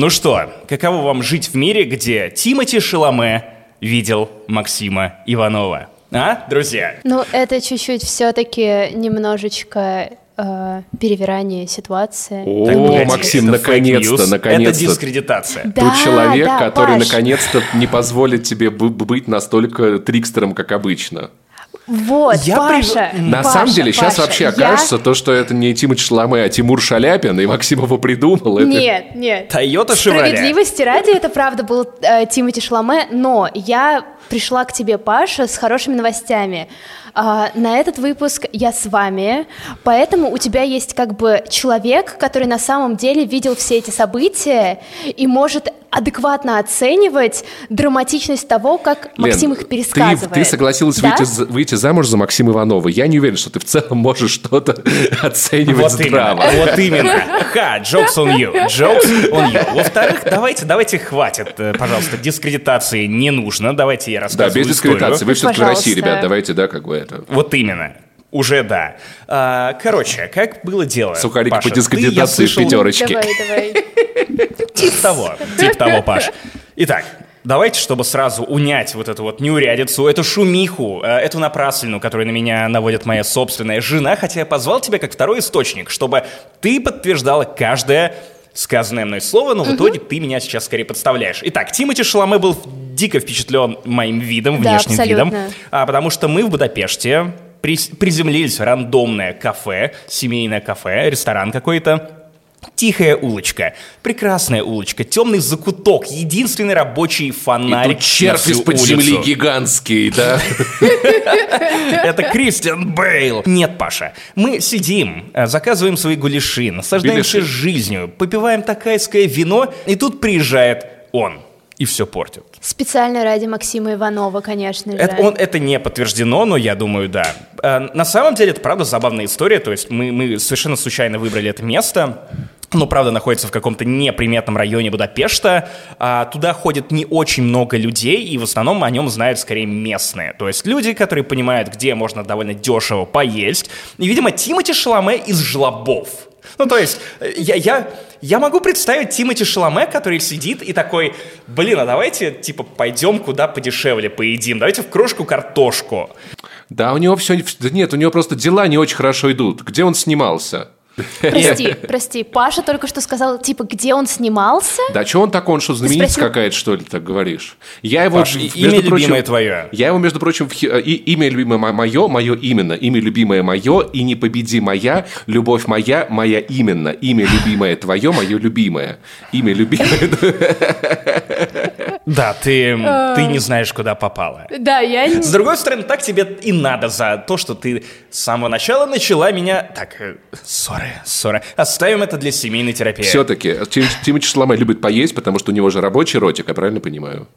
Ну что, каково вам жить в мире, где Тимати Шаломе видел Максима Иванова? А, друзья? Ну, это чуть-чуть все-таки немножечко э, перевирание ситуации. О, Так, погоди, Максим, наконец-то, news, Это наконец-то. дискредитация. Да, Тут человек, да, который наконец-то не позволит тебе бы- быть настолько трикстером, как обычно. Вот, Я Паша, На Паша, самом деле, сейчас Паша, вообще я- окажется то, что это не Тимыч Шаломе, а Тимур Шаляпин, и Максим его придумал. Это... Нет, нет. Тойота Шевроле. Справедливости ради, это правда был э, Тимати Шаломе, но я пришла к тебе, Паша, с хорошими новостями. А, на этот выпуск я с вами, поэтому у тебя есть как бы человек, который на самом деле видел все эти события и может адекватно оценивать драматичность того, как Лен, Максим их ты, пересказывает. ты согласилась Да? выйти, выйти замуж за Максима Иванова. Я не уверен, что ты в целом можешь что-то оценивать Вот именно, здраво. вот именно. Ха, jokes on you, jokes on you. Во-вторых, давайте, давайте хватит, э, пожалуйста, дискредитации не нужно. Давайте я Да, рассказываю без дискредитации. Вы все-таки в России, ребят, давайте, да, как бы это... Вот именно. Уже да. А, короче, как было дело? Сухарики Паша, по я дискредитации слышал, пятерочке. Давай, давай. Тип того, тип того, Паш. Итак, давайте, чтобы сразу унять вот эту вот неурядицу, эту шумиху, э, эту напраслину, которую на меня наводит моя собственная жена, хотя я позвал тебя как второй источник, чтобы ты подтверждала каждое сказанное мной слово, но в итоге ты меня сейчас скорее подставляешь. Итак, Тимати Шаломе был дико впечатлен моим видом, Да, внешним видом, абсолютно. а, потому что мы в Будапеште приземлились в рандомное кафе, семейное кафе, ресторан какой-то. Тихая улочка, прекрасная улочка, темный закуток, единственный рабочий И фонарь тут червь на всю из-под земли гигантский, да? Это Кристиан Бейл. Нет, Паша, мы сидим, э, заказываем свои гуляши, наслаждаемся жизнью, попиваем такайское вино, и тут приезжает он и все портит. Специально ради Максима Иванова, конечно же. Это, он, это не подтверждено, но я думаю, да. Э, На самом деле, это правда забавная история. То есть мы, мы совершенно случайно выбрали это место. Но, правда, находится в каком-то неприметном районе Будапешта. А, туда ходит не очень много людей, и в основном о нем знают скорее местные. То есть люди, которые понимают, где можно довольно дешево поесть. И, видимо, Тимати Шаломе из жлобов. Ну, то есть, э, я, я, я могу представить Тимати Шаломе, который сидит и такой, блин, а давайте, типа, пойдем куда подешевле поедим, давайте в крошку картошку. Да, у него все... Нет, у него просто дела не очень хорошо идут. Где он снимался? Прости, прости, Паша только что сказал, типа, где он снимался? Да что он такой, он что, знаменитость спросил? какая-то, что ли, так говоришь? Я его, Паш, между имя прочим- любимое твое. Я его, между прочим, в и- имя любимое мое, мое именно, имя любимое мое, и не победи моя, любовь моя, моя именно, имя любимое твое, мое любимое, имя любимое. Да, ты, ты не знаешь, куда попала. Да, я не... С другой стороны, так тебе и надо за то, что ты с самого начала начала меня... Так, э, ссоры, ссоры. Оставим это для семейной терапии. Все-таки Тимочи Шаломе любит поесть, потому что у него же рабочий ротик, я правильно понимаю?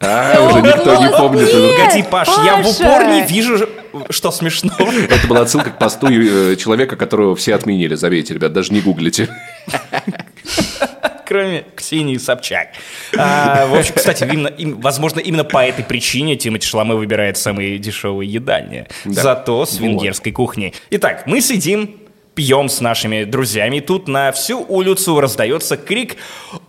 А, уже никто не помнит. нет. Погоди, Паш, я в Паша! упор не вижу, что смешного. Это была отсылка к посту э, человека, которого все отменили. Заметьте, ребят, даже не гуглите. Кроме Ксении Собчак. А, в общем, кстати, именно, им- возможно, именно по этой причине Тимати Шаломе выбирает самые дешевые едальни. Да. Зато с Вот. венгерской кухней. Итак, мы сидим, пьем с нашими друзьями. и Тут на всю улицу раздается крик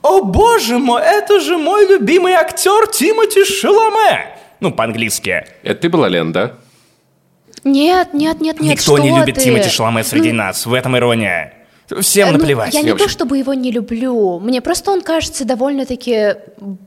«О боже мой, это же мой любимый актер Тимати Шаломе!» Ну, по-английски. Это ты была, Лен, да? Нет, нет, нет, нет, Никто не любит ты? Тимати Шаломе среди Ну, нас. В этом ирония. Всем ну, наплевать. я не вообще- то чтобы его не люблю, мне просто он кажется довольно-таки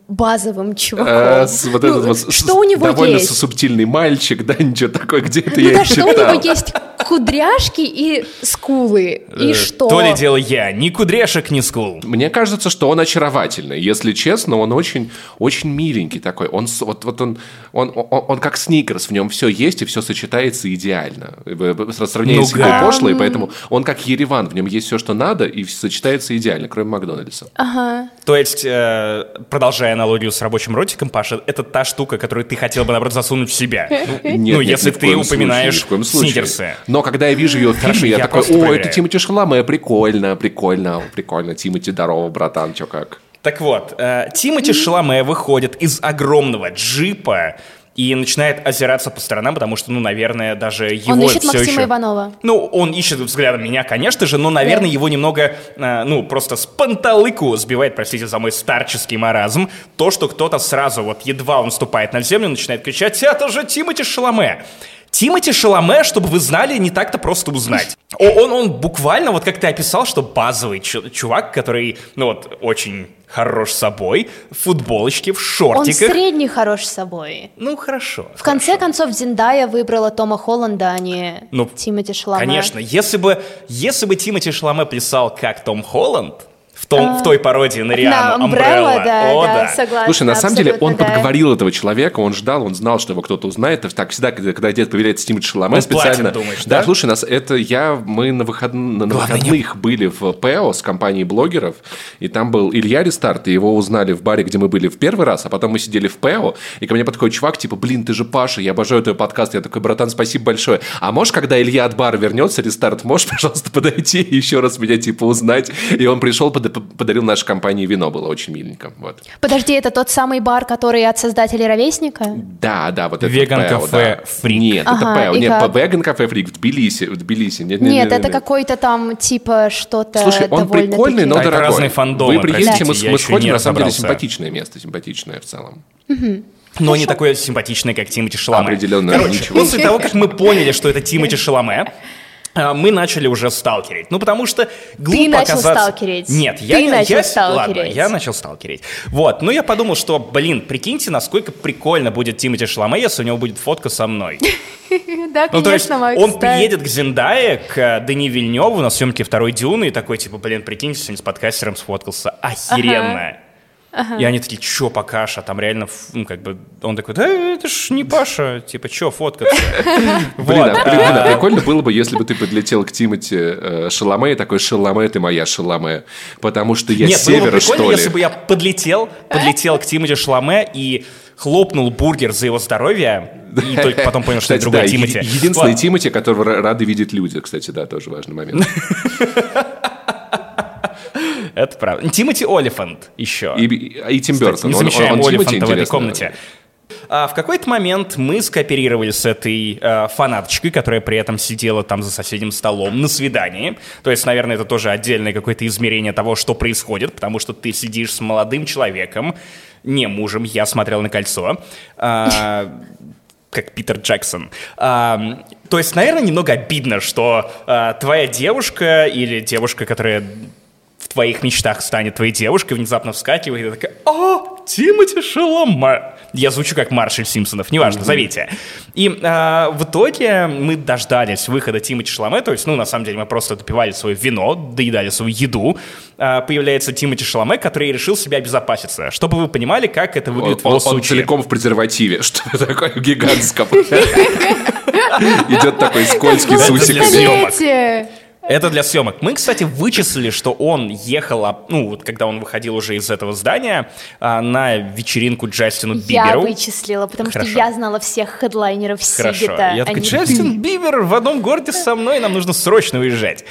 базовым чуваком. Э, с- вот Ну, этот вот с- что у него довольно есть? субтильный мальчик, да, ничего такое, где это Ну я да, что у читал. него есть кудряшки и скулы. И Э, что? То ли дело я. Ни кудряшек, ни скул. Мне кажется, что он очаровательный. Если честно, он очень, очень миленький такой. Он, вот, вот он, он, он, он как сникерс, в нем все есть и все сочетается идеально. В сравнении с его пошлой, поэтому он как Ереван, в нем есть все, что надо, и сочетается идеально, кроме Макдональдса. Ага. То есть, э, продолжая аналогию с рабочим ротиком, Паша, это та штука, которую ты хотел бы, наоборот, засунуть в себя. Нет, ну, нет, если ты упоминаешь ни в коем случае. сникерсы. Но когда я вижу ее в Хорошо, фильме, я, я такой, о, это проверяю». Тимати Шаламе, прикольно, прикольно, прикольно. Тимати, здорово, братан, чё как? Так вот, э, Тимати Шаломе выходит из огромного джипа и начинает озираться по сторонам, потому что, ну, наверное, даже его Он ищет все Максима еще... Иванова. Ну, он ищет взглядом меня, конечно же, но, наверное, Да. его немного, э, ну, просто с панталыку сбивает, простите за мой старческий маразм, то, что кто-то сразу, вот едва он ступает на землю, начинает кричать «Это же Тимати Шаломе!» Тимати Шаломе, чтобы вы знали, не так-то просто узнать. Он, он буквально, вот как ты описал, что базовый чу- чувак, который, ну вот, очень хорош собой, в футболочке, в Он шортиках. средний хорош собой. Ну, хорошо. В конце концов, Зиндая выбрала Тома Холланда, а не Ну, Тимоти Шаломе. Конечно, если бы, если бы Тимоти Шаломе плясал как Том Холланд в, том, в той пародии на Риану На Umbrella, да, о, да, да. согласна. Слушай, на самом деле он да. подговорил этого человека, он ждал, он знал, что его кто-то узнает. И Так всегда, когда, когда дед появляется Тимати Шаломе, Он специально... платит, думаешь, да? да? слушай, нас это я, мы на, выход... на не- выходных были в ПЭО с компанией блогеров, и там был Илья Рестарт, и его узнали в баре, где мы были в первый раз, а потом мы сидели в ПЭО, и ко мне подходит чувак, типа, блин, ты же Паша, я обожаю твой подкаст. Я такой, братан, спасибо большое. А можешь, когда Илья от бара вернется, Рестарт, можешь, пожалуйста, подойти и еще раз меня, типа, узнать? И он пришел, под- подарил нашей компании вино, было очень миленько. Вот. Подожди, это тот самый бар, который от создателей «Ровесника»? Да, да, вот это Веган вот кафе да. «Фрик». Нет, Ага, это ПЭО. Нет, как? по Веган кафе Фрик в Тбилиси. В Тбилиси. Нет, нет, Нет, нет, это нет. какой-то там типа что-то Слушай, он прикольный, но Да, это дорогой. разные фандомы, Вы приедете, простите, мы, мы еще сходим, не на самом деле, симпатичное место, симпатичное в целом. Но не такое симпатичное, как Тимати Шаломе. Определенно, Короче, ничего. после того, как мы поняли, что это Тимати Шаломе, а, мы начали уже сталкерить. Ну, потому что глупо начал оказаться... сталкерить. Нет, я... Ты не- начал я... сталкерить. Ладно, я начал сталкерить. Вот, ну я подумал, что, блин, прикиньте, насколько прикольно будет Тимати Шаломе, если у него будет фотка со мной. Да, Ну, конечно, Макс, он приедет к Зендае, к Дани Вильневу на съемке второй Дюны и такой, типа, блин, прикиньте, сегодня с подкастером сфоткался. Охеренно. И они такие, чё, Пакаша? Там реально, ну, как бы, он такой, да это ж не Паша, типа, чё фоткаться? Блин, а, а прикольно было бы, если бы ты подлетел к Тимати э, Шаломе и такой, Шаломе, ты моя Шаломе. Потому что я с севера, прикольно, что ли? если бы я подлетел, подлетел к Тимати Шламе и хлопнул бургер за его здоровье, и только потом понял, что это другой Тимати. еди- единственный. Тимати, которого ра- рады видеть люди, кстати, да, тоже важный момент. Это правда. Тимати Олифант еще. И, и- Тим Кстати, Бертон. не Он- замечаем он Олифанта в этой комнате. А, в какой-то момент мы скооперировали с этой э, фанаточкой, которая при этом сидела там за соседним столом на свидании. То есть, наверное, это тоже отдельное какое-то измерение того, что происходит, потому что ты сидишь с молодым человеком, не мужем, я смотрел на кольцо, а, как Питер Джексон. А, то есть, наверное, немного обидно, что а, твоя девушка или девушка, которая твоих мечтах станет твоей девушкой, внезапно вскакивает и такая «О, Тимати Шаломе!» Я звучу как Маршаль Симпсонов, неважно, зовите. И а, в итоге мы дождались выхода Тимати Шаломе, то есть, ну, на самом деле, мы просто допивали свое вино, доедали свою еду. А, появляется Тимати Шаломе, который решил себя обезопаситься. Чтобы вы понимали, как это Он, выглядит в он- его он случае. целиком в презервативе, что такое гигантском. Идет такой скользкий с усиками. Это для съемок. Мы, кстати, вычислили, что он ехал, ну, вот когда он выходил уже из этого здания, а, на вечеринку Джастину Я Биберу. вычислила, потому Хорошо. что я знала всех хедлайнеров Хорошо. Сигета. Я такой, Джастин Бибер в одном городе со мной, нам нужно срочно уезжать.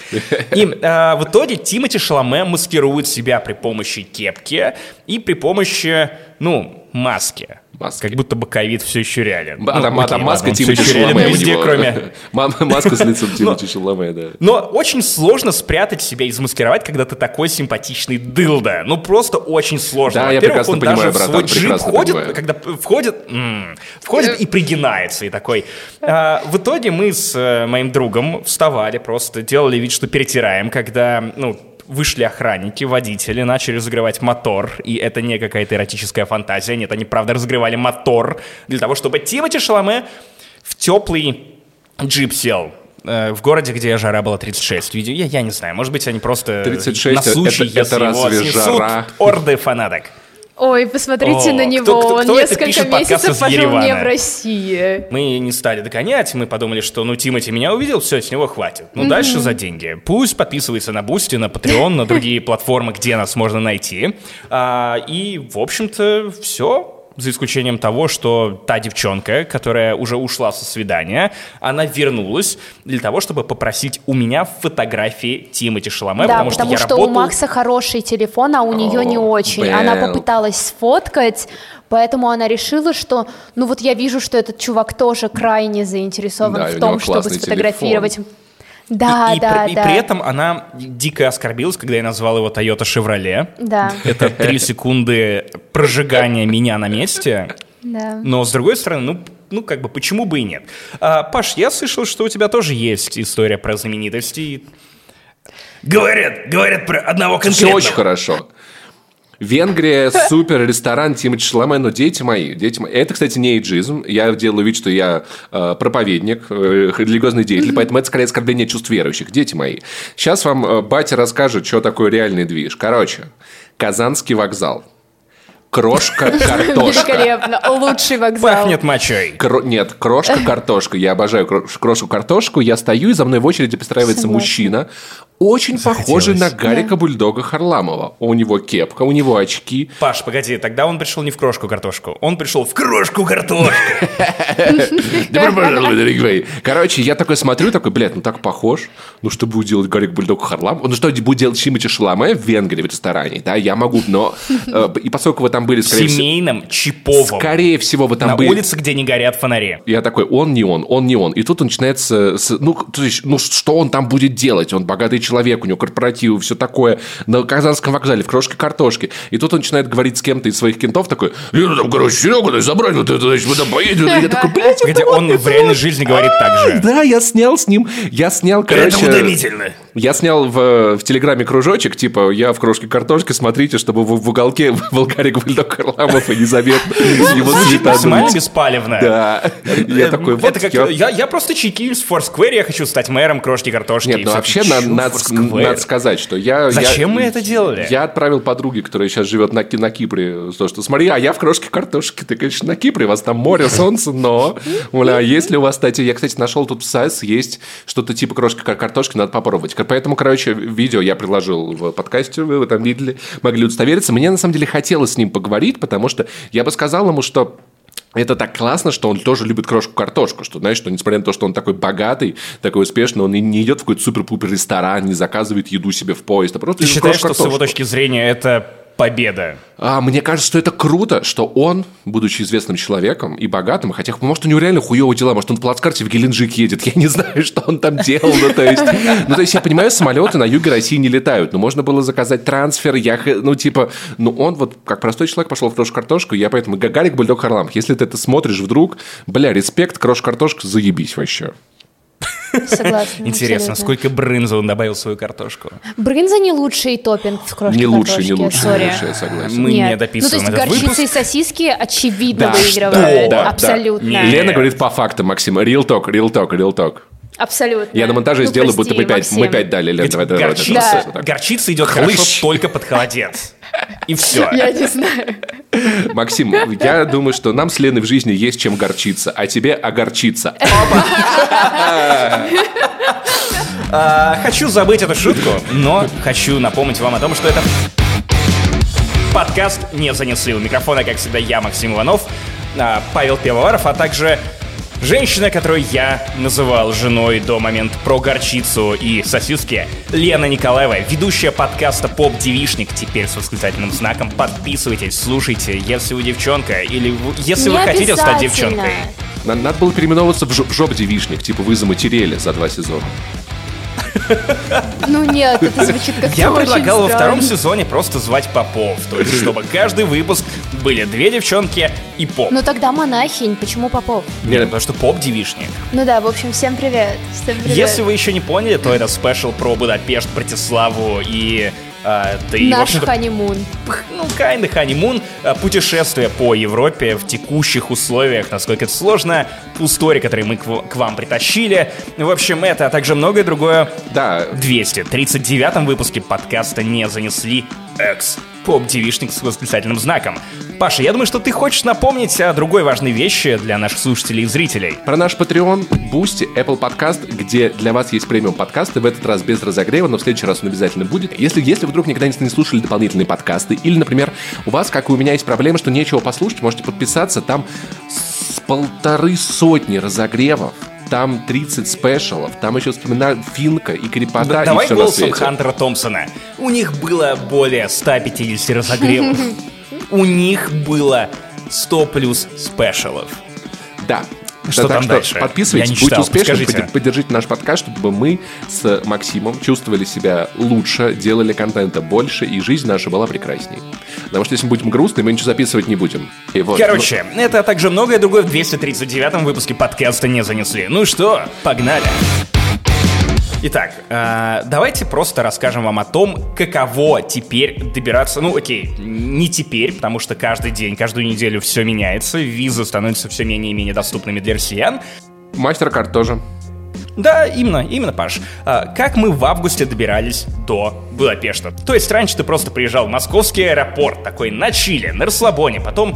И а, в итоге Тимати Шаломе маскирует себя при помощи кепки и при помощи, ну, маски. Маски. Как будто бы ковид все еще реален. А Ну, там, а окей, там маска Тимати Шаломе у везде, него. кроме... Ма- Маска с лицом Тимати Шаломе, да. Но очень сложно спрятать себя и замаскировать, когда ты такой симпатичный дылда. Ну, просто очень сложно. Да, я Во-первых, прекрасно он понимаю, даже в братан, свой джип входит, понимаю. когда входит, входит и пригинается, и такой. А, в итоге мы с э, моим другом вставали, просто делали вид, что перетираем, когда, ну, вышли охранники, водители, начали разогревать мотор, и это не какая-то эротическая фантазия, нет, они правда разогревали мотор для того, чтобы Тимати Шаломе в теплый джип сел. э, В городе, где жара была 36. Видео, я, я не знаю, может быть, они просто 36 на случай, это- это если его разве снесут жара? орды фанаток. Ой, посмотрите О, на кто- него, кто- он кто несколько месяцев пожил не в России. Мы не стали догонять, мы подумали, что ну Тимати меня увидел, все, с него хватит. Ну дальше за деньги. Пусть подписывается на Boosty, на Patreon, на другие платформы, где нас можно найти. А, и, в общем-то, все. За исключением того, что та девчонка, которая уже ушла со свидания, она вернулась для того, чтобы попросить у меня фотографии Тимоти Шаламе, да, потому, потому что, что, я у работал... Макса хороший телефон, а у нее не О, очень. Она Белл. попыталась сфоткать, поэтому она решила, что, ну вот я вижу, что этот чувак тоже крайне заинтересован Да, в том, чтобы сфотографировать. Да, и, и да, при, да. и при этом она дико оскорбилась, когда я назвал его Toyota Chevrolet. Да, Это три секунды прожигания меня на месте. да. Но с другой стороны, ну, ну как бы почему бы и нет? А, Паш, я слышал, что у тебя тоже есть история про знаменитостей. Говорят, говорят про одного Все конкретного. очень хорошо. Венгрия, супер, ресторан Тимати Шаломе, но дети мои, дети мои. Это, кстати, не эйджизм. Я делаю вид, что я э, проповедник, э, религиозный деятель, поэтому это скорее оскорбление чувств верующих. Дети мои. Сейчас вам э, батя расскажет, что такое реальный движ. Короче, Казанский вокзал. Крошка картошка. Великолепно. Лучший вокзал. Пахнет мочой. Кро- Нет, крошка-картошка. Я обожаю крош- крошку-картошку. Я стою, и за мной в очереди пристраивается Согласна. мужчина, очень похожий на Захотелось. Гарика Бульдога Харламова. У него кепка, у него очки. Паш, погоди, тогда он пришел не в крошку картошку, он пришел в крошку картошку. Короче, я такой смотрю, такой, блядь, ну так похож. Ну что будет делать Гарик Бульдог Харламов? Ну что будет делать Чимичи Шаламе в Венгрии в ресторане? Да, я могу, но... э, И поскольку вы там были, В скорее всего... семейном Чиповом. Скорее всего, вы там На были... улице, где не горят фонари. Я такой, он не он, он не он. И тут он начинается, ну, то есть, ну, что он там будет делать? Он богатый человек, у него корпоративы, все такое. На Казанском вокзале, в крошке картошки. И тут он начинает говорить с кем-то из своих кентов, такой, Лена, там, короче, Серега, дай забрать вот это, значит, мы там поедем. И я такой, блядь, Где он в реальной жизни говорит так же. да, я снял с ним, я снял, короче... Это утомительно. Я снял в, в Телеграме кружочек, типа, я в крошке картошки, смотрите, чтобы в, в уголке был Гарик Бульдог Харламов и незаметно его Звучит цвета дуть. беспалевно. Да. Я такой, вот Это как, я- просто чекинюсь в Форсквере, я хочу стать мэром крошки картошки. Нет, ну вообще надо, сказать, что я... Зачем я- мы это делали? Я отправил подруге, которая сейчас живет на, на Кипре, то, что смотри, а я в крошке картошки. Ты, конечно, на Кипре, у вас там море, солнце, но... Бля, если у вас, кстати, я, кстати, нашел тут в САС, есть что-то типа крошки кар- картошки, надо попробовать. Поэтому, короче, видео я предложил в подкасте, вы там видели, могли удостовериться. Мне, на самом деле, хотелось с ним поговорить, потому что я бы сказал ему, что это так классно, что он тоже любит крошку-картошку, что, знаешь, что несмотря на то, что он такой богатый, такой успешный, он не идет в какой-то супер-пупер ресторан, не заказывает еду себе в поезд, а просто Ты считаешь, что с его точки зрения это победа? А, мне кажется, что это круто, что он, будучи известным человеком и богатым, хотя, может, у него реально хуевые дела, может, он в плацкарте в Геленджик едет, я не знаю, что он там делал, ну, то есть, ну, то есть, я понимаю, самолеты на юге России не летают, но можно было заказать трансфер, я, ну, типа, ну, он вот, как простой человек, пошел в крош-картошку, я поэтому, Гагарик Бульдог Харламов, если ты это смотришь вдруг, бля, респект, крош-картошка, заебись вообще. Согласна. Интересно, абсолютно. сколько брынза он добавил в свою картошку? Брынза не лучший топпинг в крошке Не лучше, не сори. не лучше, я согласен. Мы Нет. не дописываем Ну, то есть горчица выпуск. и сосиски очевидно Да, выигрывают. Да, да. Абсолютно. Не. Лена говорит по фактам, Максим, real talk, real talk, real talk. Абсолютно. Я на монтаже Ну, сделаю, прости, будто мы пять, мы пять дали, Лен, Ведь давай, давай, давай, горчица, давай, Да. горчица идет Хлыщ. хорошо только под холодец. И все. Я не знаю. Максим, я думаю, что нам с Леной в жизни есть чем горчиться, а тебе огорчиться. А, хочу забыть эту шутку, но хочу напомнить вам о том, что это подкаст «Не занесли». У микрофона, как всегда, я, Максим Иванов, а, Павел Пивоваров, а также женщина, которую я называл женой до момента про горчицу и сосиски, Лена Николаева, ведущая подкаста «Поп-девишник», теперь с восклицательным знаком. Подписывайтесь, слушайте, если вы девчонка или вы- если вы хотите стать девчонкой. Надо, надо было переименовываться в жоп- жоп-девишник, типа вы заматерели за два сезона. Ну нет, это звучит как Я предлагал во втором сезоне просто звать попов, то есть чтобы каждый выпуск были две девчонки и поп. Ну тогда монахинь, почему Попов? Нет, потому что поп-девишник. Ну да, в общем, всем привет. Всем привет. Если вы еще не поняли, то это спешл про Будапешт, Братиславу и... а, да и, в Наш общем-то, ханимун. ну, kinda а, путешествие по Европе в текущих условиях, насколько это сложно, истории, которые мы к, в- к вам притащили. В общем, это, а также многое другое Да, в 239 выпуске подкаста «Не занесли» X. Поп-девишник с восклицательным знаком. Паша, я думаю, что ты хочешь напомнить о другой важной вещи для наших слушателей и зрителей. Про наш Patreon, Boosty, Apple Podcast, где для вас есть премиум подкасты, в этот раз без разогрева, но в следующий раз он обязательно будет. Если, если вдруг никогда не слушали дополнительные подкасты, или, например, у вас, как и у меня, есть проблема, что нечего послушать, можете подписаться, там с полторы сотни разогревов там 30 спешалов, там еще вспоминаю Финка и Крипота Да- и Давай все на голосом свете. Хантера Томпсона. У них было более 150 разогревов. У них было 100 плюс спешалов. Да. Что Да, так там что дальше? Подписывайтесь, Я не будьте читал, успешны, подскажите. подде- поддержите наш подкаст, чтобы мы с Максимом чувствовали себя лучше, делали контента больше, и жизнь наша была прекрасней. Потому что если мы будем грустны, мы ничего записывать не будем. И вот, Короче, это а также многое другое в 239-м выпуске подкаста не занесли. Ну что, погнали. Итак, э, давайте просто расскажем вам о том, каково теперь добираться. Ну, окей, не теперь, потому что каждый день, каждую неделю все меняется, визы становятся все менее и менее доступными для россиян. Мастеркард тоже. Да, именно, именно, Паш. А, как мы в августе добирались до Будапешта? То есть раньше ты просто приезжал в московский аэропорт, такой на чиле, на расслабоне, потом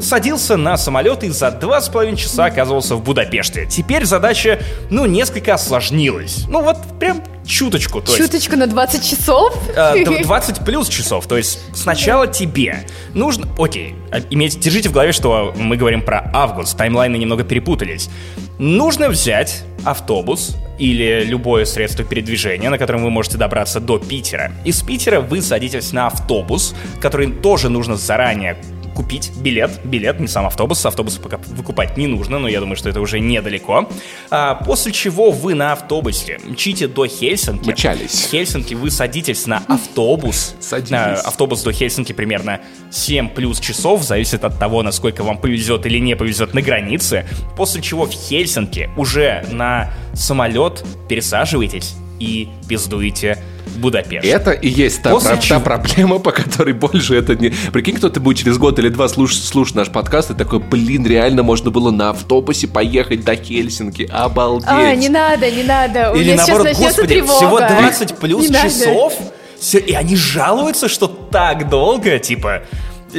садился на самолет и за два с половиной часа оказывался в Будапеште. Теперь задача, ну, несколько осложнилась. Ну, вот прям чуточку. То есть, Чуточку на 20 часов. а, д- 20 плюс часов. То есть сначала тебе нужно... Окей, а, имейте, держите в голове, что мы говорим про август. Таймлайны немного перепутались. Нужно взять автобус или любое средство передвижения, на котором вы можете добраться до Питера. Из Питера вы садитесь на автобус, который тоже нужно заранее купить билет, билет, не сам автобус, автобус пока выкупать не нужно, но я думаю, что это уже недалеко. А, после чего вы на автобусе мчите до Хельсинки. Мчались. В Хельсинки вы садитесь на автобус. Садились. На автобус до Хельсинки примерно 7 плюс часов, зависит от того, насколько вам повезет или не повезет на границе. После чего в Хельсинки уже на самолет пересаживаетесь и пиздуете Будапешт. Это и есть та, После про- та чего- проблема, по которой больше это не... Прикинь, кто-то будет через год или два слушать, слушать наш подкаст и такой, блин, реально можно было на автобусе поехать до Хельсинки. Обалдеть. А, не надо, не надо. У Или наоборот, господи, тревога. всего 20 плюс Не часов, Всё- и они жалуются, что так долго, типа,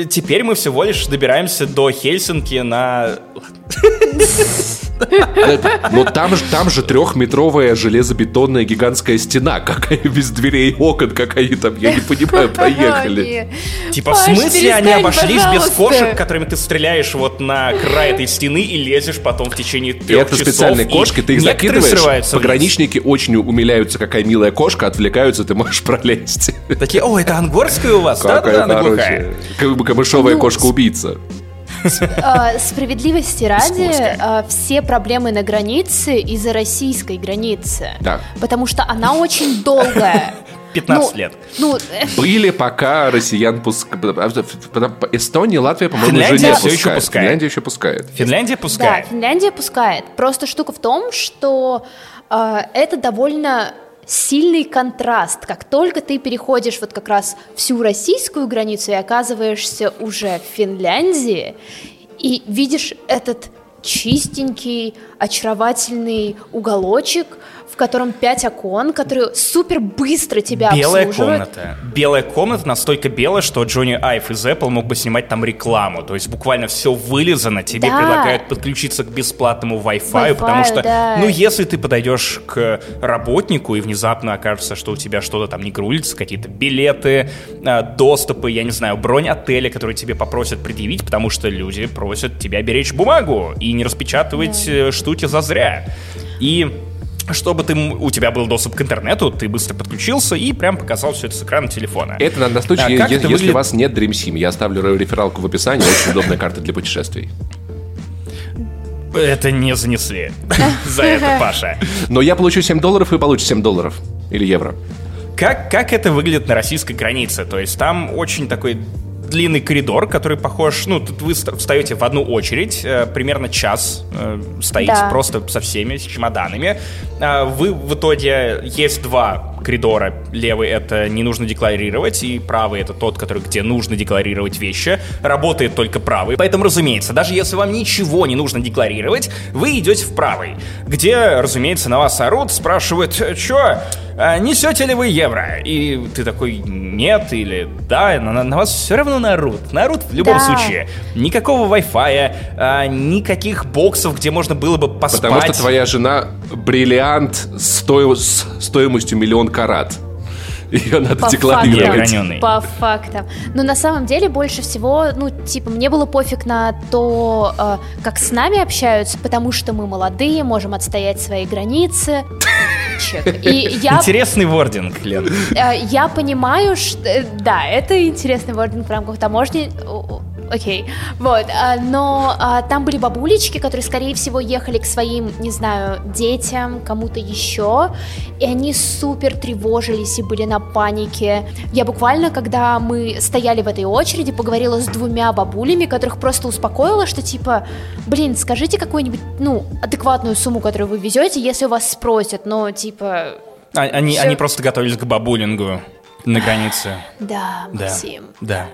теперь мы всего лишь добираемся до Хельсинки на... Это- Но там же, там же трехметровая железобетонная гигантская стена, какая без дверей и окон, как они там, я не понимаю, проехали. Типа, в смысле они обошлись без кошек, которыми ты стреляешь вот на край этой стены и лезешь потом в течение трех это часов. специальные и кошки, ты их закидываешь, пограничники очень умиляются, какая милая кошка, отвлекаются, ты можешь пролезть. Такие, о, это ангорская у вас? Какая Да-да-да, она глухая. хорошая. Как бы камышовая Ну, кошка-убийца. А, Справедливости ради, а, все проблемы на границе из-за российской границы. Да. Потому что она очень долгая. 15 Ну, лет. Ну, э, Были пока россиян пускают. Эстония, Латвия, по-моему, уже не всё еще пускает. пускает. Финляндия еще пускает. Финляндия да, пускай. Финляндия пускает. Просто штука в том, что а, это довольно сильный контраст. Как только ты переходишь вот как раз всю российскую границу и оказываешься уже в Финляндии, и видишь этот чистенький, очаровательный уголочек, в котором пять окон, которые супер быстро тебя Белая обслуживают. комната. Белая комната настолько белая, что Джонни Айв из Apple мог бы снимать там рекламу. То есть буквально все вылизано, тебе Да. предлагают подключиться к бесплатному Wi-Fi, Wi-Fi, потому что, да. ну, если ты подойдешь к работнику и внезапно окажется, что у тебя что-то там не грулится, какие-то билеты, а, доступы, я не знаю, бронь отеля, которые тебе попросят предъявить, потому что люди просят тебя беречь бумагу и не распечатывать э, штуки зазря. И чтобы ты, у тебя был доступ к интернету, ты быстро подключился и прям показал все это с экрана телефона. Это на, на случай, А е- как е- это если выглядит? у вас нет Dream Sim. Я оставлю рефералку в описании. Очень удобная карта для путешествий. Это не занесли за это, Паша. Но я получу 7 долларов и получу 7 долларов. Или евро. Как, как это выглядит на российской границе? То есть там очень такой длинный коридор, который похож, ну, тут вы ст- встаете в одну очередь, э, примерно час э, стоите Да. просто со всеми, с чемоданами. А вы в итоге, есть два коридора. Левый это не нужно декларировать, и правый это тот, который, где нужно декларировать вещи. Работает только правый. Поэтому, разумеется, даже если вам ничего не нужно декларировать, вы идете в правый, где, разумеется, на вас орут, спрашивают, чё, а, несете ли вы евро? И ты такой, нет или да, на, на вас все равно нарут. Нарут в любом Да. случае. Никакого Wi-Fi, а, никаких боксов, где можно было бы поспать. Потому что твоя жена бриллиант стоимостью миллион карат. Ее надо По декларировать. фактам. По фактам. Но на самом деле больше всего, ну, типа, мне было пофиг на то, э, как с нами общаются, потому что мы молодые, можем отстоять свои границы. И я, Интересный вординг, Лен. э, я понимаю, что... э, Да, это интересный вординг в рамках таможни. Окей, вот, а, но а, там были бабулечки, которые, скорее всего, ехали к своим, не знаю, детям, кому-то еще, и они супер тревожились и были на панике. Я буквально, когда мы стояли в этой очереди, поговорила с двумя бабулями, которых просто успокоила, что типа, блин, скажите какую-нибудь, ну, адекватную сумму, которую вы везете, если у вас спросят, но типа, А- Они, они просто готовились к бабулингу на границе. да, Да, Максим. да,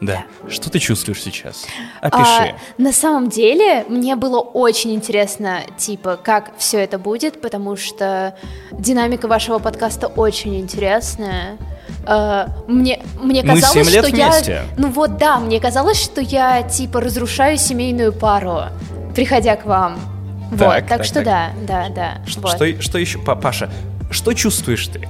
да. Что ты чувствуешь сейчас? А, Опиши. на самом деле, мне было очень интересно, типа, как все это будет, потому что динамика вашего подкаста очень интересная. А, мне, мне Мы казалось, семь лет что я... вместе. Ну вот да, мне казалось, что я, типа, разрушаю семейную пару, приходя к вам. Так, вот, так, так, что так. да, да, да. Что, вот. что, что еще, Па- Паша? Что чувствуешь ты?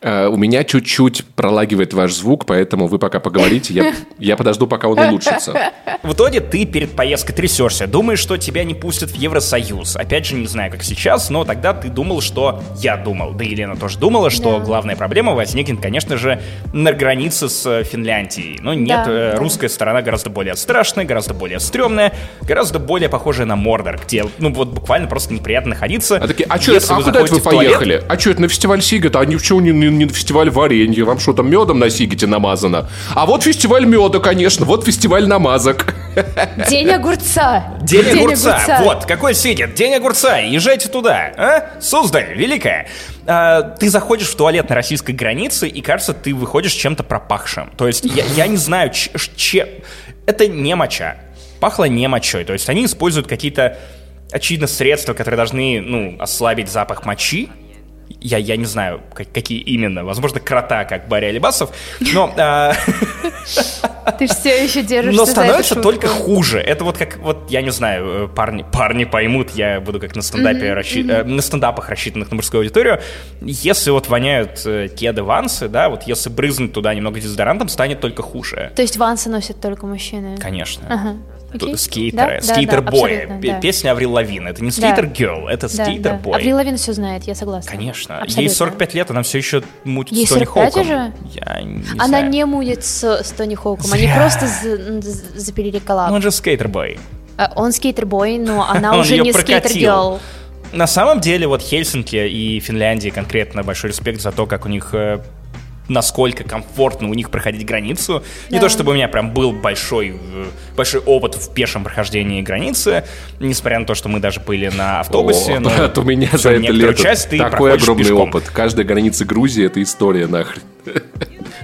Э, У меня чуть-чуть пролагивает ваш звук, поэтому вы пока поговорите. Я, я подожду, пока он улучшится. В итоге ты перед поездкой трясешься, думаешь, что тебя не пустят в Евросоюз. Опять же, не знаю, как сейчас, но тогда ты думал, что... Я думал, да и Елена тоже думала, что Да. главная проблема возникнет, конечно же, на границе с э, Финляндией. Но нет, Да, э, русская сторона гораздо более страшная, гораздо более стрёмная, гораздо более похожая на Мордор, где, ну, вот буквально просто неприятно находиться. А такие, а, чё а вы куда это вы туалет- поехали? А что это на фестиваль Сигета? А ничего не, не, не на фестиваль варенья. Вам что, там медом на Сигете намазано? А вот фестиваль меда, конечно. Вот фестиваль намазок. День огурца. День, огурца. Вот, какой сидит. День огурца. Езжайте туда. А? Суздаль, великая. А, ты заходишь в туалет на российской границе, и кажется, ты выходишь чем-то пропахшим. То есть я, я не знаю, че... Это не моча. Пахло не мочой. То есть они используют какие-то, очевидно, средства, которые должны, ну, ослабить запах мочи. Я, я не знаю, как- какие именно. Возможно, крота, как Барри Алибасов. Но... а, Ты же все еще держишься но становится только хуже. Это вот как, вот, я не знаю, э, парни, парни поймут, я буду как на стендапе, э, на стендапах, рассчитанных на мужскую аудиторию. Если вот воняют э, кеды вансы, да, вот если брызнуть туда немного дезодорантом, станет только хуже. То есть вансы носят только мужчины? Конечно. Окей. Скейтеры, Да, skater boy. да, да. Песня Аврил Лавин. Это не skater girl, это skater boy. Аврил Лавин все знает, я согласна. Конечно. Ей Абсолютно. 45 лет, она все еще мутит Ей с Тони 45 Хоуком. уже? Я не Она знаю. не мутит с, с Тони Хоуком, они Зря. просто за- за- запилили коллаб. Он же skater boy. А, Он skater boy, но она Он уже не прокатил. skater girl. На самом деле, вот Хельсинки и Финляндии конкретно большой респект за то, как у них э, насколько комфортно у них проходить границу. Не Да. то чтобы у меня прям был большой, э, большой опыт в пешем прохождении границы, несмотря на то, что мы даже были на автобусе. О, но брат, у меня за это некоторую лето часть ты такой огромный пешком. опыт. Каждая граница Грузии – это история нахрен.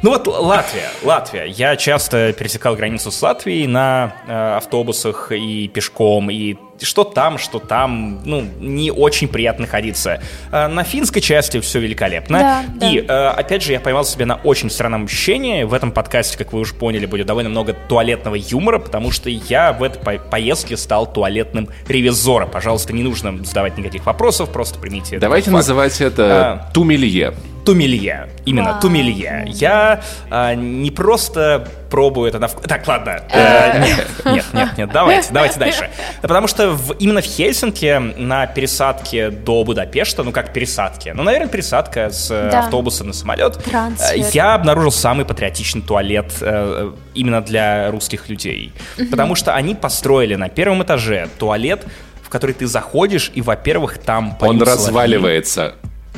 Ну вот Латвия, Латвия. Я часто пересекал границу с Латвией на э, автобусах и пешком, и что там, что там, ну, не очень приятно находиться. Э, на финской части все великолепно. Да, да. И, э, опять же, я поймал себя на очень странном ощущении. В этом подкасте, как вы уже поняли, будет довольно много туалетного юмора, потому что я в этой по- поездке стал туалетным ревизором. Пожалуйста, не нужно задавать никаких вопросов, просто примите это Давайте называть это А. тумелье. Тумелье. Именно, Вау. тумелье. Я а, не просто пробую это на вкус. Так, ладно. Э, нет, нет, нет, нет, давайте, давайте дальше. Да потому что в- именно в Хельсинки на пересадке до Будапешта, ну как пересадке, ну, наверное, пересадка с э, Да. автобуса на самолет, Трансфер. э, я обнаружил самый патриотичный туалет э, именно для русских людей. Потому что они построили на первом этаже туалет, в который ты заходишь, и, во-первых, там Он поют соловьи.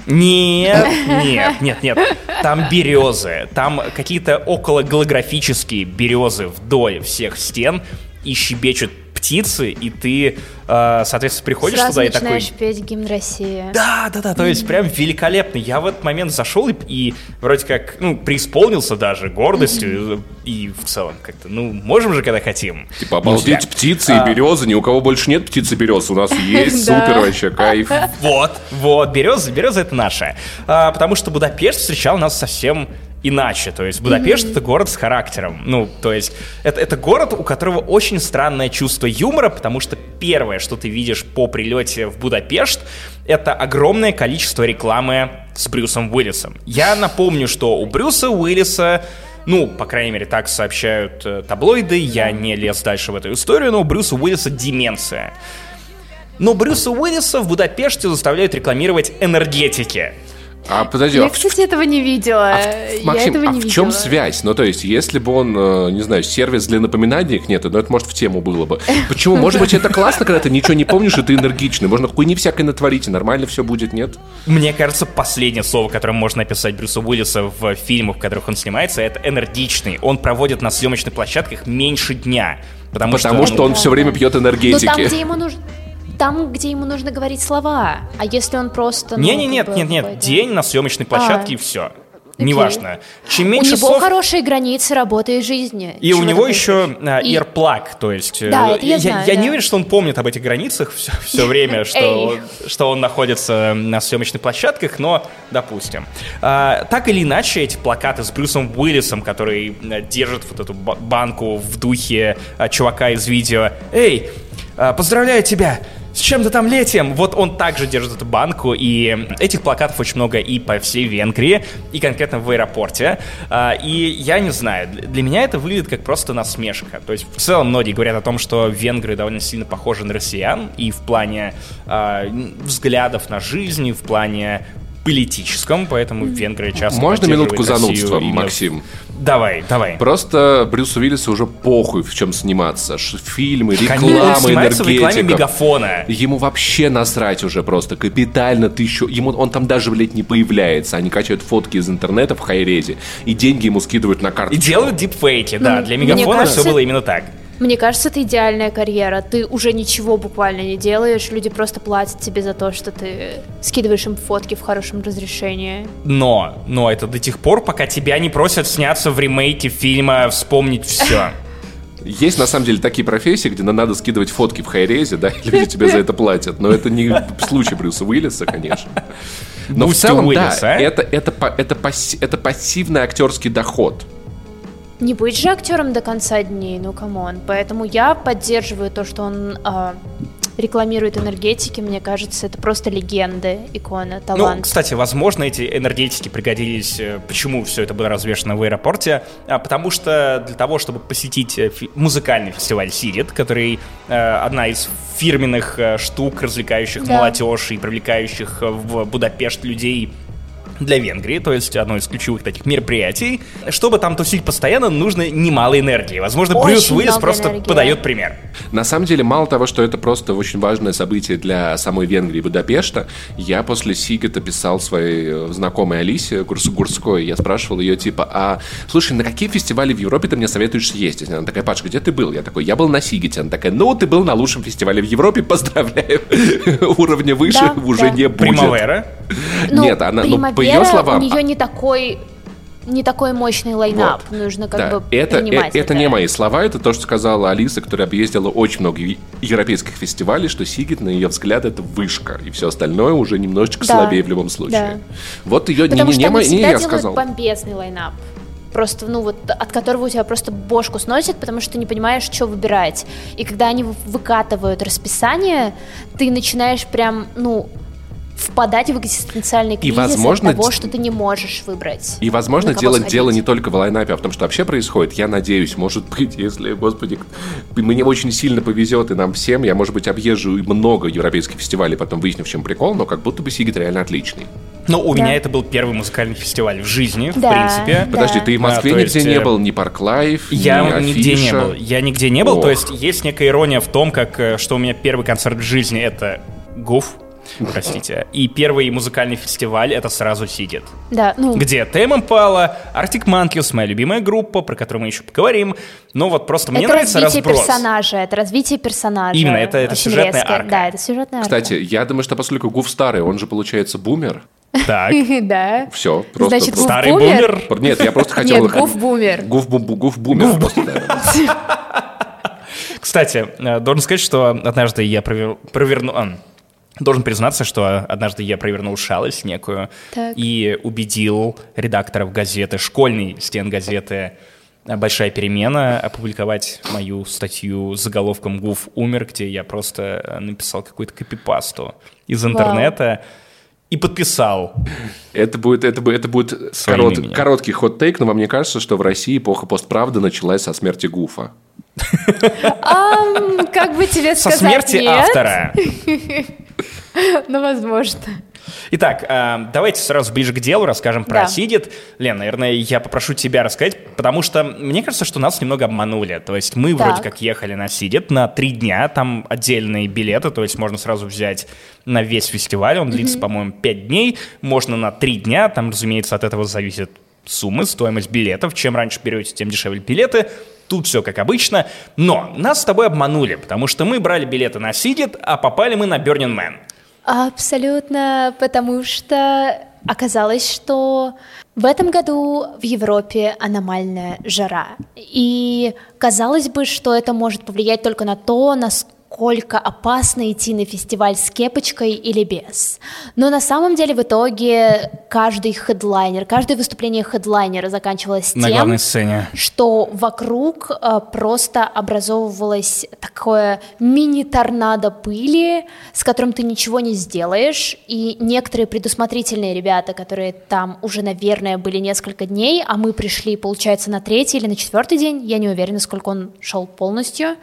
Нет, нет, нет, нет. Там березы, там какие-то около голографические березы вдоль всех стен и щебечут птицы, и ты, э, соответственно, приходишь Сразу туда и начинаешь такой... петь гимн России. Да, да, да, то есть прям великолепно. Я в этот момент зашел и, и вроде как, ну, преисполнился даже гордостью и в целом как-то, ну, можем же, когда хотим. Типа, обалдеть, Ну, птицы а. и березы, ни у кого больше нет птицы и берез, у нас есть, супер вообще, кайф. Вот, вот, береза, береза это наша. А, потому что Будапешт встречал нас совсем иначе. То есть Будапешт это город с характером. Ну, то есть это, это город, у которого очень странное чувство юмора, потому что первое, что ты видишь по прилете в Будапешт, это огромное количество рекламы с Брюсом Уиллисом. Я напомню, что у Брюса Уиллиса ну, по крайней мере, так сообщают э, таблоиды, я не лез дальше в эту историю, но у Брюса Уиллиса деменция. Но Брюса Уиллиса в Будапеште заставляют рекламировать энергетики. А подожди, Я, а в кстати, этого не видела. А в- Я Максим, этого а не в чем видела. связь? Ну, то есть, если бы он, э, не знаю, сервис для напоминаний их нет, ну, это, может, в тему было бы. Почему? Может быть, это классно, когда ты ничего не помнишь, и ты энергичный. Можно хуйни всякой натворить, и нормально все будет, нет? Мне кажется, последнее слово, которое можно описать Брюса Уиллиса в фильмах, в которых он снимается, это энергичный. Он проводит на съемочных площадках меньше дня. Потому, Потому что ну, он все время пьет Ну, там, энергетики. где ему нужно... Там, где ему нужно говорить слова. А если он просто... ну, Не, не, как нет, нет, нет. какой-то- День на съемочной площадке А. и все. Неважно. Чем У меньше него слов. хорошие границы работы и жизни. И у него еще а, И- earplug, то есть... э, Да, это я знаю, я да. не уверен, что он помнит об этих границах все, все время, что, что он находится на съемочных площадках, но допустим. А, так или иначе, эти плакаты с Брюсом Уиллисом, который э, держит вот эту ба- банку в духе а, чувака из видео. «Эй, а, поздравляю тебя! С чем-то там летим!» Вот он также держит эту банку, и этих плакатов очень много и по всей Венгрии, и конкретно в аэропорте. А, И я не знаю, для меня это выглядит как просто насмешка. То есть в целом многие говорят о том, что венгры довольно сильно похожи на россиян, и в плане а, взглядов на жизнь, и в плане политическом, поэтому венгры часто Можно минутку занудства, Максим? Давай, давай. Просто Брюсу Уиллису уже похуй, в чем сниматься. Ш- Фильмы, реклама, снимается в рекламе энергетика. мегафона. Ему вообще насрать уже просто капитально тысячу. Ему он там даже, блядь, не появляется. Они качают фотки из интернета в хайрезе и деньги ему скидывают на карту. И делают дипфейки, да. Для мегафона кажется- все было именно так. Мне кажется, это идеальная карьера. Ты уже ничего буквально не делаешь. Люди просто платят тебе за то, что ты скидываешь им фотки в хорошем разрешении. Но, но это до тех пор, пока тебя не просят сняться в ремейке фильма «Вспомнить все». Есть на самом деле такие профессии, где надо скидывать фотки в хайрезе, да, и люди тебе за это платят. Но это не случай Брюса Уиллиса, конечно. Но в Бусти целом, Уиллис, да, а? это, это, это, это пассивный актерский доход. Не быть же актером до конца дней, ну come on. Поэтому я поддерживаю то, что он а, рекламирует энергетики. Мне кажется, это просто легенда, икона, Ну, талант. кстати, возможно, эти энергетики пригодились, э, почему все это было развешено в аэропорте, А, потому что для того, чтобы посетить э, музыкальный фестиваль «Sziget», который э, одна из фирменных э, штук, развлекающих Да. молодежь и привлекающих э, в Будапешт людей для Венгрии, то есть одно из ключевых таких мероприятий. Чтобы там тусить постоянно, нужно немало энергии. Возможно, Очень Брюс Уиллис просто энергии. подает пример. На самом деле, мало того, что это просто очень важное событие для самой Венгрии и Будапешта, я после Сигета писал своей э, знакомой Алисе Гурс- Гурской, я спрашивал ее, типа, а, слушай, на какие фестивали в Европе ты мне советуешь съездить? Она такая, Паш, где ты был? Я такой, я был на Сигете. Она такая, ну, ты был на лучшем фестивале в Европе, поздравляю. Уровня выше Да, уже да. не будет. Примавера. Ну, Нет, она, ну, ее словам... у нее не такой не такой мощный лайнап. Вот. Нужно как Да, бы это, принимать э- это не мои слова, это то, что сказала Алиса, которая объездила очень много европейских фестивалей, что Сигит, на ее взгляд, это вышка, и все остальное уже немножечко Да, слабее в любом случае. да. Вот ее не, Потому не, не, не всегда я сказал. бомбезный лайнап. Просто, ну вот, от которого у тебя просто бошку сносит, потому что ты не понимаешь, что выбирать. И когда они вы- выкатывают расписание, ты начинаешь прям, ну, впадать в экзистенциальный кризис возможно, от того, что ты не можешь выбрать. И, возможно, дело, сходить. дело не только в лайнапе, а в том, что вообще происходит. Я надеюсь, может быть, если, господи, мне очень сильно повезет, и нам всем, я, может быть, объезжу и много европейских фестивалей, потом выясню, в чем прикол, но как будто бы Сигит реально отличный. Но у Да. меня это был первый музыкальный фестиваль в жизни, в Да. принципе. Да. Подожди, ты в Москве то нигде есть, не э, был, ни Park Live, Я ни нигде не Афиша? был. Я нигде не был. Ох. То есть есть некая ирония в том, как э, что у меня первый концерт в жизни это Гуф. Простите. И первый музыкальный фестиваль это сразу Sziget. Да, ну, Где Tame Impala, Arctic Monkeys, моя любимая группа, про которую мы еще поговорим. Но вот просто мне это нравится развитие разброс. персонажа, это развитие персонажа. Именно, это- это Очень сюжетная резкое. арка. Да, это сюжетная арка. Кстати, я думаю, что поскольку Гуф старый, он же получается бумер. Так. да. Все, просто... Значит, просто- Старый бумер? бумер. Нет, я просто хотел... Нет, Гуф бумер. Гуф, бу- бу- гуф бумер. Кстати, э, должен сказать, что однажды я провер... Должен признаться, что однажды я провернул шалость некую Так. и убедил редакторов газеты, школьной стен газеты «Большая перемена» опубликовать мою статью с заголовком «Гуф умер», где я просто э, написал какую-то копипасту из интернета и подписал. Это будет, это будет, это будет Своим корот- именем. короткий хот-тейк, но мне кажется, что в России эпоха постправды началась со смерти Гуфа. Как бы тебе Со сказать смерти нет? автора. Ну, возможно. Итак, э, давайте сразу ближе к делу расскажем про Да. Сидит. Лен, наверное, я попрошу тебя рассказать, потому что мне кажется, что нас немного обманули. То есть мы Так. вроде как ехали на Сидит на три дня, там отдельные билеты, то есть можно сразу взять на весь фестиваль, он длится, по-моему, пять дней, можно на три дня, там, разумеется, от этого зависит суммы, стоимость билетов. Чем раньше берете, тем дешевле билеты. Тут все как обычно. Но нас с тобой обманули, потому что мы брали билеты на Сидит, а попали мы на Burning Man. Абсолютно, потому что оказалось, что в этом году в Европе аномальная жара. И казалось бы, что это может повлиять только на то, насколько опасно идти на фестиваль с кепочкой или без. Но на самом деле в итоге каждый хедлайнер, каждое выступление хедлайнера заканчивалось На тем, главной сцене. что вокруг э, просто образовывалось такое мини-торнадо пыли, с которым ты ничего не сделаешь, и некоторые предусмотрительные ребята, которые там уже, наверное, были несколько дней, а мы пришли, получается, на третий или на четвертый день, я не уверена, сколько он шел полностью,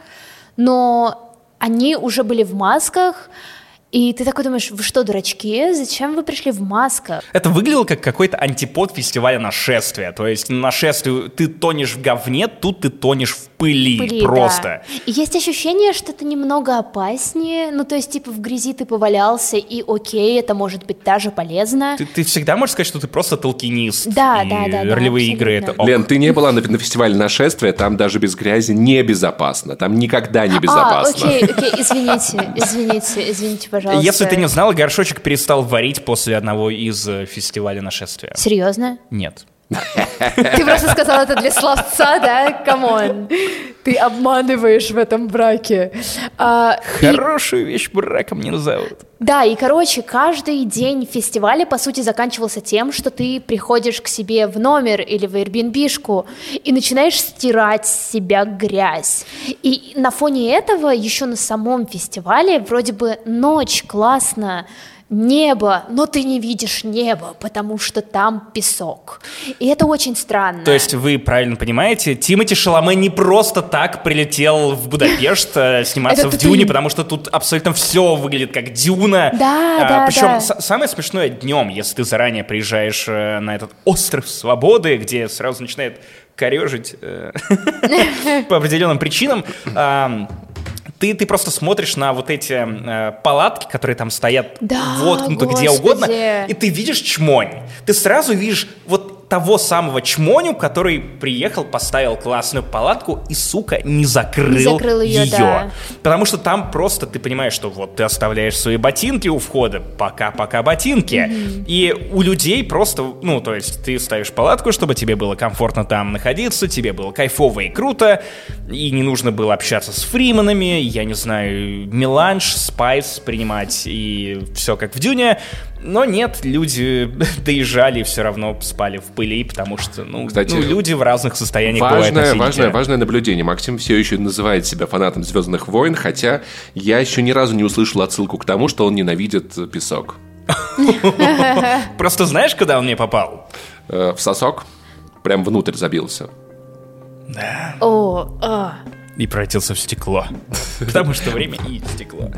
но они уже были в масках, и ты такой думаешь, вы что, дурачки, зачем вы пришли в масках? Это выглядело как какой-то антипод фестиваля нашествия. То есть на нашествии ты тонешь в говне, тут ты тонешь в пыли. пыли, просто. да. И есть ощущение, что это немного опаснее. Ну, то есть, типа, в грязи ты повалялся, и окей, это может быть даже полезно. Ты, ты всегда можешь сказать, что ты просто толкинист. Да, и да, да, да, Ролевые игры это ок. Лен, ты не была на, на фестивале нашествия, там даже без грязи небезопасно. Там никогда не безопасно. А, окей, окей, извините, извините, извините, пожалуйста. Если ты не знал, горшочек перестал варить после одного из э, фестиваля нашествия. Серьезно? Нет. Ты просто сказал это для словца, да? Come on. Ты обманываешь в этом браке. А, и- Хорошую вещь браком не назовут. Да, и, короче, каждый день фестиваля, по сути, заканчивался тем, что ты приходишь к себе в номер или в Airbnb-шку и начинаешь стирать с себя грязь. И на фоне этого еще на самом фестивале вроде бы ночь, классно, небо, но ты не видишь небо, потому что там песок. И это очень странно. То есть вы правильно понимаете, Тимати Шаломе не просто так прилетел в Будапешт э, сниматься в Дюне, потому что тут абсолютно все выглядит как Дюна. Да, да, Причем да. с- самое смешное днем, если ты заранее приезжаешь э, на этот остров свободы, где сразу начинает корежить э, по определенным причинам. Ты, ты просто смотришь на вот эти э, палатки, которые там стоят Да, воткнуты где господи. угодно, и ты видишь чмонь. Ты сразу видишь вот того самого чмоню, который приехал, поставил классную палатку и, сука, не закрыл, Не закрыл её, да. Потому что там просто ты понимаешь, что вот ты оставляешь свои ботинки у входа, пока-пока ботинки. И у людей просто, ну, то есть ты ставишь палатку, чтобы тебе было комфортно там находиться, тебе было кайфово и круто, и не нужно было общаться с фриманами, я не знаю, меланж, спайс принимать и все как в Дюне. Но нет, люди доезжали и все равно спали в пыли, потому что, ну, Кстати, ну, люди в разных состояниях бывают на Важное, Сидите. важное, важное наблюдение. Максим все еще называет себя фанатом Звездных войн, хотя я еще ни разу не услышал отсылку к тому, что он ненавидит песок. Просто знаешь, куда он мне попал? Э, в сосок прям внутрь забился. О, а. И превратился в стекло. Потому что время и стекло.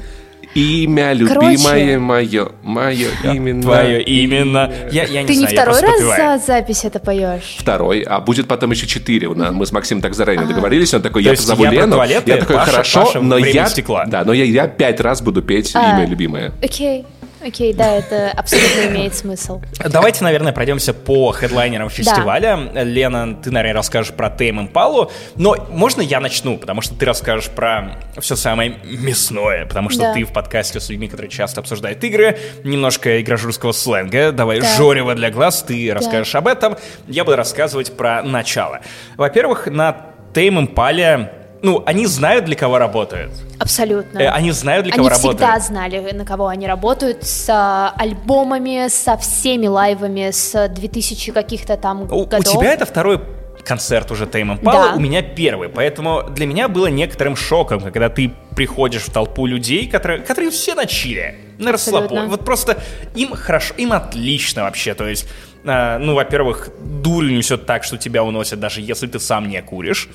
Имя любимое мое, мое именно. Твое именно. Я, я не Ты не знаю, я второй раз подпеваю. за запись это поешь? Второй, а будет потом еще четыре. Мы с Максимом так заранее договорились. Он такой, То я позову я Лену. туалеты, Я такой, Паша- хорошо, Паша но я... стекла. Да, но я, я пять раз буду петь А. имя любимое. Окей, Окей, да, это абсолютно имеет смысл. Давайте, наверное, пройдемся по хедлайнерам фестиваля. Лена, ты, наверное, расскажешь про Тейм Импалу, но можно я начну, потому что ты расскажешь про все самое мясное, потому что Да. ты в подкасте с людьми, которые часто обсуждают игры, немножко игражурского сленга. Давай, Да. жорево для глаз, ты расскажешь об этом, я буду рассказывать про начало. Во-первых, на Тейм Импале, ну, они знают, для кого работают. Абсолютно. Э, Они знают, для кого Они работают. всегда знали, на кого они работают, с а, альбомами, со всеми лайвами, с 2000 каких-то там У, у годов. тебя это второй концерт уже Тейм Импала, Да. у меня первый, поэтому для меня было некоторым шоком, когда ты приходишь в толпу людей, которые, которые все на чиле, на расслабоне. Вот просто им хорошо, им отлично вообще, то есть, а, ну, во-первых, дурь несет так, что тебя уносят, даже если ты сам не куришь.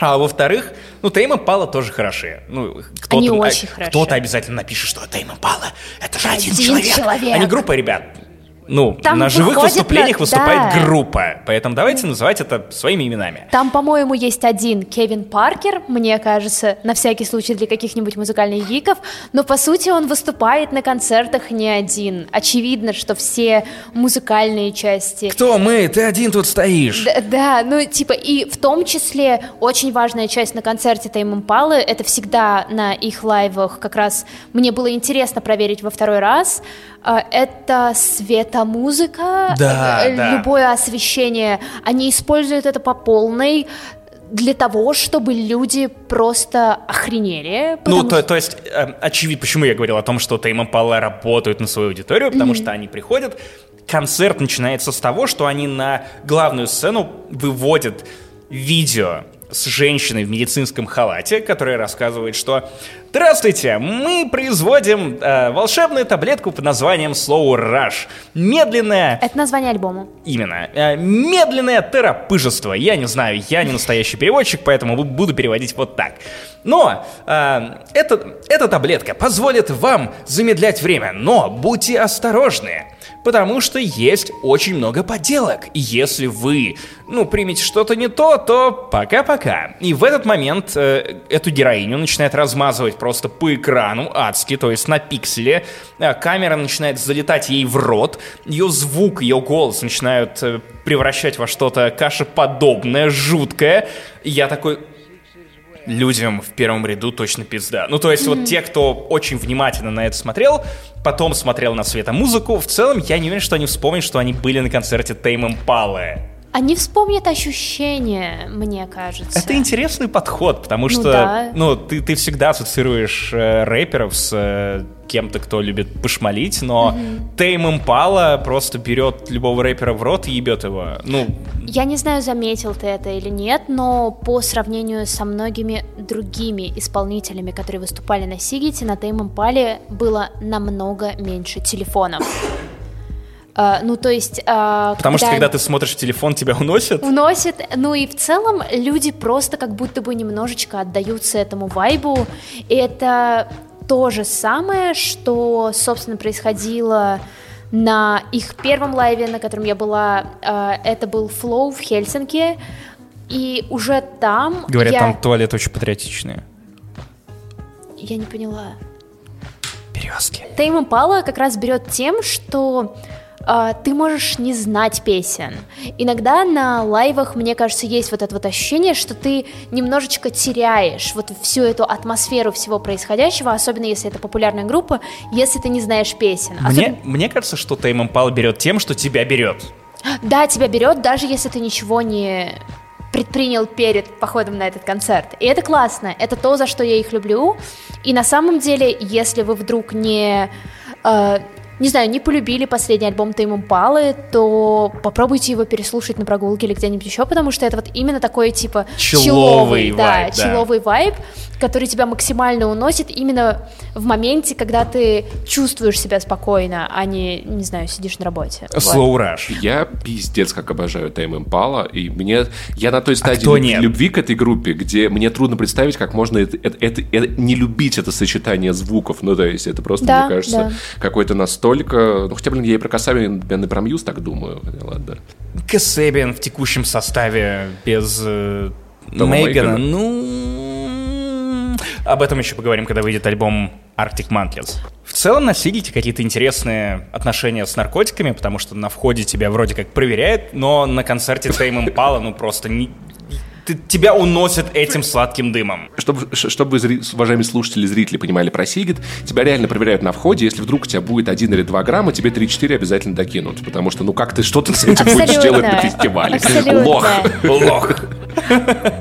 А во-вторых, ну, Тейм Импала тоже хороши. Ну, кто-то, Они а, очень хороши. Кто-то обязательно напишет, что Тейм Импала — это же один, Один человек. человек. Они группа ребят. Ну, Там на живых выходит выступлениях на- выступает да. группа, поэтому давайте называть это своими именами. Там, по-моему, есть один Кевин Паркер, мне кажется, на всякий случай для каких-нибудь музыкальных гиков, но по сути он выступает на концертах не один. Очевидно, что все музыкальные части Кто мы? Ты один тут стоишь. Да, да, ну типа и в том числе очень важная часть на концерте Тайм Импалы, это всегда на их лайвах как раз мне было интересно проверить во второй раз, а, это светомузыка, Да, э, да. любое освещение, они используют это по полной для того, чтобы люди просто охренели. Ну, то, что- то есть, э, очевидно, почему я говорил о том, что Тейм Импала работают на свою аудиторию, потому что они приходят, концерт начинается с того, что они на главную сцену выводят видео с женщиной в медицинском халате, которая рассказывает, что «Здравствуйте, мы производим э, волшебную таблетку под названием Slow Rush. Медленная Это название альбома. Именно. Э, Медленное терапыжество. Я не знаю, я не настоящий переводчик, поэтому бу- буду переводить вот так. Но э, эта, эта таблетка позволит вам замедлять время, но будьте осторожны. Потому что есть очень много подделок. И если вы, ну, примете что-то не то, то пока-пока. И в этот момент э, эту героиню начинает размазывать просто по экрану адски, то есть на пикселе. Э, камера начинает залетать ей в рот. Ее звук, ее голос начинают э, превращать во что-то кашеподобное, жуткое. И я такой, людям в первом ряду точно пизда. Ну, то есть вот те, кто очень внимательно на это смотрел, потом смотрел на светомузыку, в целом я не уверен, что они вспомнят, что они были на концерте Тейм Импалы. Они вспомнят ощущения, мне кажется. Это интересный подход, потому Ну что, да. ну, ты, ты всегда ассоциируешь э, рэперов с э, кем-то, кто любит пошмалить, но Тейм Импала просто берет любого рэпера в рот и ебет его. Ну, Я не знаю, заметил ты это или нет, но по сравнению со многими другими исполнителями, которые выступали на Сигите, на Тейм Импале было намного меньше телефонов. А, ну, то есть... а, потому что когда ты смотришь в телефон, тебя уносят. Уносит, ну и в целом люди просто как будто бы немножечко отдаются этому вайбу, и это то же самое, что, собственно, происходило на их первом лайве, на котором я была, э, это был Flow в Хельсинки, и уже там Говорят, я... там туалет очень патриотичный. Я не поняла. Березки. Тейм Импала как раз берет тем, что а, ты можешь не знать песен. Иногда на лайвах, мне кажется, есть вот это вот ощущение, что ты немножечко теряешь вот всю эту атмосферу всего происходящего, особенно если это популярная группа, если ты не знаешь песен. Мне, Особенно- мне кажется, что Тейм Импала берет тем, что тебя берет. Да, тебя берет, даже если ты ничего не предпринял перед походом на этот концерт. И это классно, это то, за что я их люблю. И на самом деле, если вы вдруг не... э, не знаю, не полюбили последний альбом Тейм Импалы, то попробуйте его переслушать на прогулке или где-нибудь еще, потому что это вот именно такой типа Человый да, вайб, да. человый вайб, который тебя максимально уносит именно в моменте, когда ты чувствуешь себя спокойно, а не, не знаю, сидишь на работе. Вот. Slow Rush. Я пиздец как обожаю Тайм Импала, и мне я на той стадии кто люб- нет? любви к этой группе, где мне трудно представить, как можно это, это- это- это- не любить это сочетание звуков. Ну, то есть это просто, Да, мне кажется, да. какой-то настолько... Ну, хотя, блин, я и про Касабин, и про Мьюз так думаю. Ладно. Кэсэбиан в текущем составе без э, Мейгана, Мейгана. ну... Об этом еще поговорим, когда выйдет альбом Arctic Monkeys. В целом на Сигите какие-то интересные отношения с наркотиками, потому что на входе тебя вроде как проверяют, но на концерте Тейм Импала, ну просто не, ты, тебя уносят этим сладким дымом. Чтобы, чтобы вы, уважаемые слушатели, зрители, понимали про Сигит, тебя реально проверяют на входе. Если вдруг у тебя будет 1 или 2 грамма, тебе 3-4 обязательно докинут. Потому что, ну как ты что-то с этим будешь делать на фестивале? Абсолютно. Лох. Лох.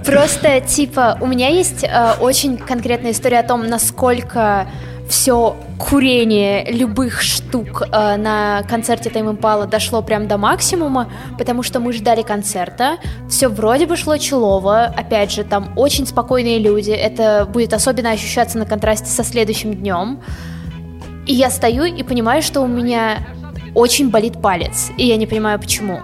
Просто, типа, у меня есть э, очень конкретная история о том, насколько все курение любых штук э, на концерте Тайм Импала дошло прям до максимума, потому что мы ждали концерта, все вроде бы шло челово, опять же, там очень спокойные люди, это будет особенно ощущаться на контрасте со следующим днем. И я стою и понимаю, что у меня очень болит палец, и я не понимаю почему.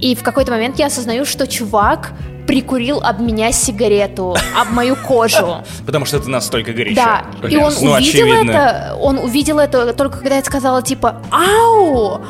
И в какой-то момент я осознаю, что чувак прикурил об меня сигарету, об мою кожу. Потому что ты настолько горячая. Да, и он Ну, увидел это, он увидел это только когда я сказала типа «Ау!»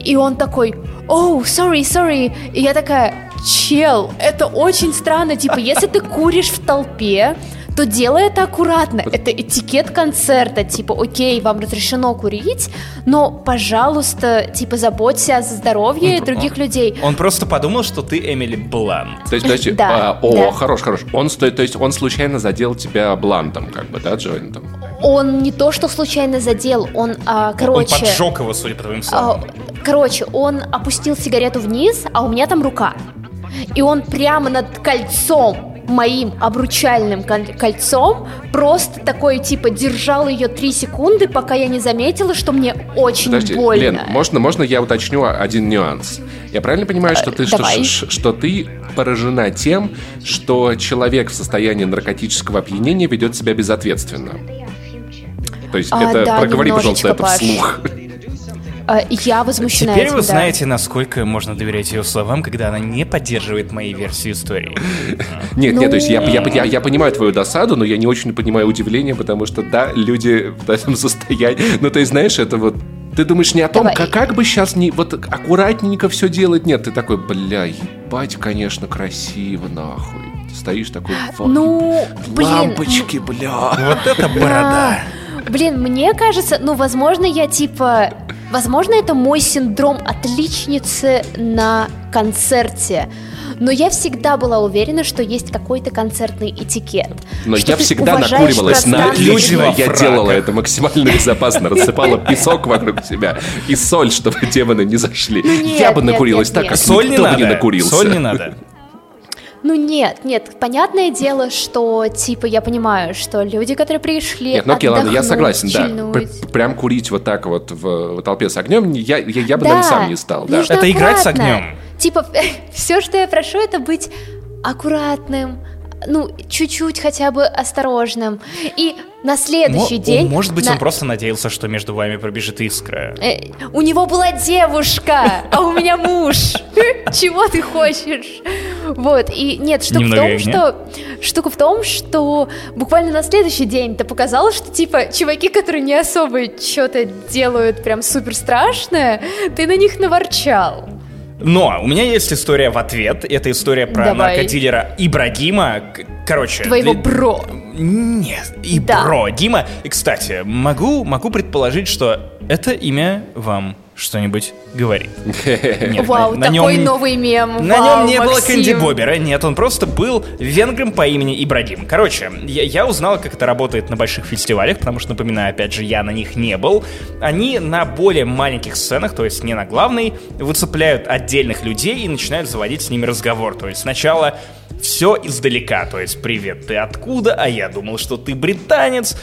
И он такой «Оу, sorry, sorry!» И я такая «Чел, это очень странно, типа, если ты куришь в толпе, то делай это аккуратно. Это этикет концерта. Типа, окей, вам разрешено курить, но, пожалуйста, типа, заботься о здоровье Он- других он- людей. Он просто подумал, что ты Эмили Блант. То есть, подожди, Да, а, о, да. хорош, хорош. Он, сто- то есть он случайно задел тебя блантом, как бы, да, джойнтом? Он не то, что случайно задел, он, а, короче... Он поджег его, судя по твоим А, словам. Короче, он опустил сигарету вниз, а у меня там рука. И он прямо над кольцом моим обручальным коль- кольцом просто такой типа держал ее три секунды, пока я не заметила, что мне очень Подожди, больно. Лен, можно, можно я уточню один нюанс? Я правильно понимаю, что ты, что, давай. что ты поражена тем, что человек в состоянии наркотического опьянения ведет себя безответственно? То есть А, это да, проговори, пожалуйста, это Паш. вслух. А, я возмущена Теперь этим, вы да. знаете, насколько можно доверять ее словам, когда она не поддерживает мои версии истории. Нет, нет, то есть я, Ну. я, понимаю твою досаду, но я не очень понимаю удивление, потому что, да, люди в этом состоянии... Ну, то есть, знаешь, это вот... Ты думаешь не о том, Давай. как, как бы сейчас не вот аккуратненько все делать. Нет, ты такой, бля, ебать, конечно, красиво, нахуй. Ты стоишь такой, «Вот, Ну, блин, лампочки, бля. Вот это борода. Блин, мне кажется, ну, возможно, я типа... Возможно, это мой синдром отличницы на концерте. Но я всегда была уверена, что есть какой-то концертный этикет. Но что я всегда накуривалась на отлично. Я делала это максимально безопасно. Рассыпала песок вокруг себя и соль, чтобы демоны не зашли. нет, я бы нет, накурилась нет, так, нет. как Соль не никто бы надо. не накурился. Соль не надо. Ну нет, нет, понятное дело, что типа я понимаю, что люди, которые пришли Нет, ну окей, ладно, я согласен, да. Пр- Прям курить вот так вот в, в толпе с огнем, я, я, я бы, Да, наверное, сам не стал, да. нужно Это играть с аккуратно. огнем. Типа, все, что я прошу, это быть аккуратным, ну, чуть-чуть хотя бы осторожным. И на следующий Мо- день... Может быть, на- он просто надеялся, что между вами пробежит искра. Э, У него была девушка, а у меня муж. Чего ты хочешь? Вот, и нет, штука в том, что... Штука в том, что буквально на следующий день ты показала, что, типа, чуваки, которые не особо что-то делают прям супер страшное, ты на них наворчал. Но у меня есть история в ответ. Это история про Давай. наркодилера Ибрагима. Короче... Твоего для- бро. Нет, и Да. Дима. И, кстати, могу, могу предположить, что это имя вам что-нибудь говорит. Нет, Вау, на- на такой нем- новый мем. На Вау, нем не было Максим. Кэнди Бобера, нет, он просто был венгром по имени Ибрагим. Короче, я, я узнал, как это работает на больших фестивалях, потому что, напоминаю, опять же, я на них не был. Они на более маленьких сценах, то есть не на главной, выцепляют отдельных людей и начинают заводить с ними разговор. То есть сначала все издалека, то есть «Привет, ты откуда?» А я думал, что ты британец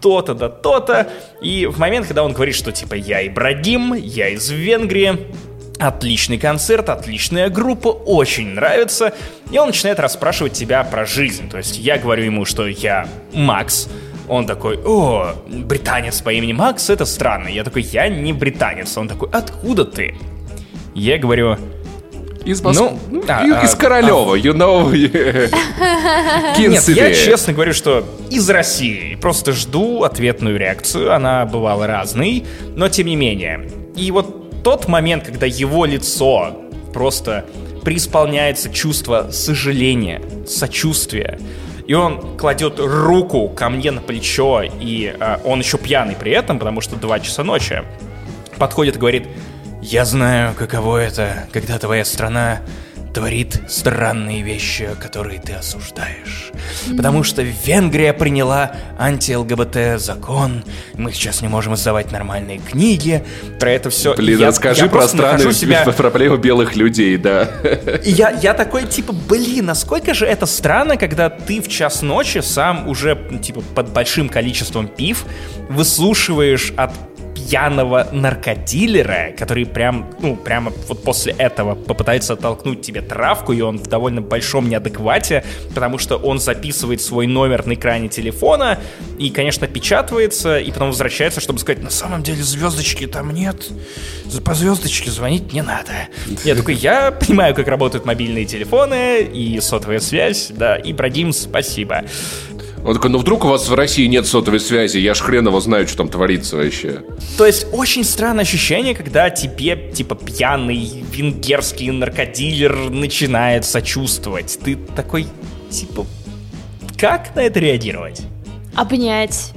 то-то да то-то. И в момент, когда он говорит, что типа я Ибрагим, я из Венгрии, отличный концерт, отличная группа, очень нравится, и он начинает расспрашивать тебя про жизнь. То есть я говорю ему, что я Макс, он такой, о, британец по имени Макс, это странно. Я такой, я не британец. Он такой, откуда ты? Я говорю, Из Мос- Ну, ну, а, а, из Королева, you know. Нет, я честно говорю, что из России. Просто жду ответную реакцию. Она бывала разной, но тем не менее. И вот тот момент, когда его лицо просто преисполняется чувство сожаления, сочувствия. И он кладет руку ко мне на плечо, и э, он еще пьяный при этом, потому что 2 часа ночи. Подходит и говорит, я знаю, каково это, когда твоя страна творит странные вещи, которые ты осуждаешь. Потому что Венгрия приняла анти-ЛГБТ закон, мы сейчас не можем издавать нормальные книги, про это все. Блин, я, расскажи я про страны, себя... проблему белых людей, да. я, я такой, типа, блин, насколько же это странно, когда ты в час ночи сам уже, типа, под большим количеством пив выслушиваешь от пьяного наркодилера, который прям, ну, прямо вот после этого попытается оттолкнуть тебе травку, и он в довольно большом неадеквате, потому что он записывает свой номер на экране телефона и, конечно, печатывается, и потом возвращается, чтобы сказать, на самом деле звездочки там нет, по звездочке звонить не надо. Я такой, я понимаю, как работают мобильные телефоны и сотовая связь, да, и Ибрагим, спасибо. Он такой, ну вдруг у вас в России нет сотовой связи, я ж хрен его знаю, что там творится вообще. То есть очень странное ощущение, когда тебе, типа, пьяный венгерский наркодилер начинает сочувствовать. Ты такой, типа, как на это реагировать? Обнять.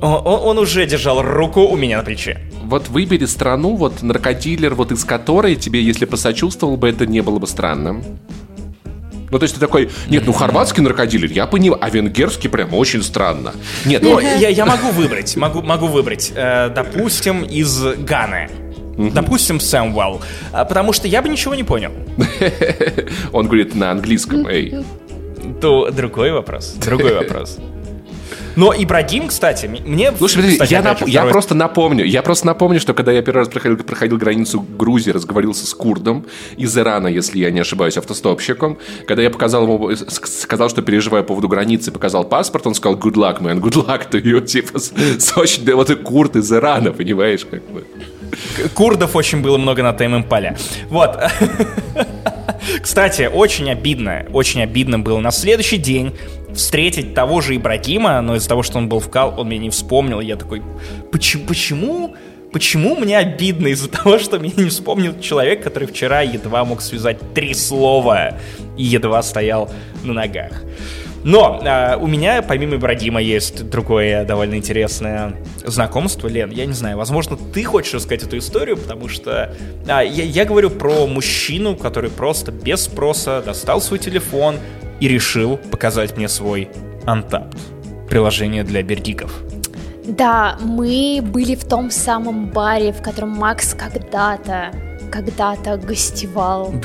Он, он, уже держал руку у меня на плече. Вот выбери страну, вот наркодилер, вот из которой тебе, если посочувствовал бы, это не было бы странным. Ну, то есть ты такой, нет, ну, хорватский наркодилер, я понимаю, а венгерский прям очень странно. Нет, ну, я, я могу выбрать, могу, могу выбрать, э, допустим, из Ганы. Угу. Допустим, Сэмвелл. А, потому что я бы ничего не понял. Он говорит на английском, эй. То другой вопрос. Другой вопрос. Но Ибрагим, кстати, мне... Слушай, подожди, кстати, я, нап- я просто напомню, я просто напомню, что когда я первый раз проходил, проходил границу Грузии, разговорился с курдом из Ирана, если я не ошибаюсь, автостопщиком, когда я показал ему, сказал, что переживаю по поводу границы, показал паспорт, он сказал good luck, man, good luck to you, типа, очень, да, вот и курд из Ирана, понимаешь, как бы. Курдов очень было много на Тайм Импале. Вот. Кстати, очень обидно, очень обидно было. На следующий день встретить того же Ибрагима, но из-за того, что он был в Кал, он меня не вспомнил. Я такой, почему, почему, почему мне обидно из-за того, что меня не вспомнил человек, который вчера едва мог связать три слова и едва стоял на ногах. Но э, у меня, помимо Ибрагима, есть другое довольно интересное знакомство. Лен, я не знаю, возможно, ты хочешь рассказать эту историю, потому что э, я, я говорю про мужчину, который просто без спроса достал свой телефон, и решил показать мне свой Untapped, приложение для бердиков. Да, мы были в том самом баре, в котором Макс когда-то, когда-то гостевал. Был.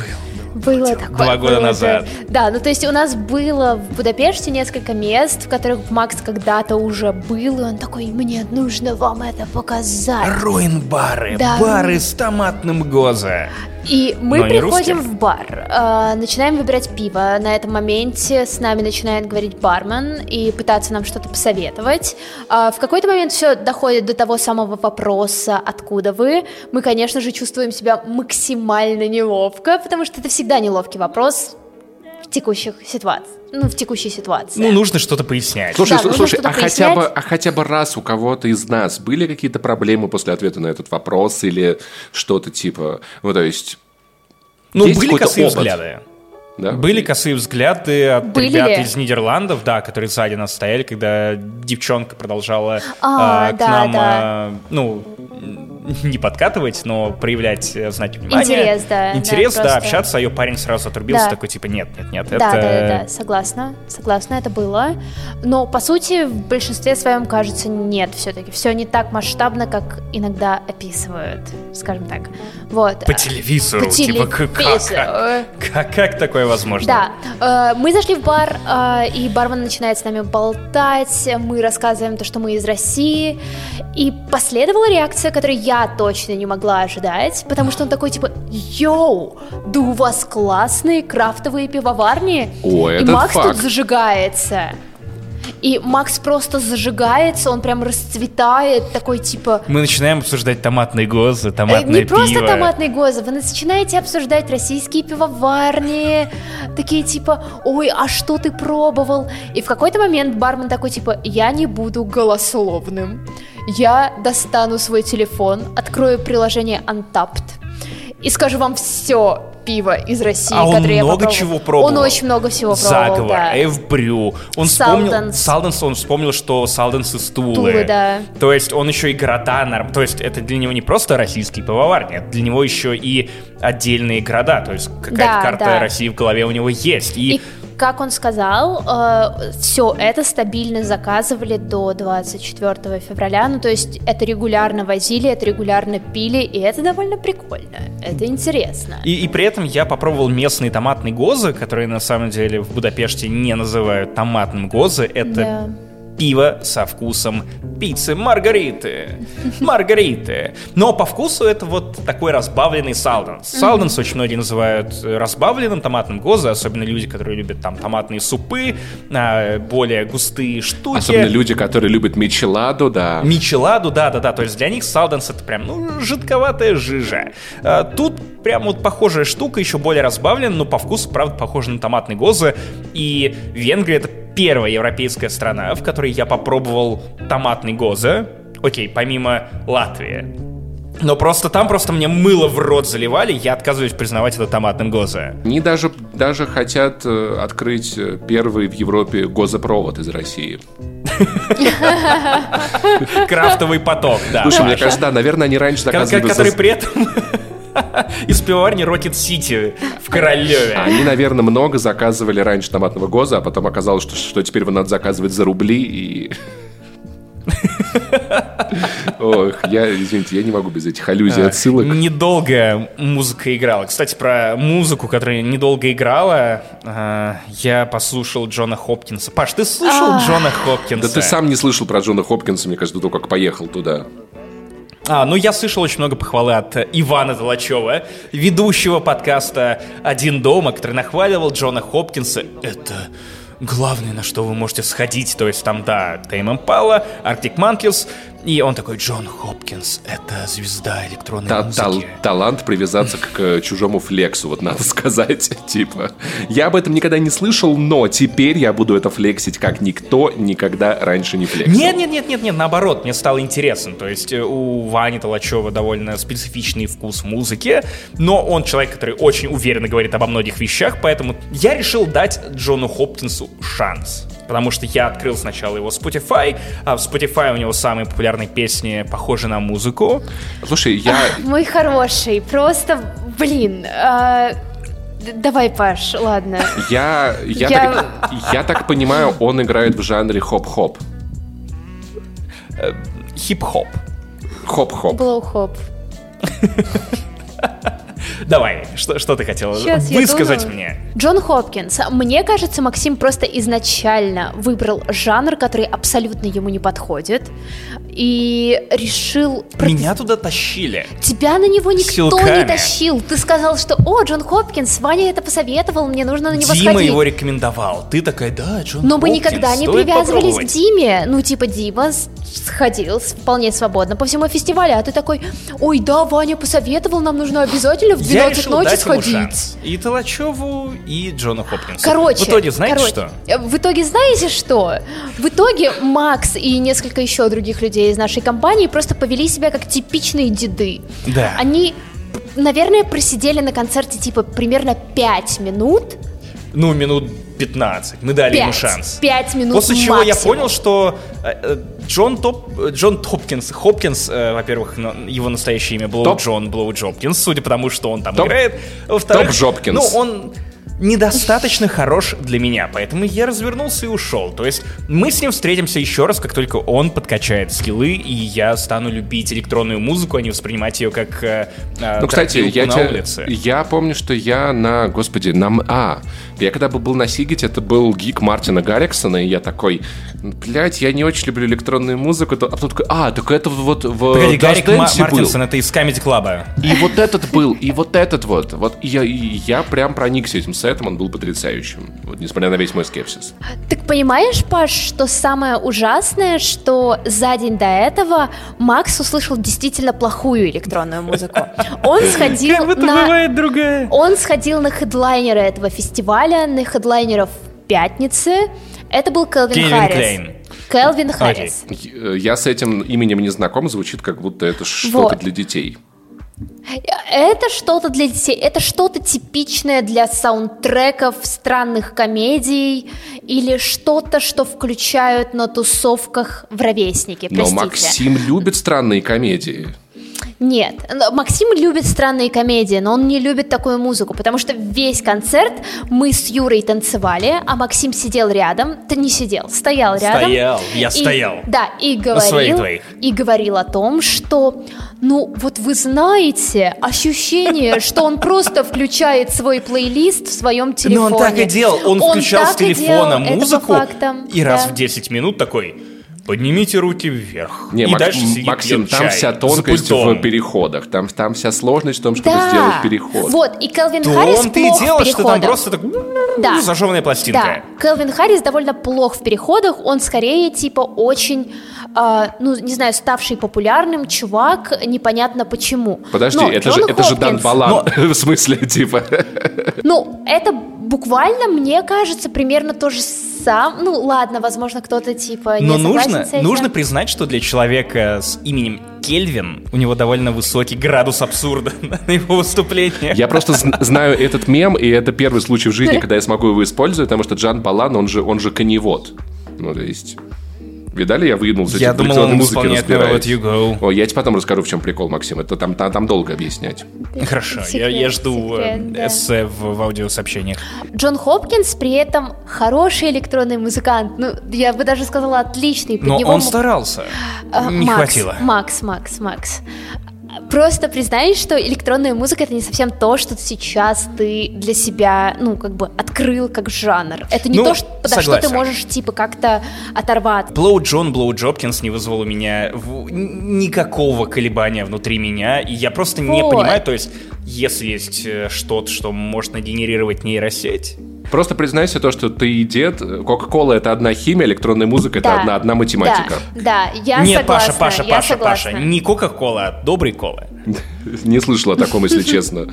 Было такое. Два года было, назад. Да, ну то есть у нас было в Будапеште несколько мест, в которых Макс когда-то уже был, и он такой, мне нужно вам это показать. Руин-бары, да. бары с томатным гоза. И мы Но приходим в бар, э, начинаем выбирать пиво. На этом моменте с нами начинает говорить бармен и пытаться нам что-то посоветовать. Э, в какой-то момент все доходит до того самого вопроса, откуда вы. Мы, конечно же, чувствуем себя максимально неловко, потому что это всегда неловкий вопрос в текущих ситуациях ну, в текущей ситуации. Ну, нужно что-то пояснять. Слушай, да, слушай, а хотя, бы, а хотя бы раз у кого-то из нас были какие-то проблемы после ответа на этот вопрос или что-то типа, ну, то есть... Ну, были косые опыт? взгляды. Да? Были косые взгляды от Были ребят ли? из Нидерландов, да, которые сзади нас стояли, когда девчонка продолжала а, э, к да, нам, да. Э, ну, не подкатывать, но проявлять, э, знать внимание. Интерес, да. Интерес, да, да просто... общаться, а ее парень сразу отрубился, да. такой, типа, нет, нет, нет, да, это... Да, да, да, согласна, согласна, это было. Но, по сути, в большинстве своем, кажется, нет все-таки. Все не так масштабно, как иногда описывают, скажем так. Вот. По телевизору, По типа, телевизору. Как, как, как такое возможно? Да. Э, мы зашли в бар, э, и бармен начинает с нами болтать, мы рассказываем то, что мы из России, и последовала реакция, которую я я точно не могла ожидать, потому что он такой типа, йоу, да у вас классные крафтовые пивоварни, О, и Макс факт. тут зажигается. И Макс просто зажигается, он прям расцветает, такой типа... Мы начинаем обсуждать томатные гозы, томатное пиво. Не просто томатные гозы, вы начинаете обсуждать российские пивоварни, такие типа, ой, а что ты пробовал? И в какой-то момент бармен такой типа, я не буду голословным. Я достану свой телефон, открою приложение Untapped, и скажу вам все пиво из России, А он которое я много чего пробовал. Он очень много всего пробовал, Заговор, да. Эвбрю. Он вспомнил... Салденс. Он вспомнил, что Салденс из Тулы. Тулы, да. То есть он еще и города... То есть это для него не просто российский пивовар, нет, для него еще и отдельные города. То есть какая-то Да, карта да. России в голове у него есть. И, И как он сказал, все это стабильно заказывали до 24 февраля. Ну, то есть это регулярно возили, это регулярно пили, и это довольно прикольно. Это интересно. и, и при этом я попробовал местные томатные гозы, которые на самом деле в Будапеште не называют томатным гозы. Это Да. Пиво со вкусом пиццы Маргариты. Маргариты. Но по вкусу это вот такой разбавленный салденс. Салденс очень многие называют э, разбавленным томатным гоза, особенно люди, которые любят там томатные супы, а, более густые штуки. Особенно люди, которые любят мичеладу, да. Мичеладу, да-да-да, то есть для них салденс это прям, ну, жидковатая жижа. А, Тут прям вот похожая штука, еще более разбавлена, но по вкусу, правда, похожа на томатный гозы. И Венгрия это первая европейская страна, в которой я попробовал томатный гоза. Окей, помимо Латвии. Но просто там просто мне мыло в рот заливали, я отказываюсь признавать это томатным гоза. Они даже, даже хотят э, открыть э, первый в Европе газопровод из России. Крафтовый поток, да. Слушай, мне кажется, да, наверное, они раньше заказывали... Который при этом из пивоварни Рокет Сити в Королеве. Они, наверное, много заказывали раньше томатного газа, а потом оказалось, что, что теперь его надо заказывать за рубли и... Ох, я, извините, я не могу без этих аллюзий, отсылок. Недолго музыка играла. Кстати, про музыку, которая недолго играла, э, я послушал Джона Хопкинса. Паш, ты слушал Джона Хопкинса? Да ты сам не слышал про Джона Хопкинса, мне кажется, до того, как поехал туда. А, ну я слышал очень много похвалы от Ивана Толачева, ведущего подкаста «Один дома», который нахваливал Джона Хопкинса. Это главное, на что вы можете сходить. То есть там, да, Тейм Импала, Arctic Monkeys, и он такой, Джон Хопкинс, это звезда электронной Та- музыки. тал- талант привязаться к, к чужому флексу, вот надо сказать. Типа, я об этом никогда не слышал, но теперь я буду это флексить, как никто никогда раньше не флексил. Нет, нет, нет, нет, нет, наоборот, мне стало интересно. То есть э, у Вани Толачева довольно специфичный вкус в музыке, но он человек, который очень уверенно говорит обо многих вещах, поэтому я решил дать Джону Хопкинсу шанс. Потому что я открыл сначала его Spotify, а в Spotify у него самые популярные песни похожи на музыку. Слушай, я... Мой хороший, просто, блин, а, д- давай, Паш, ладно. Я, я, Я- Так, я так понимаю, он играет в жанре хоп-хоп. Хип-хоп. Хоп-хоп. Блоу-хоп. Давай, что, что ты хотела я высказать мне? Джон Хопкинс. Мне кажется, Максим просто изначально выбрал жанр, который абсолютно ему не подходит, и решил... Меня туда тащили. Тебя на него никто Силками. не тащил. Ты сказал, что «О, Джон Хопкинс, Ваня это посоветовал, мне нужно на него Дима сходить». его рекомендовал. Ты такая, да, Джон Но мы Хопкинс, никогда не привязывались попробовать». к Диме. Ну, типа, Дима сходил вполне свободно по всему фестивалю, а ты такой, ой, да, Ваня посоветовал, нам нужно обязательно в Я 12 решил ночи дать ему сходить. шанс. И Толачеву, и Джону Хопкинсу. Короче, В итоге, знаете короче, что? э, В итоге, знаете что? В итоге Макс и несколько еще других людей из нашей компании просто повели себя как типичные деды. Да. Они, наверное, просидели на концерте типа примерно 5 минут. Ну, минут 15. Мы дали ему 5, шанс. 5 минут После чего я максимум. понял, что э, э, Джон Топ, э, Джон Топкинс, Хопкинс, э, во-первых, его настоящее имя Блоу Топ. Джон Блоу Джопкинс, судя по тому, что он там Топ. играет. Во-вторых, Топ Джопкинс. ну, он недостаточно хорош для меня, поэтому я развернулся и ушел. То есть мы с ним встретимся еще раз, как только он подкачает скиллы, и я стану любить электронную музыку, а не воспринимать ее как э, э, Ну, кстати, я, на те- улице. я помню, что я на, господи, на... А, я когда бы был на Сигете, это был гик Мартина Гарриксона, и я такой, блядь, я не очень люблю электронную музыку, а потом такой, а, так это вот в Погоди, Dance Ма- был. Мартинсон, это из Comedy Club. И вот этот был, и вот этот вот. Вот и я, и я прям проникся этим сетом, он был потрясающим. Вот, несмотря на весь мой скепсис. Так понимаешь, Паш, что самое ужасное, что за день до этого Макс услышал действительно плохую электронную музыку. Он сходил на... другая. Он сходил на хедлайнера этого фестиваля, на хедлайнеров пятницы. Это был Келвин Кельвин Харрис. Клейн. Келвин Харрис. Я с этим именем не знаком, звучит как будто это что-то Вот. для детей. Это что-то для детей, это что-то типичное для саундтреков странных комедий или что-то, что включают на тусовках в ровесники, Но простите. Максим любит странные комедии. Нет, Максим любит странные комедии, но он не любит такую музыку, потому что весь концерт мы с Юрой танцевали, а Максим сидел рядом, ты не сидел, стоял рядом. Стоял, я И- стоял. Да, и говорил, и говорил о том, что, ну, вот вы знаете, ощущение, что он просто включает свой плейлист в своем телефоне. Но он так и делал. Он, включал с телефона музыку и раз в 10 минут такой поднимите руки вверх. Не, и Мак- дальше сидит, Максим, пьет там чай вся тонкость в переходах. Там, там вся сложность в том, чтобы Да, сделать переход. вот, и Келвин То Харрис и плох в делал, что там просто так Да. зажеванная пластинка. Да, Келвин Харрис довольно плох в переходах, он скорее типа очень, а, ну не знаю, ставший популярным чувак, непонятно почему. Подожди, Но это Джон же, это же Дан Хопкинс- Балан. В смысле, типа. Ну, это буквально, мне кажется, примерно то же самое. Ну, ладно, возможно, кто-то типа не Но нужно, с этим. нужно признать, что для человека с именем Кельвин у него довольно высокий градус абсурда на его выступление. Я просто зн- знаю этот мем, и это первый случай в жизни, когда я смогу его использовать, потому что Джан Балан, он же, он же коневод. Ну, то есть... Видали, я выгнулся, Я в думал, он исполняет You Go. О, я тебе потом расскажу, в чем прикол, Максим. Это там, там, там долго объяснять. Хорошо, я, Секрет, я жду э, секрет, да. эссе в, в аудиосообщениях. Джон Хопкинс при этом хороший электронный музыкант. Ну, я бы даже сказала, отличный. Под Но него он старался. А, Не Макс, хватило. Макс, Макс, Макс. Просто признай, что электронная музыка это не совсем то, что сейчас ты для себя, ну, как бы открыл как жанр. Это не Ну, то, что, подо что ты согласен. можешь, типа, как-то оторваться. Блоу Джон, Блоу Джопкинс не вызвал у меня в- никакого колебания внутри меня, и я просто не Вот. понимаю, то есть, если есть э, что-то, что может нагенерировать нейросеть, Просто признайся то, что ты и дед. Кока-кола — это одна химия, электронная музыка — это Да, одна, одна математика. Да, да, я Нет, согласна. Паша, Паша, я Паша, согласна. Паша, не Кока-Кола, а добрый кола. Не слышал о таком, если честно.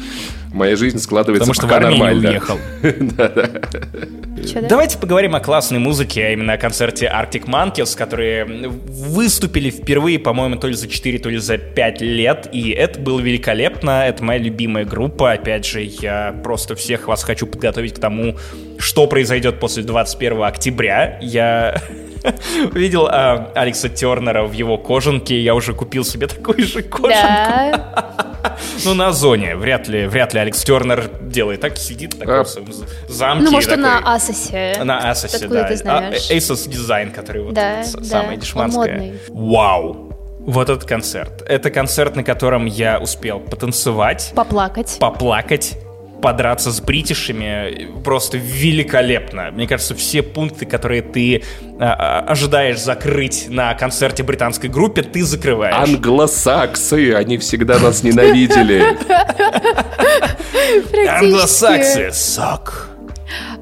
Моя жизнь складывается Потому что в пока Армению нормально. уехал. Давайте поговорим о классной музыке, а именно о концерте Arctic Monkeys, которые выступили впервые, по-моему, то ли за 4, то ли за 5 лет, и это было великолепно, это моя любимая группа, опять же, я просто всех вас хочу подготовить к тому, что произойдет после 21 октября. Я видел а, Алекса Тернера в его кожанке, я уже купил себе такую же кожанку. Да. Ну, на Озоне. Вряд ли, вряд ли Алекс Тернер делает так, сидит такой А. в своем замке. Ну, может, такой. на Асосе. На Asos, Откуда да. ты знаешь? А, Asos дизайн, который вот Да, с- да, дешманская. модный. Вау! Вот этот концерт. Это концерт, на котором я успел потанцевать, Поплакать. поплакать, подраться с бритишами. Просто великолепно. Мне кажется, все пункты, которые ты а, а, ожидаешь закрыть на концерте британской группе, ты закрываешь. Англосаксы, они всегда нас ненавидели. Англосаксы. Сак.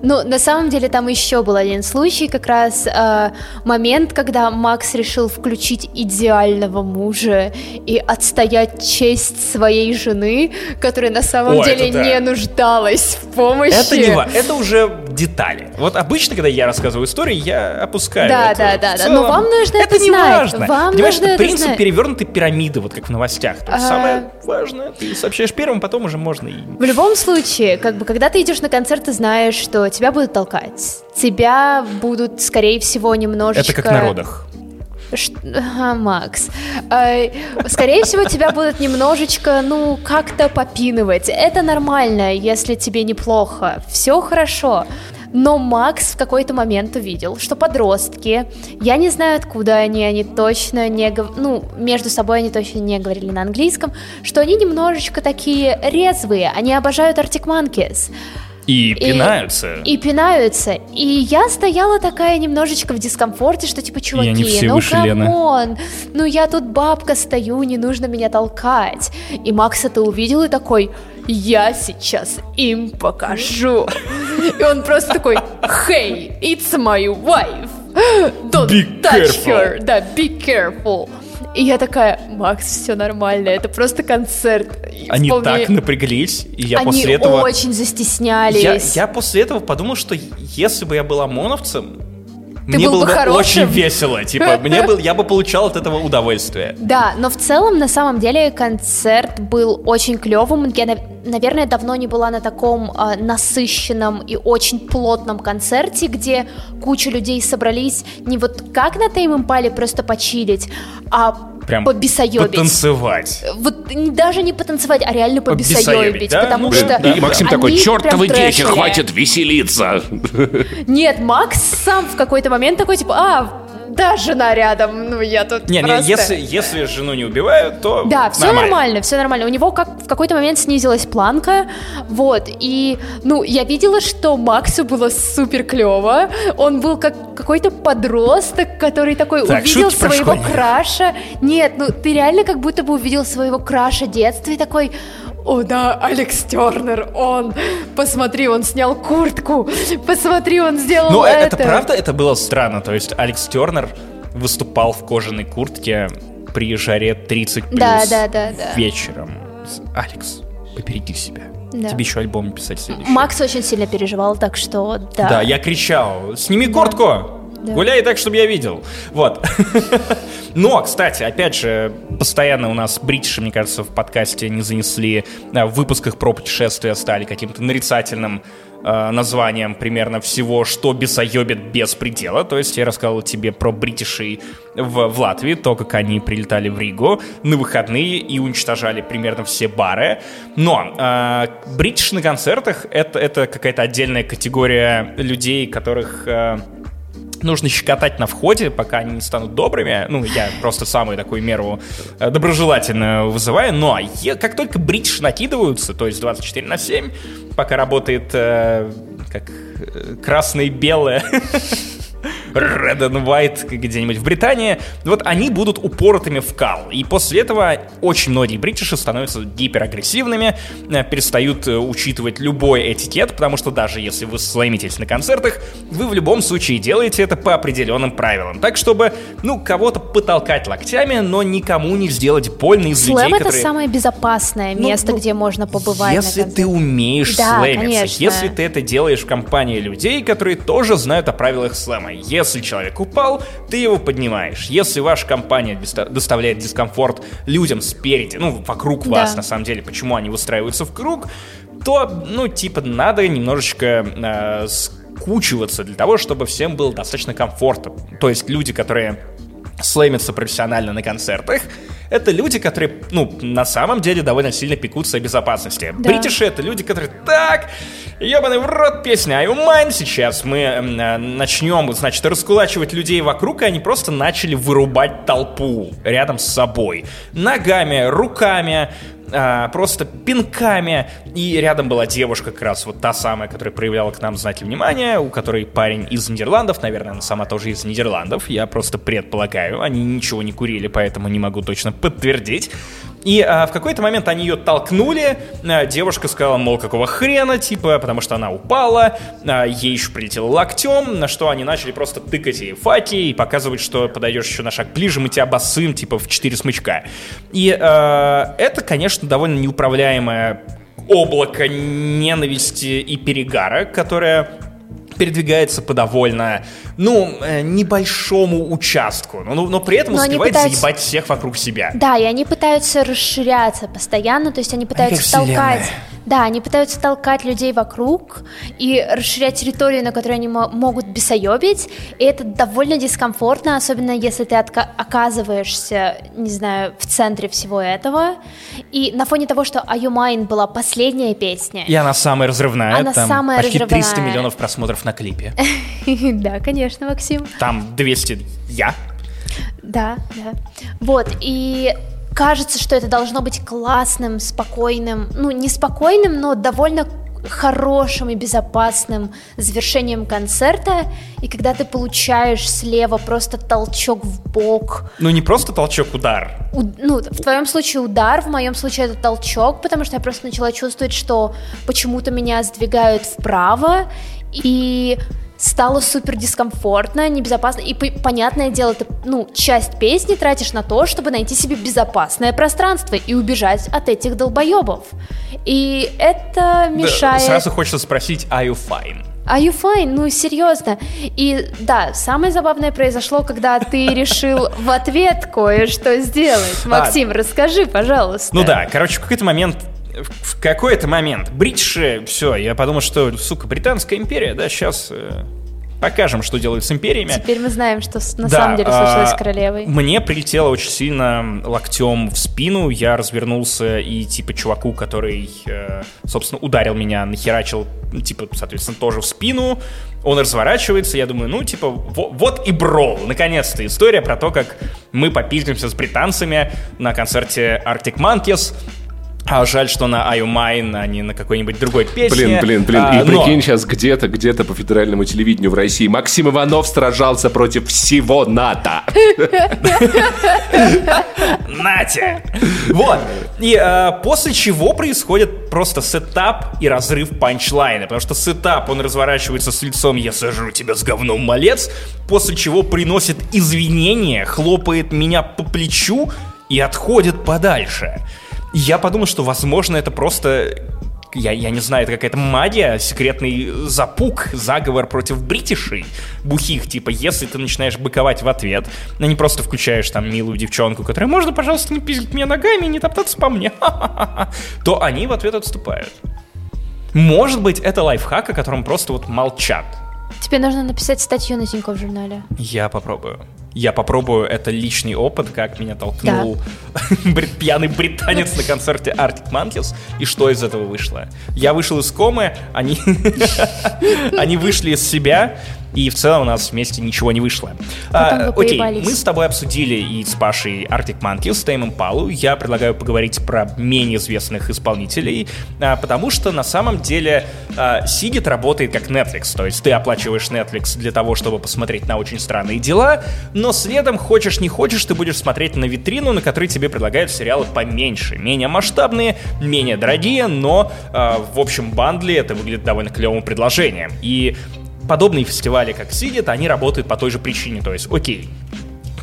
Ну, на самом деле там еще был один случай, как раз э, момент, когда Макс решил включить идеального мужа и отстоять честь своей жены, которая на самом О, деле это да. не нуждалась в помощи. Это не ва- это уже детали. Вот обычно, когда я рассказываю истории, я опускаю. Да, это. да, да, да. целом, Но вам нужно это не знать. важно. Вам Понимаешь, нужно это это принцип знать. перевернутой пирамиды, вот как в новостях. То есть А. самое важное ты сообщаешь первым, потом уже можно и... В любом случае, как бы, когда ты идешь на концерт, ты знаешь, что тебя будут толкать. Тебя будут, скорее всего, немножечко... Это как на родах. Ш- Ага, Макс. Э, Скорее всего, тебя будут немножечко, ну, как-то попинывать. Это нормально, если тебе неплохо. Все хорошо. Но Макс в какой-то момент увидел, что подростки, я не знаю откуда они, они точно не, ну, между собой они точно не говорили на английском, что они немножечко такие резвые, они обожают Arctic Monkeys. И И- пинаются. И пинаются. И я стояла такая немножечко в дискомфорте, что типа, чуваки, ну come on, ну я тут бабка стою, не нужно меня толкать. И Макс это увидел и такой, я сейчас им покажу. И он просто такой, hey, it's my wife. Don't Be touch careful. her. Да, be careful. И я такая, Макс, все нормально, это просто концерт. И Они вполне- так напряглись, и я Они после этого... очень застеснялись. Я, я после этого подумал, что если бы я был ОМОНовцем, ты мне был было бы хорошим. очень весело. Типа, мне был, я бы получал от этого удовольствие. Да, но в целом, на самом деле, концерт был очень клевым. Я, нав- наверное, давно не была на таком а, насыщенном и очень плотном концерте, где куча людей собрались не вот как на Тейм Импале просто почилить, а Прям побесоебить. потанцевать. Вот не- даже не потанцевать, а реально Побесоебить, да? потому Ну, что да. И Максим они такой, прям чертовы дети, трэшили». хватит веселиться. Нет, Макс сам в какой-то момент такой, типа, а, да, жена рядом, ну я тут Не, не, просто- если, если жену не убивают, то Да, все нормально. все нормально. У него как в какой-то момент снизилась планка, вот. И, ну, я видела, что Максу было супер клево. Он был как какой-то подросток, который такой Так, увидел своего краша. Нет, ну ты реально как будто бы увидел своего краша детства и такой. О да, Алекс Тернер, он, посмотри, он снял куртку, посмотри, он сделал Ну, э- это. это правда, это было странно. То есть Алекс Тернер выступал в кожаной куртке при жаре 30 плюс Да, да, да, да. вечером. Алекс, побереги себя. Да. Тебе еще альбом писать следующий. Макс очень сильно переживал, так что да. Да, я кричал, сними куртку! Да. Гуляй так, чтобы я видел. Вот. Но, кстати, опять же, постоянно у нас бритиши, мне кажется, в подкасте не занесли, э, в выпусках про путешествия стали каким-то нарицательным э, названием примерно всего, что бесоебит без предела. То есть я рассказал тебе про бритишей в, в Латвии, то, как они прилетали в Ригу на выходные и уничтожали примерно все бары. Но э, бритиш на концертах это, это какая-то отдельная категория людей, которых... э, нужно щекотать на входе, пока они не станут добрыми. Ну, я просто самую такую меру э, доброжелательно вызываю. Но е- как только бритиш накидываются, то есть 24 на 7, пока работает э, как э, красное и белое, Red and White где-нибудь в Британии, вот они будут упоротыми в кал. И после этого очень многие бритиши становятся гиперагрессивными, э, перестают э, учитывать любой этикет, потому что даже если вы слаймитесь на концертах, вы в любом случае делаете это по определенным правилам. Так, чтобы, ну, кого-то потолкать локтями, но никому не сделать больно из Слэм людей, это которые... самое безопасное Ну, место, ну, где можно побывать. Если ты умеешь Да, слэмиться, конечно. если ты это делаешь в компании людей, которые тоже знают о правилах слэма. Если человек упал, ты его поднимаешь. Если ваша компания доста- доставляет дискомфорт людям спереди, ну, вокруг вас, Да. на самом деле, почему они выстраиваются в круг, то, ну, типа, надо немножечко э, скучиваться для того, чтобы всем было достаточно комфортно. То есть люди, которые слэмятся профессионально на концертах, это люди, которые, ну, на самом деле довольно сильно пекутся о безопасности. Да. Бритиши — это люди, которые, так, ебаный в рот песня I Mine, сейчас мы э, начнем, значит, раскулачивать людей вокруг, и они просто начали вырубать толпу рядом с собой. Ногами, руками, а, просто пинками. И рядом была девушка, как раз вот та самая, которая проявляла к нам знаки внимания, у которой парень из Нидерландов, наверное, она сама тоже из Нидерландов, я просто предполагаю. Они ничего не курили, поэтому не могу точно подтвердить. И а, в какой-то момент они ее толкнули, а, девушка сказала, мол, какого хрена, типа, потому что она упала, а, ей еще прилетело локтем, на что они начали просто тыкать ей факи и показывать, что подойдешь еще на шаг ближе, мы тебя обоссым, типа, в четыре смычка. И а, это, конечно, довольно неуправляемое облако ненависти и перегара, которое передвигается по довольно, ну, э, небольшому участку, но, но при этом Но они успевает пытаются- заебать всех вокруг себя. Да, и они пытаются расширяться постоянно, то есть они пытаются как толкать. Да, они пытаются толкать людей вокруг и расширять территорию, на которой они мо- могут бесоебить. И это довольно дискомфортно, особенно если ты оказываешься, не знаю, в центре всего этого. И на фоне того, что Are You Mine была последняя песня. И она самая разрывная, Она там самая почти 300 разрывная. миллионов просмотров на клипе. Да, конечно, Максим. Там 200 я. Да, да. Вот, и кажется, что это должно быть классным, спокойным, ну, не спокойным, но довольно хорошим и безопасным завершением концерта, и когда ты получаешь слева просто толчок в бок, Ну не просто толчок, удар. у- ну, в твоем случае удар, в моем случае это толчок, потому что я просто начала чувствовать, что почему-то меня сдвигают вправо, и стало супер дискомфортно, небезопасно. И понятное дело, ты, ну, часть песни тратишь на то, чтобы найти себе безопасное пространство и убежать от этих долбоебов. И это Да, мешает... Сразу хочется спросить, are you fine? Are you fine? Ну, серьезно. И да, самое забавное произошло, когда ты решил в ответ кое-что сделать. Максим, расскажи, пожалуйста. Ну да, короче, в какой-то момент в какой-то момент бритиши, все, я подумал, что, сука, Британская империя, да, сейчас покажем, что делают с империями. Теперь мы знаем, что на да, самом деле случилось а, с королевой. Мне прилетело очень сильно локтем в спину, я развернулся и типа чуваку, который, э, собственно, ударил меня, нахерачил, типа, соответственно, тоже в спину, он разворачивается, я думаю, ну, типа, вот, вот и брол, наконец-то история про то, как мы попиздимся с британцами на концерте Arctic Monkeys, а жаль, что на R U Mine, а не на какой-нибудь другой песне. Блин, блин, блин. А, и прикинь, но... сейчас где-то, где-то по федеральному телевидению в России Максим Иванов сражался против всего НАТО. Нате! Вот. И а, после чего происходит просто setup и разрыв панчлайна. Потому что setup, он разворачивается с лицом «Я сажу тебя с говном, малец», после чего приносит извинения, хлопает меня по плечу и отходит подальше я подумал, что, возможно, это просто я, я не знаю, это какая-то магия, секретный запук, заговор против бритишей бухих, типа, если ты начинаешь быковать в ответ, а не просто включаешь там милую девчонку, которая, можно, пожалуйста, не пиздить меня ногами и не топтаться по мне, то они в ответ отступают. Может быть, это лайфхак, о котором просто вот молчат. Тебе нужно написать статью на Тинькофф журнале. Я попробую. Я попробую, это личный опыт, как меня толкнул да. пьяный британец на концерте Arctic Monkeys, и что из этого вышло. Я вышел из комы, они, они вышли из себя, и в целом у нас вместе ничего не вышло. А, окей, мы с тобой обсудили и с Пашей Arctic Monkeys, с Теймом Палу. Я предлагаю поговорить про менее известных исполнителей, а, потому что на самом деле а, Сигит работает как Netflix, то есть ты оплачиваешь Netflix для того, чтобы посмотреть на очень странные дела, но следом, хочешь не хочешь, ты будешь смотреть на витрину, на которой тебе предлагают сериалы поменьше, менее масштабные, менее дорогие, но а, в общем бандле это выглядит довольно клевым предложением. И подобные фестивали, как Сидит, они работают по той же причине. То есть, окей,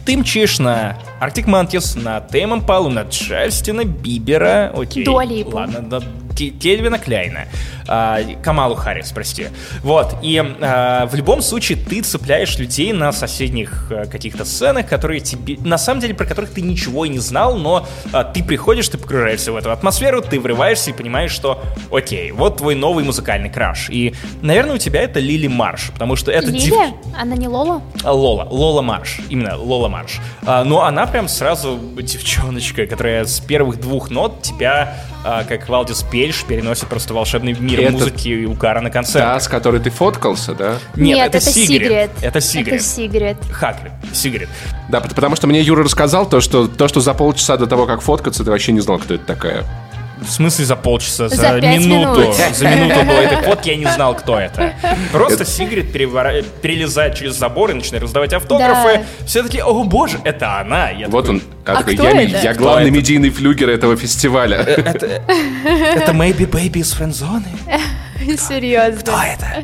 ты мчишь на Arctic Monkeys, на Тейм Палу, на Джастина Бибера, окей. Дуалипу. Ладно, да, Кельвина Кляйна, а, Камалу Харрис, прости. Вот, и а, в любом случае ты цепляешь людей на соседних а, каких-то сценах, которые тебе, на самом деле, про которых ты ничего и не знал, но а, ты приходишь, ты погружаешься в эту атмосферу, ты врываешься и понимаешь, что, окей, вот твой новый музыкальный краш. И, наверное, у тебя это Лили Марш, потому что это... Лили? Див... Она не Лола? А, Лола, Лола Марш, именно Лола Марш. А, но она прям сразу девчоночка, которая с первых двух нот тебя, как Валдис Пельш, переносит просто волшебный мир это музыки и укара на концерт. Та, с которой ты фоткался, да? Нет, Нет это, это Сигрет. Это Сигрет. Это Сигрет. Хакли. Сигрет. Да, потому что мне Юра рассказал то, что то, что за полчаса до того, как фоткаться, ты вообще не знал, кто это такая. В смысле за полчаса? За, за минуту. Минут. За минуту до этой фотки я не знал, кто это. Просто Сигрид перевора... перелезает через забор и начинает раздавать автографы. Да. Все таки о боже, это она. Я вот такой, он. А, такой, я, это? я главный кто медийный это? флюгер этого фестиваля. Э, это, это Maybe Baby из френдзоны? Серьезно. Кто это?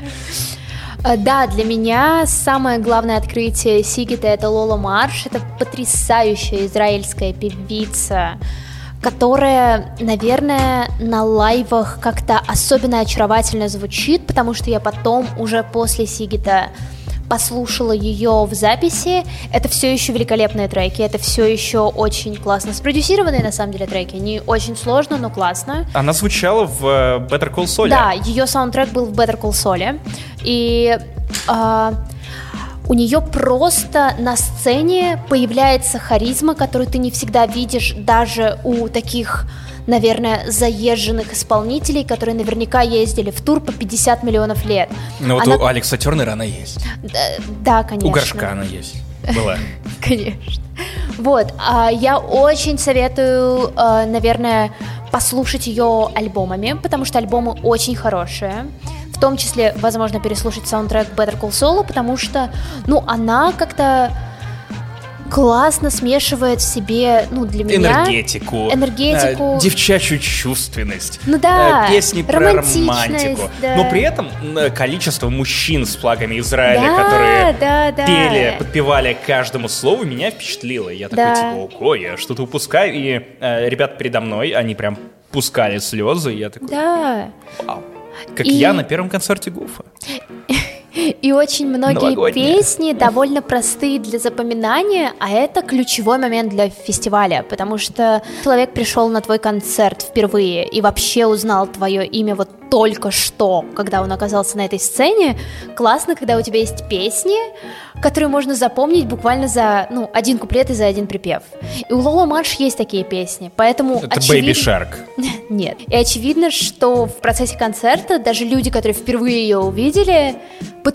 Э, да, для меня самое главное открытие Сигита это Лола Марш. Это потрясающая израильская певица, которая, наверное, на лайвах как-то особенно очаровательно звучит, потому что я потом уже после Сигита послушала ее в записи. Это все еще великолепные треки, это все еще очень классно спродюсированные на самом деле треки. Не очень сложно, но классно. Она звучала в э, Better Call Saul. Да, ее саундтрек был в Better Call Saul. И э, у нее просто на сцене появляется харизма, которую ты не всегда видишь даже у таких наверное, заезженных исполнителей, которые наверняка ездили в тур по 50 миллионов лет. Ну вот она... у Алекса Тернера она есть. Да, да, конечно. У Горшка она есть. Была. Конечно. Вот, а я очень советую, э, наверное, послушать ее альбомами, потому что альбомы очень хорошие том числе, возможно, переслушать саундтрек Better Call Saul, потому что, ну, она как-то классно смешивает в себе, ну, для меня... Энергетику. Энергетику. Э, девчачью чувственность. Ну да. Э, песни про романтику. Да. Но при этом э, количество мужчин с флагами Израиля, да, которые да, да. пели, подпевали каждому слову, меня впечатлило. Я такой, да. типа, ой, я что-то упускаю. И э, ребята передо мной, они прям пускали слезы, и я такой... Да. Вау. Как И- я на первом концерте Гуфа. И очень многие песни довольно простые для запоминания, а это ключевой момент для фестиваля, потому что человек пришел на твой концерт впервые и вообще узнал твое имя вот только что, когда он оказался на этой сцене. Классно, когда у тебя есть песни, которые можно запомнить буквально за ну, один куплет и за один припев. И у Лола Марш есть такие песни, поэтому Это очевидно... Baby Shark. Нет. И очевидно, что в процессе концерта даже люди, которые впервые ее увидели,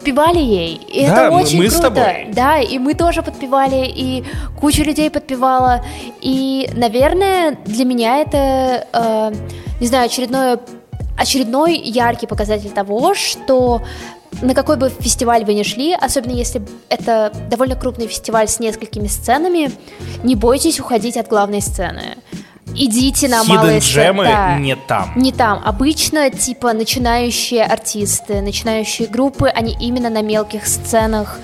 подпевали ей. И Да, это очень мы с круто. тобой. Да, и мы тоже подпевали, и куча людей подпевала. И, наверное, для меня это, э, не знаю, очередное, очередной яркий показатель того, что на какой бы фестиваль вы ни шли, особенно если это довольно крупный фестиваль с несколькими сценами, не бойтесь уходить от главной сцены. Идите на малые Hidden джемы сцены. Да. не там. Не там. Обычно, типа, начинающие артисты, начинающие группы, они именно на мелких сценах.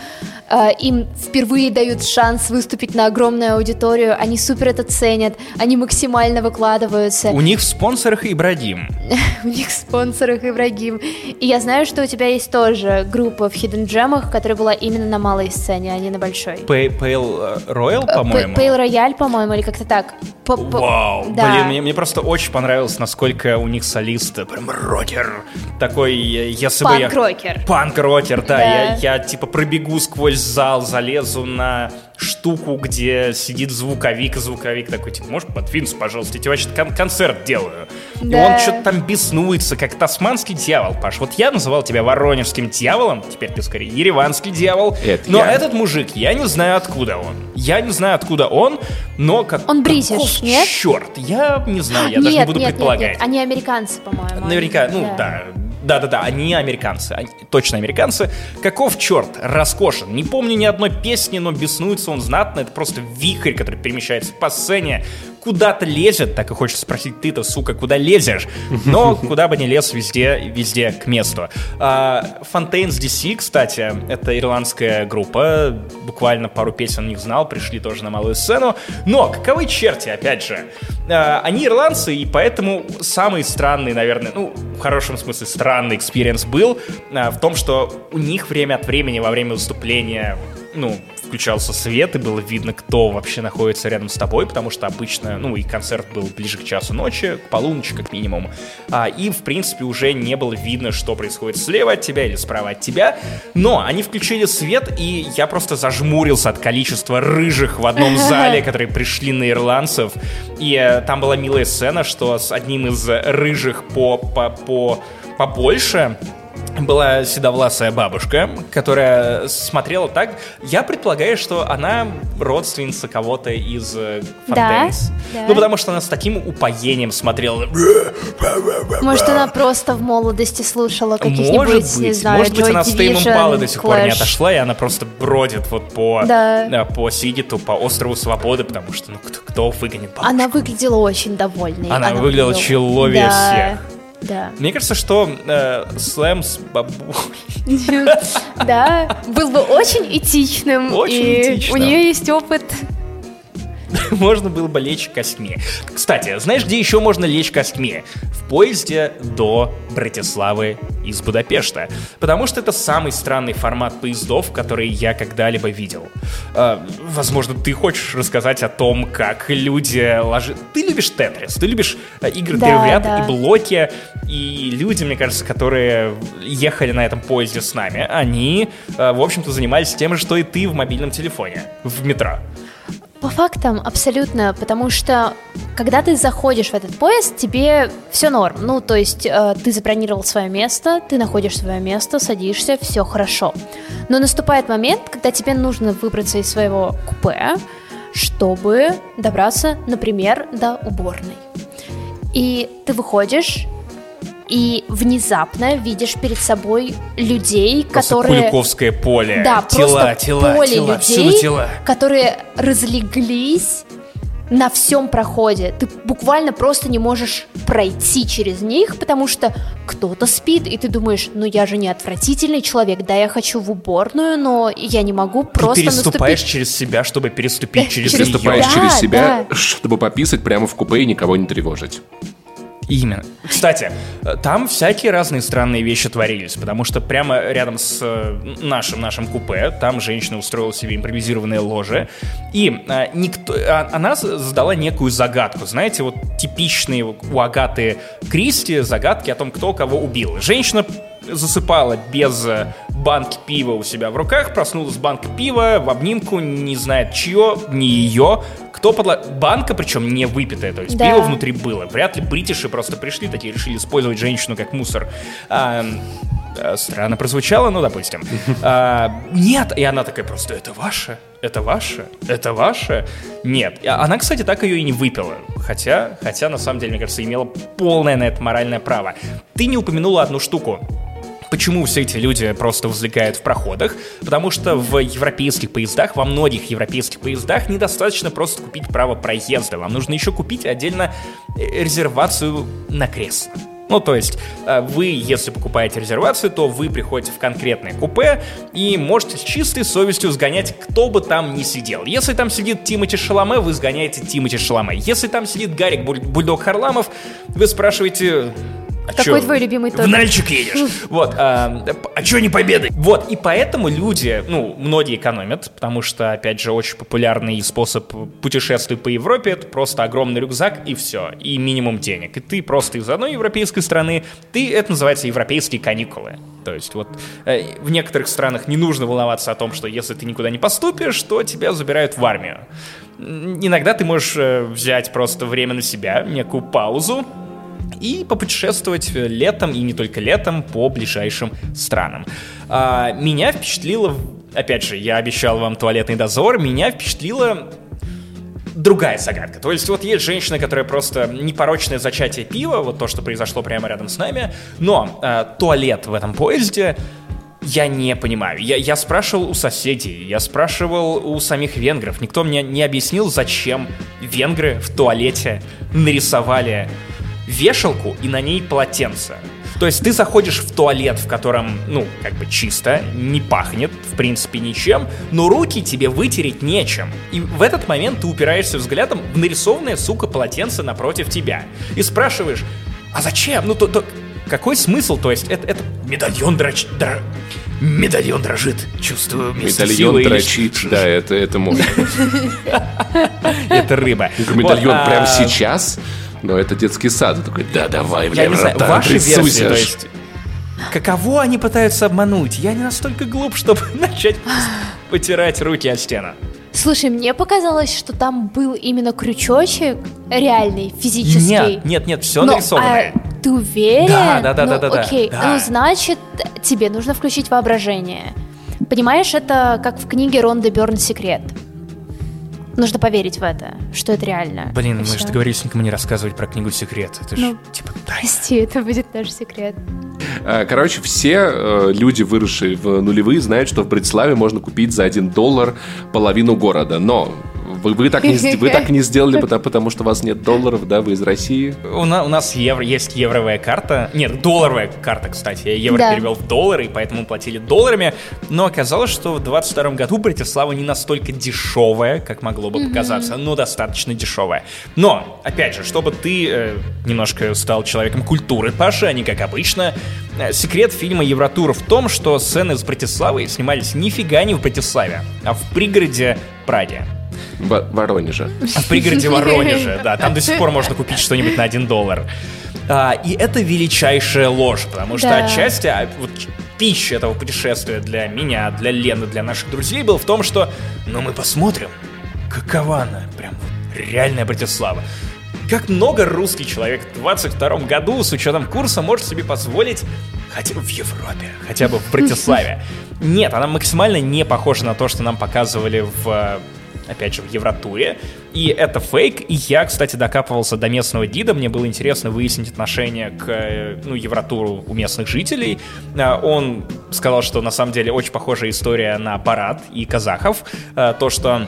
Э, Им впервые дают шанс выступить на огромную аудиторию, они супер это ценят, они максимально выкладываются. У них в спонсорах Ибрагим. У них в спонсорах Ибрагим. И я знаю, что у тебя есть тоже группа в Hidden Gem'ах, которая была именно на малой сцене, а не на большой. Pale Royal, Э, по-моему. Пейл Рояль, по-моему, или как-то так. Вау, блин, мне, мне просто очень понравилось, насколько у них солист э, прям рокер. Такой, э, если бы я... Панк-рокер. Панк-рокер, да. Да. Я, я типа пробегу сквозь зал, залезу на штуку, где сидит звуковик, и звуковик такой, типа, можешь подвинуться, пожалуйста, я тебе вообще кон- концерт делаю. И Да. он что-то там беснуется, как тасманский дьявол, Паш. Вот я называл тебя воронежским дьяволом, теперь ты скорее ереванский дьявол. Это но я. этот мужик, я не знаю, откуда он. Я не знаю, откуда он, но как... Он бритиш, нет? Черт, я не знаю, я нет, даже не буду нет, нет, предполагать. нет, они американцы, по-моему. Наверняка, Они- ну да. Да-да-да, они американцы, они точно американцы. Каков черт, роскошен. Не помню ни одной песни, но беснуется он знатно. Это просто вихрь, который перемещается по сцене, куда-то лезет. Так и хочется спросить, ты-то, сука, куда лезешь? Но куда бы ни лез, везде, везде к месту. А, Fontaines DC, кстати, это ирландская группа. Буквально пару песен о них знал, пришли тоже на малую сцену. Но каковы черти, опять же? А, Они ирландцы, и поэтому самый странный, наверное, ну, в хорошем смысле странный experience был а, в том, что у них время от времени во время выступления, ну, включался свет, и было видно, кто вообще находится рядом с тобой, потому что обычно, ну, и концерт был ближе к часу ночи, к полуночи как минимум, А, и, в принципе, уже не было видно, что происходит слева от тебя или справа от тебя, но они включили свет, и я просто зажмурился от количества рыжих в одном зале, которые пришли на ирландцев, и э, там была милая сцена, что с одним из рыжих по, по, по побольше была седовласая бабушка, которая смотрела так. Я предполагаю, что она родственница кого-то из э, Да, да. Ну, потому что она с таким упоением смотрела. Может, она просто в молодости слушала каких-нибудь, Может не быть, знаю, может быть, Joy она с Теймом Пала до сих пор не Clash. отошла, и она просто бродит вот по, Да. э, по Сигиту, по острову Свободы, потому что, ну, кто, кто выгонит бабушку? Она выглядела очень довольной. Она выглядела человее Да, всех. Да. Мне кажется, что э, Слэм с бабулей Да, был бы очень этичным. Очень этичным. У нее есть опыт. можно было бы лечь костьми. Кстати, знаешь, где еще можно лечь костьми? В поезде до Братиславы из Будапешта. Потому что это самый странный формат поездов, который я когда-либо видел. Э, возможно, ты хочешь рассказать о том, как люди ложат... Ты любишь Тетрис, ты любишь э, игры Да, в ряд да. и блоки. И люди, мне кажется, которые ехали на этом поезде с нами, они, э, в общем-то, занимались тем же, что и ты в мобильном телефоне, в метро. По фактам абсолютно, потому что когда ты заходишь в этот поезд, тебе все норм. Ну, то есть э, ты забронировал свое место, ты находишь свое место, садишься, все хорошо. Но наступает момент, когда тебе нужно выбраться из своего купе, чтобы добраться, например, до уборной. И ты выходишь и внезапно видишь перед собой людей, Просто которые... Куликовское поле. Да, тела, просто тела, поле тела, людей, тела. которые разлеглись на всем проходе. Ты буквально просто не можешь пройти через них, потому что кто-то спит, и ты думаешь, ну я же не отвратительный человек, да, я хочу в уборную, но я не могу Ты просто переступаешь наступить. через себя, чтобы переступить через, Через. Переступаешь Да, через себя, да. чтобы пописать прямо в купе и никого не тревожить. Именно. Кстати, э, там всякие разные странные вещи творились, потому что прямо рядом с э, нашим нашим купе там женщина устроила себе импровизированное ложе, и а, никто, а, она задала некую загадку, знаете, вот типичные у Агаты Кристи загадки о том, кто кого убил. Женщина засыпала без банки пива у себя в руках, проснулась с банкой пива в обнимку, не знает чье, не ее, кто подла... Банка, причем не выпитая, то есть да. пиво внутри было. Вряд ли бритиши просто пришли, такие решили использовать женщину как мусор. А, а странно прозвучало, ну, допустим. А, нет, и она такая просто, это ваше, это ваше, это ваше. Нет, она, кстати, так ее и не выпила. Хотя, хотя, на самом деле, мне кажется, имела полное на это моральное право. Ты не упомянула одну штуку. Почему все эти люди просто возлегают в проходах? Потому что в европейских поездах, во многих европейских поездах недостаточно просто купить право проезда. Вам нужно еще купить отдельно э, резервацию на кресло. Ну, то есть, э, вы, если покупаете резервацию, то вы приходите в конкретное купе и можете с чистой совестью сгонять, кто бы там ни сидел. Если там сидит Тимати Шаломе, вы сгоняете Тимати Шаломе. Если там сидит Гарик Бульдог Харламов, вы спрашиваете, а Какой чё, твой любимый тот? В Нальчик едешь. Вот. А, а чё не победы? Вот. И поэтому люди, ну, многие экономят, потому что, опять же, очень популярный способ путешествий по Европе — это просто огромный рюкзак и все. И минимум денег. И ты просто из одной европейской страны, ты, это называется европейские каникулы. То есть вот э, в некоторых странах не нужно волноваться о том, что если ты никуда не поступишь, то тебя забирают в армию. Иногда ты можешь э, взять просто время на себя, некую паузу, и попутешествовать летом, и не только летом, по ближайшим странам. А, меня впечатлило, опять же, я обещал вам туалетный дозор, меня впечатлило другая загадка. То есть вот есть женщина, которая просто непорочное зачатие пива, вот то, что произошло прямо рядом с нами, но э, туалет в этом поезде я не понимаю. Я, я спрашивал у соседей, я спрашивал у самих венгров. Никто мне не объяснил, зачем венгры в туалете нарисовали вешалку и на ней полотенце. То есть ты заходишь в туалет, в котором, ну, как бы чисто, не пахнет, в принципе, ничем, но руки тебе вытереть нечем. И в этот момент ты упираешься взглядом в нарисованное, сука, полотенце напротив тебя. И спрашиваешь, а зачем? Ну, то, то какой смысл? То есть это, это медальон драч... Дра... Медальон дрожит, чувствую Медальон дрочит, да, это, это мой. Это рыба. Медальон прямо а, сейчас? Но это детский сад. Он такой, да, давай, бля, Я не знаю, ваши версии, то есть... Каково они пытаются обмануть? Я не настолько глуп, чтобы начать потирать руки о стену. Слушай, мне показалось, что там был именно крючочек реальный, физический. Нет, нет, нет, все Но, нарисованное. А, ты уверен? Да, да, да, ну, да, да. Окей, да. ну значит, тебе нужно включить воображение. Понимаешь, это как в книге Ронда Берн «Секрет». Нужно поверить в это, что это реально. Блин, мы же договорились никому не рассказывать про книгу «Секрет». Это ну, же, типа, тайна. Прости, это будет наш секрет. А, короче, все э, люди, выросшие в нулевые, знают, что в Братиславе можно купить за один доллар половину города. Но вы, вы, так, не, вы так не сделали, потому, потому что у вас нет долларов, да, вы из России? У, на, у нас евро, есть евровая карта. Нет, долларовая карта, кстати. Я евро да. перевел в доллары, и поэтому платили долларами. Но оказалось, что в 22 году Братислава не настолько дешевая, как могло бы показаться, но достаточно дешевая. Но, опять же, чтобы ты э, немножко стал человеком культуры, Паша, а не как обычно, э, секрет фильма «Евротур» в том, что сцены с Братиславой снимались нифига не в Братиславе, а в пригороде Праде. В Воронеже. В пригороде Воронеже, да. Там до сих пор можно купить что-нибудь на один доллар. А, и это величайшая ложь, потому что да. отчасти а, вот, пища этого путешествия для меня, для Лены, для наших друзей был в том, что ну мы посмотрим, какова она, прям вот реальная Братислава. Как много русский человек в 22 году с учетом курса может себе позволить хотя бы в Европе, хотя бы в Братиславе. Нет, она максимально не похожа на то, что нам показывали в опять же, в Евротуре. И это фейк. И я, кстати, докапывался до местного гида. Мне было интересно выяснить отношение к э, ну, Евротуру у местных жителей. А, он сказал, что на самом деле очень похожая история на парад и казахов. А, то, что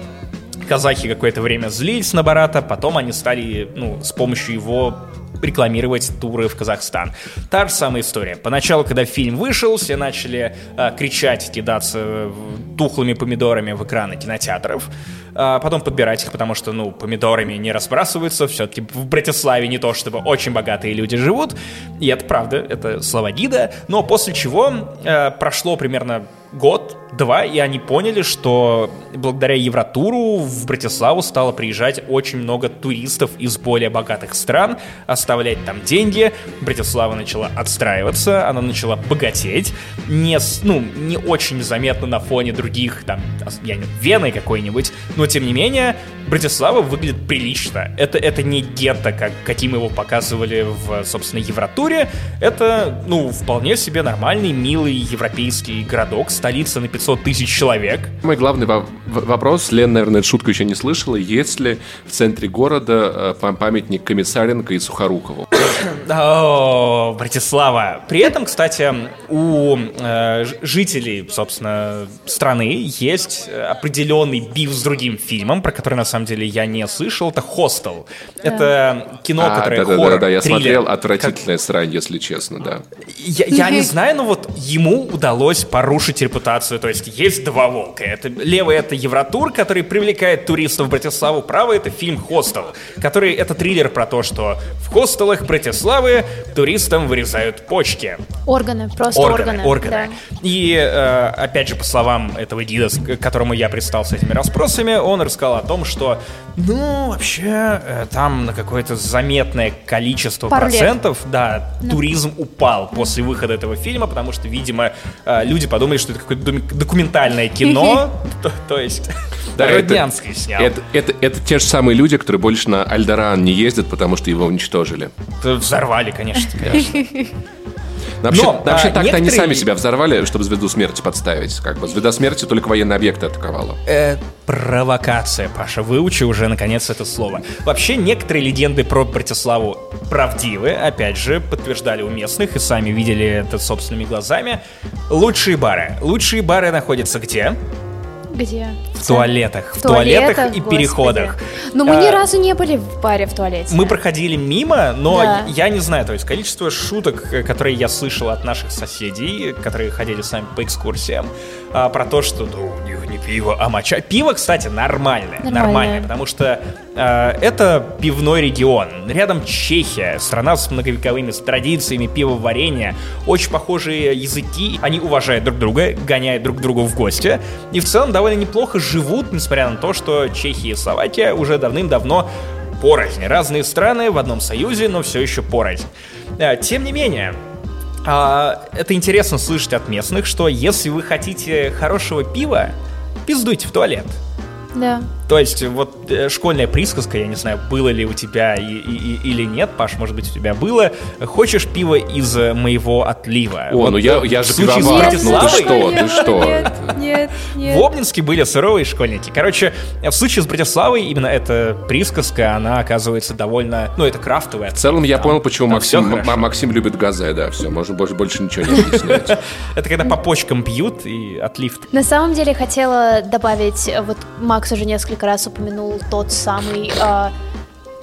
казахи какое-то время злились на Барата, потом они стали, ну, с помощью его рекламировать туры в Казахстан. Та же самая история. Поначалу, когда фильм вышел, все начали э, кричать, кидаться э, тухлыми помидорами в экраны кинотеатров, а потом подбирать их, потому что, ну, помидорами не разбрасываются, все-таки в Братиславе не то, чтобы очень богатые люди живут, и это правда, это слова гида, но после чего э, прошло примерно год, два, и они поняли, что благодаря Евротуру в Братиславу стало приезжать очень много туристов из более богатых стран, оставлять там деньги. Братислава начала отстраиваться, она начала богатеть, не, ну, не очень заметно на фоне других, там, я не Вены какой-нибудь, но тем не менее, Братислава выглядит прилично. Это, это не гетто, как, каким его показывали в, собственно, Евротуре. Это, ну, вполне себе нормальный, милый европейский городок, столица на 500 тысяч человек. Мой главный во- вопрос, Лен, наверное, эту шутку еще не слышала, есть ли в центре города э, памятник Комиссаренко и Сухорукову? О, Братислава. При этом, кстати, у э, жителей, собственно, страны есть определенный биф с другим фильмом, про который, на самом деле, я не слышал. Это «Хостел». Это кино, А, которое да-да-да, хоррор, да, я триллер. смотрел, отвратительная срань, если честно, да. Я, я не знаю, но вот ему удалось порушить репутацию. То есть есть два волка. Это левый это Евротур, который привлекает туристов в Братиславу. Правый это фильм Хостел, который это триллер про то, что в хостелах Братиславы туристам вырезают почки. Органы, просто Органы, органы. органы. да. И, э, опять же, по словам этого гида, которому я пристал с этими расспросами, он рассказал о том, что, ну, вообще, э, там на какое-то заметное количество лет. процентов, да, туризм упал после выхода этого фильма, потому что, видимо, э, люди подумали, что это какое-то документальное кино, то, то есть Да, это- Роднянский снял. Это, это, это те же самые люди, которые больше на Альдоран не ездят, потому что его уничтожили. Взорвали, конечно, конечно. Вообще, Но, вообще а, так-то они некоторые- сами себя взорвали, чтобы звезду смерти подставить. Как бы звезда смерти только военные объекты атаковала. Э, провокация, Паша, выучи уже наконец это слово. Вообще, некоторые легенды про Братиславу правдивы, опять же, подтверждали у местных и сами видели это собственными глазами. Лучшие бары. Лучшие бары находятся где? Где? В туалетах. В туалетах и господи. переходах. Но мы ни А, разу не были в баре в туалете. Мы проходили мимо, но Да. я не знаю, то есть количество шуток, э, которые я слышал от наших соседей, которые ходили с нами по экскурсиям, а, про то, что ну, у них не пиво, а моча. Пиво, кстати, нормальное, Нормальное. нормальное, потому что э, это пивной регион. Рядом Чехия, страна с многовековыми традициями пивоварения, очень похожие языки, они уважают друг друга, гоняют друг другу в гости, и в целом довольно неплохо живут, несмотря на то, что Чехия и Словакия уже давным-давно порознь. Разные страны в одном союзе, но все еще порознь. Э, Тем не менее, а, это интересно слышать от местных, что если вы хотите хорошего пива, пиздуйте в туалет. Да. То есть вот э, школьная присказка, я не знаю, было ли у тебя и- и- и- или нет, Паш, может быть, у тебя было. Хочешь пиво из э, моего отлива? О, Вот, ну я, э, я же пивовар, ну ты что, ты что? Нет, нет, нет. в Обнинске были суровые школьники. Короче, в случае с Братиславой именно эта присказка, она оказывается довольно... Ну, это крафтовая. В целом я понял, почему Там Максим, Максим любит газе, да, все, можно больше, больше ничего не объяснять. Это когда по почкам бьют и отлив. На самом деле хотела добавить, вот Макс уже несколько раз упомянул тот самый э,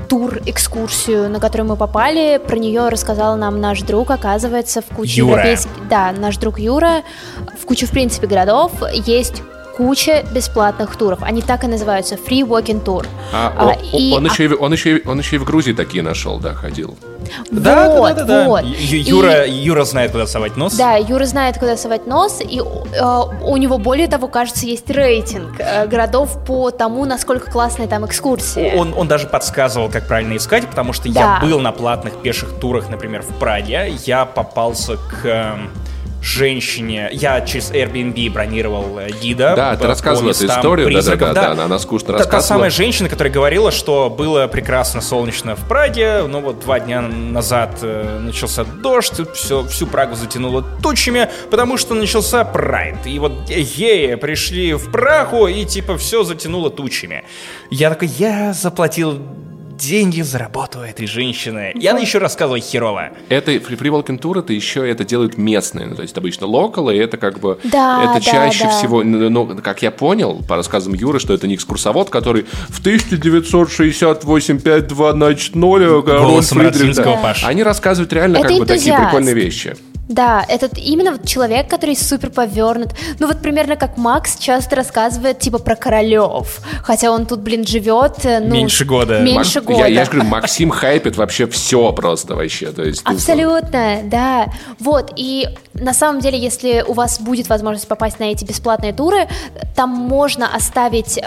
тур, экскурсию, на которую мы попали. Про нее рассказал нам наш друг, оказывается, в куче Юра. европейских... Да, наш друг Юра. В куче, в принципе, городов есть куча бесплатных туров. Они так и называются Free Walking Tour. А, А, о- и- он, еще и, он, еще и, он еще и в Грузии такие нашел, да, ходил. Да, да, вот, да, да, да. вот. Ю- И- Юра, Юра знает, куда совать нос. Да, Юра знает, куда совать нос, и э, у него, более того, кажется, есть рейтинг э, городов по тому, насколько классная там экскурсия. Он, он даже подсказывал, как правильно искать, потому что Да. я был на платных пеших турах, например, в Праге. Я попался к эм, женщине. Я через Airbnb бронировал э, гида. Да, ты рассказывал по эту историю, призраков. да-да-да, да, она скучно Та- Та рассказывала. самая женщина, которая говорила, что было прекрасно солнечно в Праге, но вот два дня назад э, начался дождь, все, всю Прагу затянуло тучами, потому что начался прайд. И вот геи пришли в Прагу, и типа все затянуло тучами. Я такой, я заплатил деньги за работу этой женщины. И она еще рассказывала херово. Это Free Walking Tour, это еще это делают местные, ну, то есть обычно локалы, и это как бы, Да, это да, чаще да. всего, ну, ну, как я понял, по рассказам Юры, что это не экскурсовод, который в 1968-52 значит, 0, король Голосом Фридрих, да. Паш. Они рассказывают реально Это как бы такие прикольные вещи. Да, этот именно вот человек, который супер повернут. Ну вот примерно как Макс часто рассказывает типа про королев, хотя он тут, блин, живет. э, Ну, Меньше года. Меньше Мак- года. Я, я же говорю, Максим хайпит вообще все просто вообще. То есть, тупо. Абсолютно, да. Вот, и на самом деле, если у вас будет возможность попасть на эти бесплатные туры, там можно оставить э,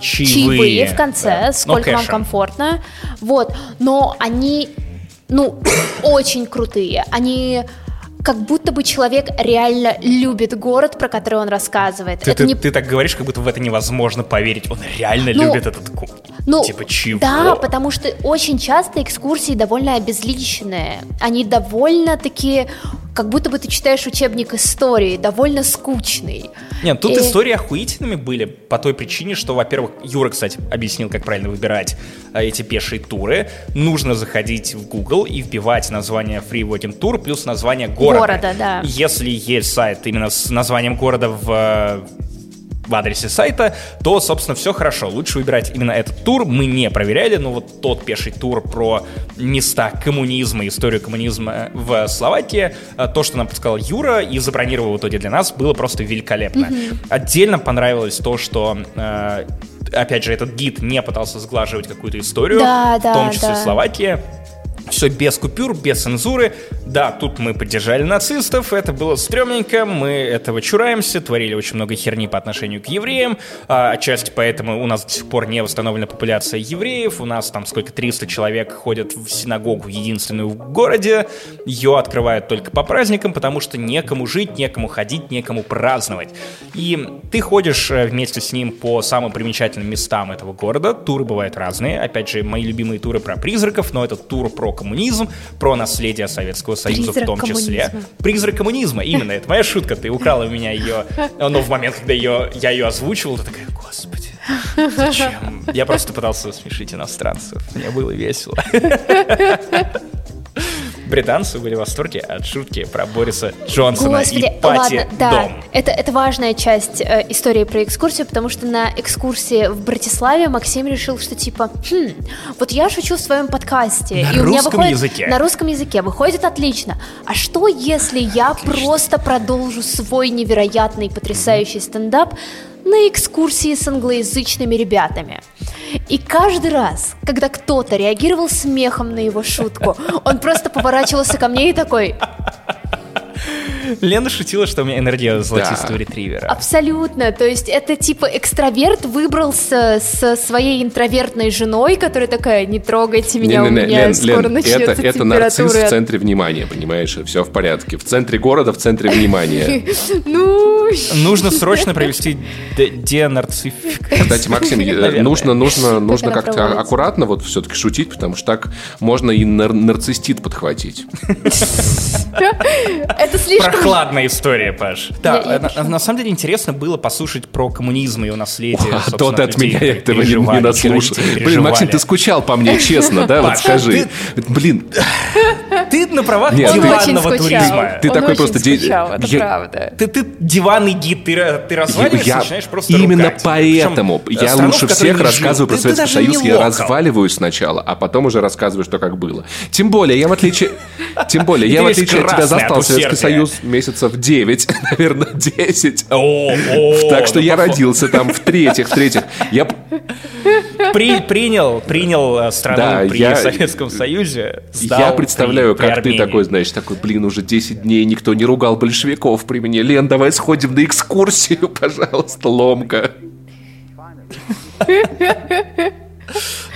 Чаевые, чаевые в конце, да. сколько Ну, вам комфортно. Вот, но они, ну, очень крутые. Они как будто бы человек реально любит город, про который он рассказывает. Ты, Это ты- не ты так говоришь, как будто в это невозможно поверить. Он реально Ну, любит этот ку- Ну, Типа чего? Да, потому что очень часто экскурсии довольно обезличенные. Они довольно такие, как будто бы ты читаешь учебник истории, довольно скучный. Нет, тут И- истории охуительными были по той причине, что, во-первых, Юра, кстати, объяснил, как правильно выбирать а, эти пешие туры. Нужно заходить в Google и вбивать название Free Walking Tour плюс название города. Города, да. Если есть сайт именно с названием города в э, в адресе сайта, то, собственно, все хорошо. Лучше выбирать именно этот тур. Мы не проверяли, но вот тот пеший тур про места коммунизма, историю коммунизма в Словакии, э, то, что нам подсказал Юра и забронировал в итоге для нас, было просто великолепно. Отдельно понравилось то, что э, опять же, этот гид не пытался сглаживать какую-то историю, Да, в да, том числе да. Словакия. Все без купюр, без цензуры. Да, тут мы поддержали нацистов, это было стрёмненько, мы этого чураемся, творили очень много херни по отношению к евреям, а, отчасти поэтому у нас до сих пор не восстановлена популяция евреев, у нас там сколько, 300 человек ходят в синагогу единственную в городе, ее открывают только по праздникам, потому что некому жить, некому ходить, некому праздновать. И ты ходишь э, вместе с ним по самым примечательным местам этого города, туры бывают разные, опять же, мои любимые туры про призраков, но это тур про коммунизм, про наследие Советского Союза в Призрак том числе. коммунизма. Призрак коммунизма, именно, это моя шутка, ты украла у меня ее, но в момент, когда ее, я ее озвучивал, ты такая, господи, зачем? Я просто пытался смешить иностранцев, мне было весело. Британцы были в восторге от шутки про Бориса Джонсона Господи, и Пати ладно, да, Дом. это, это важная часть э, истории про экскурсию, потому что на экскурсии в Братиславе Максим решил, что типа, хм, вот я шучу в своем подкасте, На и у меня русском выходит языке. на русском языке выходит отлично. А что если я просто продолжу свой невероятный потрясающий стендап на экскурсии с англоязычными ребятами? И каждый раз, когда кто-то реагировал смехом на его шутку, он просто поворачивался ко мне и такой, Лена шутила, что у меня энергия золотистого ретривера. Абсолютно. То есть это типа экстраверт выбрался со своей интровертной женой, которая такая, не трогайте меня, у меня Лен, скоро Лен, начнется это, это нарцисс в центре внимания, понимаешь? Все в порядке. В центре города, в центре внимания. Ну, Нужно срочно провести де- денарцификацию. Кстати, Максим, нужно, нужно, нужно как-то аккуратно вот все-таки шутить, потому что так можно и нар- нарцистит подхватить. это слишком... Прохладная история, Паш. Да, Я- я на, самом деле интересно было послушать про коммунизм и его наследие. А то ты от меня этого не, не наслушал. Блин, Максим, ты скучал по мне, честно, да? Вот скажи. Блин, Ты на правах Нет, ты- диванного туризма. Ты Он такой очень просто это я- правда. Ты, ты диванный гид, ты, ра- ты разваливаешься, Я- начинаешь просто Именно ругать. поэтому Причем, э, я лучше всех рассказываю про Советский Союз. Я разваливаю сначала, а потом уже рассказываю, что как было. Тем более, я в отличие... Тем более, я в отличие от тебя застал Советский. Союз месяцев 9, наверное, 10. О, о, Так что ну, я родился там в-третьих, в-третьих. Я При- принял, принял э, страну Да, при я- Советском Союзе. сдал Я представляю, при- при как ты Армении. такой, знаешь, такой, блин, уже 10 дней никто не ругал большевиков при мне. Лен, давай сходим на экскурсию, пожалуйста, ломка.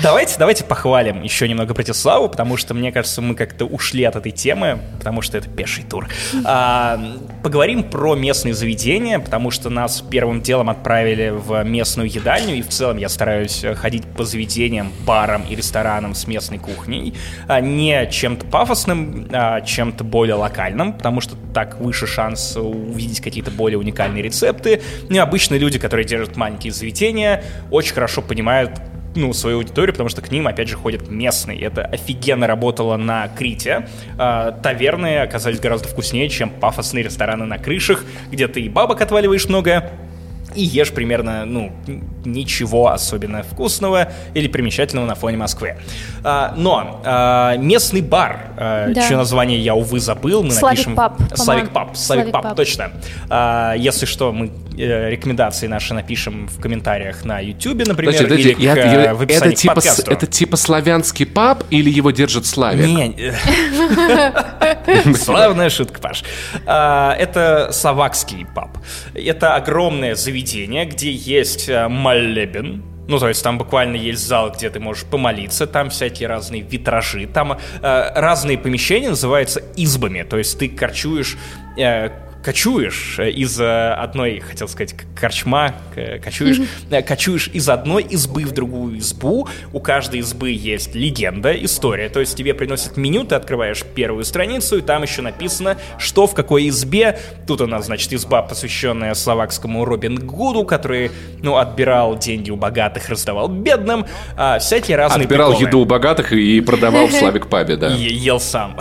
Давайте, давайте похвалим еще немного Братиславу, потому что, мне кажется, мы как-то ушли от этой темы, потому что это пеший тур. А, поговорим про местные заведения, потому что нас первым делом отправили в местную едальню, и в целом я стараюсь ходить по заведениям, барам и ресторанам с местной кухней, а не чем-то пафосным, а чем-то более локальным, потому что так выше шанс увидеть какие-то более уникальные рецепты. Ну и обычно люди, которые держат маленькие заведения, очень хорошо понимают, ну, свою аудиторию, потому что к ним, опять же, ходят местные. Это офигенно работало на Крите. Э, таверны оказались гораздо вкуснее, чем пафосные рестораны на крышах, где ты и бабок отваливаешь много, и ешь примерно, ну, ничего особенно вкусного или примечательного на фоне Москвы. А, но а, местный бар, а, да. чье название я, увы, забыл, мы Славик напишем... Пап, Славик Пап. Славик Пап, точно. А, если что, мы э, рекомендации наши напишем в комментариях на YouTube, например, Подожди, или я, к, я, в описании это типа, к подкасту. Это типа славянский паб или его держит Славик? Не, славная шутка, Паш. А, это словакский паб. Это огромное заведение, где есть э, молебен, ну, то есть там буквально есть зал, где ты можешь помолиться, там всякие разные витражи, там э, разные помещения называются избами, то есть ты корчуешь э, кочуешь из э, одной, хотел сказать, корчма, кочуешь, mm-hmm. кочуешь из одной избы в другую избу. У каждой избы есть легенда, история. То есть тебе приносят меню, ты открываешь первую страницу, и там еще написано, что в какой избе. Тут у нас, значит, изба, посвященная словакскому Робин Гуду, который, ну, отбирал деньги у богатых, раздавал бедным. А, всякие разные Отбирал приколы. еду у богатых и продавал в Славик Пабе, да. И ел сам.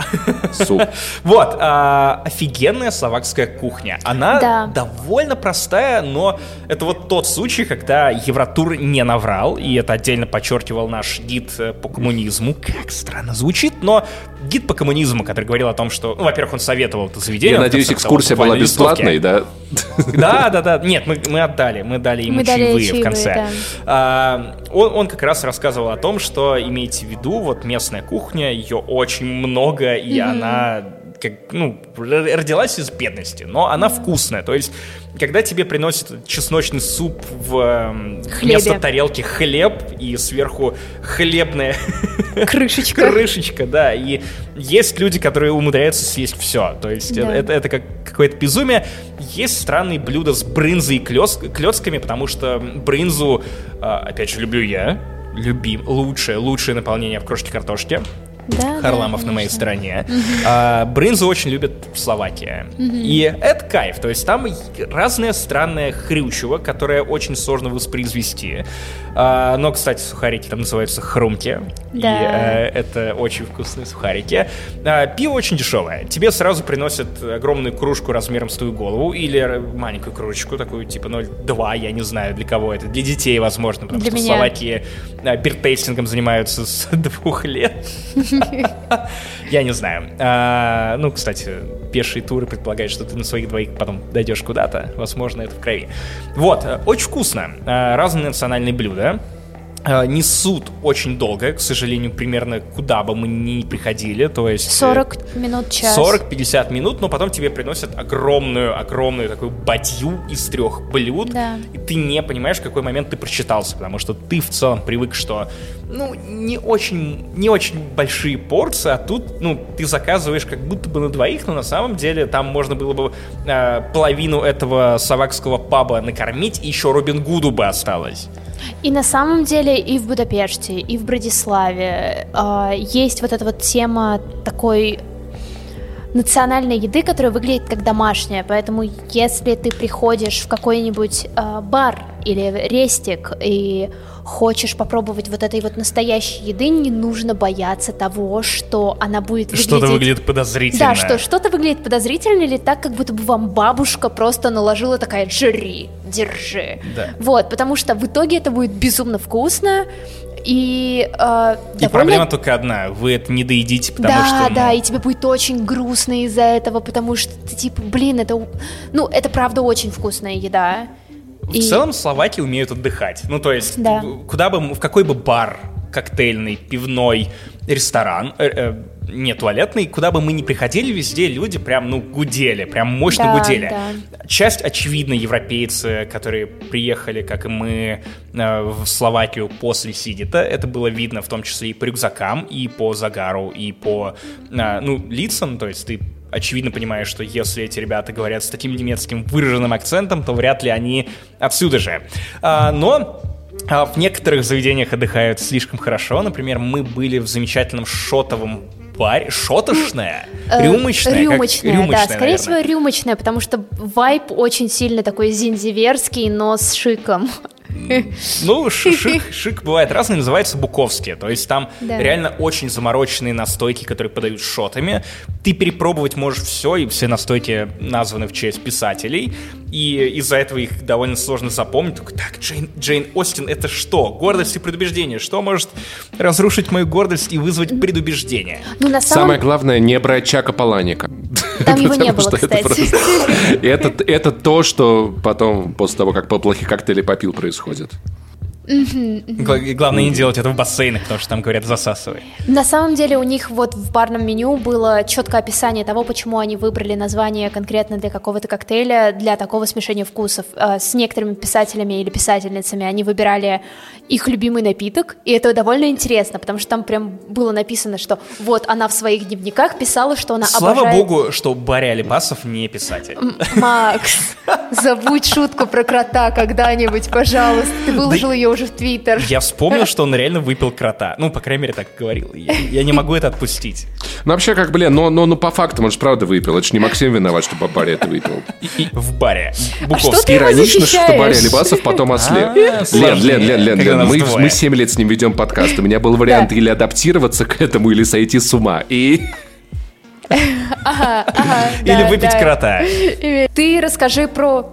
Суп. Вот, а, офигенная словакская кухня. Она Да. довольно простая, но это вот тот случай, когда Евротур не наврал, и это отдельно подчеркивал наш гид э, по коммунизму. Как странно звучит, но гид по коммунизму, который говорил о том, что, ну, во-первых, он советовал это заведение. Я надеюсь, экскурсия была листовки. бесплатной, да? Да, да, да. Нет, мы, мы отдали, мы дали ему Мы дали чаевые в чаевые, конце. да. А, он, он как раз рассказывал о том, что имейте в виду, вот местная кухня, ее очень много, и она как, ну, родилась из бедности, но она вкусная. То есть, когда тебе приносят чесночный суп в эм, Хлебе. вместо тарелки хлеб и сверху хлебная Крышечка. крышечка, да, и есть люди, которые умудряются съесть все, то есть Да. это, это как какое-то безумие. Есть странные блюда с брынзой и клёс- клёцками, потому что брынзу, а, опять же, люблю я, любим, лучшее, лучшее наполнение в крошке картошки. Да, Харламов да, на моей стороне. А, брынзу очень любят в Словакии. И это кайф. То есть там разное странное хрючево, которое очень сложно воспроизвести. А, но, кстати, сухарики там называются хрумки. И Да. э, это очень вкусные сухарики. А, пиво очень дешевое. Тебе сразу приносят огромную кружку размером с твою голову или маленькую кружечку, такую типа 0,2, я не знаю для кого это. Для детей, возможно, потому Для что в меня. Словакии а, биртейстингом занимаются с двух лет. Я не знаю. А, ну, кстати, пешие туры предполагают, что ты на своих двоих потом дойдешь куда-то. Возможно, это в крови. Вот, э, очень вкусно. А, Разные национальные блюда. А, Несут очень долго, к сожалению, примерно куда бы мы ни приходили. То есть... э, 40 минут, час. 40-50 минут, но потом тебе приносят огромную, огромную такую бадью из трех блюд, Да. и ты не понимаешь, в какой момент ты прочитался, потому что ты в целом привык, что, ну, не очень, не очень большие порции, а тут, ну, ты заказываешь как будто бы на двоих, но на самом деле там можно было бы э, половину этого словакского паба накормить, и еще Робин Гуду бы осталось. И на самом деле и в Будапеште, и в Братиславе э, есть вот эта вот тема такой национальной еды, которая выглядит как домашняя. Поэтому если ты приходишь в какой-нибудь э, бар или рестик и хочешь попробовать вот этой вот настоящей еды, не нужно бояться того, что она будет выглядеть... Что-то выглядит подозрительно. Да, что что-то выглядит подозрительно или так, как будто бы вам бабушка просто наложила такая «жри, держи». Да. Вот, потому что в итоге это будет безумно вкусно и э, И довольно- проблема только одна, вы это не доедите, потому да, что... ну, да, и тебе будет очень грустно из-за этого, потому что ты типа, блин, это, ну, это правда очень вкусная еда. В И- целом словаки умеют отдыхать. Ну, то есть, Да. куда бы, в какой бы бар, коктейльный, пивной, ресторан, э, э, не туалетный, куда бы мы ни приходили, везде люди прям, ну, гудели, прям мощно Да, гудели. да. Часть, очевидно, европейцы, которые приехали, как и мы, э, в Словакию после Сидита, это было видно в том числе и по рюкзакам, и по загару, и по, э, ну, лицам, то есть ты очевидно понимаешь, что если эти ребята говорят с таким немецким выраженным акцентом, то вряд ли они отсюда же. А, но а, в некоторых заведениях отдыхают слишком хорошо. Например, мы были в замечательном шотовом баре. Шотошная? Э, Рюмочная? как- Рюмочная, да, рюмочная, скорее наверное. всего рюмочная, потому что вайп очень сильно такой зинзиверский, но с шиком. Ну, шик, шик бывает разный, называется буковские. То есть там Да. реально очень замороченные настойки, которые подают шотами. Ты перепробовать можешь все, и все настойки названы в честь писателей. И из-за этого их довольно сложно запомнить. Только, так, Джейн, Джейн Остин это что? Гордость и предубеждение. Что может разрушить мою гордость и вызвать предубеждение? Ну, на самом Самое главное, не брать Чака Паланика. Там его не было, что это кстати. просто- Это, это то, что потом, после того, как по плохих коктейлей попил, происходит. Гла- и Главное не делать это в бассейнах, потому что там, говорят, засасывай. На самом деле у них вот в барном меню было четкое описание того, почему они выбрали название конкретно для какого-то коктейля, для такого смешения вкусов. Э, С некоторыми писателями или писательницами они выбирали их любимый напиток, и это довольно интересно, потому что там прям было написано, что вот она в своих дневниках писала, что она Слава обожает... богу, что Барри Алибасов не писатель. Макс, забудь шутку про крота когда-нибудь, пожалуйста. Ты выложил ее уже в Твиттер. Я вспомнил, что он реально выпил крота. Ну, по крайней мере, так говорил. Я, я не могу это отпустить. Ну, вообще, как, блин, но, но, ну, по факту, он же правда выпил. Это же не Максим виноват, что Барри это выпил. В баре. А Буковский. его Иронично, что? Барри Алибасов потом ослеп. А, Лен, Лен, Лен, Лен, Лен, мы, мы 7 лет с ним ведем подкаст. У меня был вариант или адаптироваться к этому, или сойти с ума. И Ага, ага, Или да, выпить да. крота. Ты расскажи про...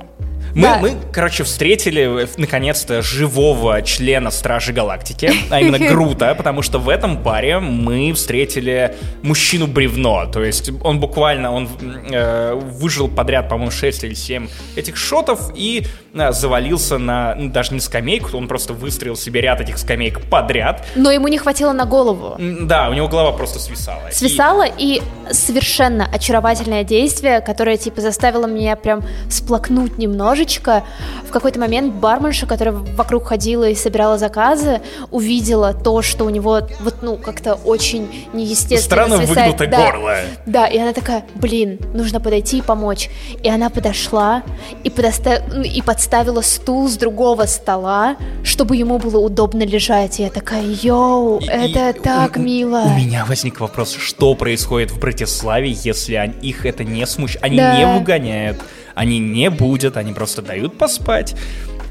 Мы, Да. мы, короче, встретили э, наконец-то живого члена Стражи Галактики, а именно Грута, потому что в этом баре мы встретили мужчину-бревно. То есть он буквально, он э, выжил подряд, по-моему, 6 или 7 этих шотов и завалился на, ну, даже не скамейку, он просто выстроил себе ряд этих скамеек подряд. Но ему не хватило на голову. Да, у него голова просто свисала. И- Свисало и совершенно очаровательное действие, которое типа заставило меня прям сплакнуть немножечко. В какой-то момент барменша, которая вокруг ходила и собирала заказы, увидела то, что у него вот ну как-то очень неестественно Странно свисает. выгнутое Да. горло. Да, и она такая, блин, нужно подойти и помочь. И она подошла и, подоста- ну, и подставила стул с другого стола, чтобы ему было удобно лежать. И я такая, йоу, И- это и так у- у- мило. У меня возник вопрос, что происходит в Братиславе, если они- их это не смущает, они Да. не выгоняют, они не будут, они просто дают поспать.